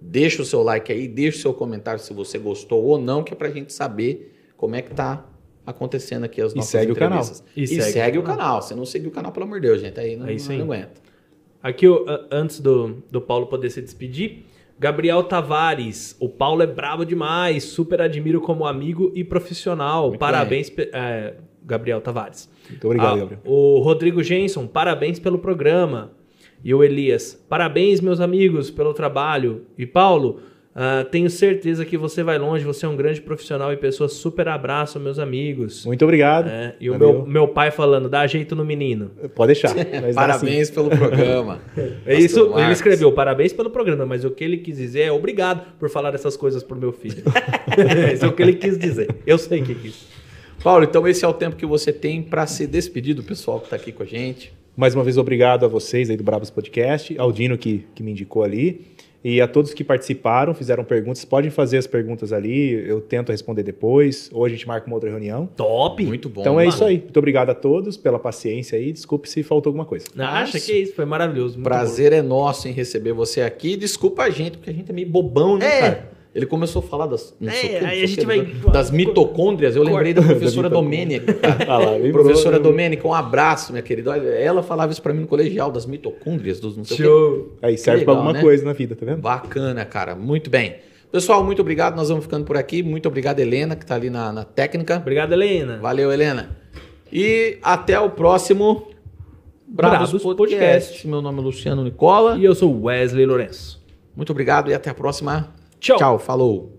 Deixa o seu like aí, deixa o seu comentário se você gostou ou não, que é pra gente saber como é que tá acontecendo aqui as E nossas segue o canal. entrevistas. E E, segue segue, o canal. Se não seguir o canal, pelo amor de Deus, gente, aí não, É aí. não aguenta. Aqui, antes do, do Paulo poder se despedir, Gabriel Tavares. O Paulo é brabo demais, super admiro como amigo e profissional. Muito Parabéns, é, Gabriel Tavares. Muito obrigado, Ah, Gabriel. O Rodrigo Jenson, parabéns pelo programa. E o Elias, parabéns, meus amigos, pelo trabalho. E Paulo, ah, tenho certeza que você vai longe, você é um grande profissional e pessoa super abraço, meus amigos. Muito obrigado. É, e o meu, meu pai falando, dá jeito no menino. Pode deixar. Parabéns pelo programa. É isso, Pastor ele Marcos. escreveu, parabéns pelo programa, mas o que ele quis dizer é obrigado por falar essas coisas pro meu filho. Esse é o que ele quis dizer. Eu sei que quis. Paulo, então esse é o tempo que você tem para se despedir do pessoal que tá aqui com a gente. Mais uma vez, obrigado a vocês aí do Brabos Podcast, ao Dino que, que me indicou ali, e a todos que participaram, fizeram perguntas. Podem fazer as perguntas ali, eu tento responder depois, ou a gente marca uma outra reunião. Top! Muito bom. então é mano. isso aí. Muito obrigado a todos pela paciência aí. Desculpe se faltou alguma coisa. Acha que é isso, foi maravilhoso. muito Prazer é nosso em receber você aqui. Desculpa a gente, porque a gente é meio bobão, né, É. cara? Ele começou a falar das, não É, sei o quê, não aí sei a o gente vai- das mitocôndrias. Eu lembrei da professora Da Domênica. Ah lá, professora. Domênica, um abraço, minha querida. Ela falava isso pra mim no colegial, das mitocôndrias, dos não sei o quê. Show! Aí serve pra alguma né? coisa na vida, tá vendo? Bacana, cara. Muito bem. Pessoal, muito obrigado. Nós vamos ficando por aqui. Muito obrigado, Helena, que está ali na, na técnica. Obrigado, Helena. Valeu, Helena. E até o próximo Bravos, Bravos Podcast. Podcast. Meu nome é Luciano Nicola. E eu sou Wesley Lourenço. Muito obrigado e até a próxima. Tchau. Tchau, falou.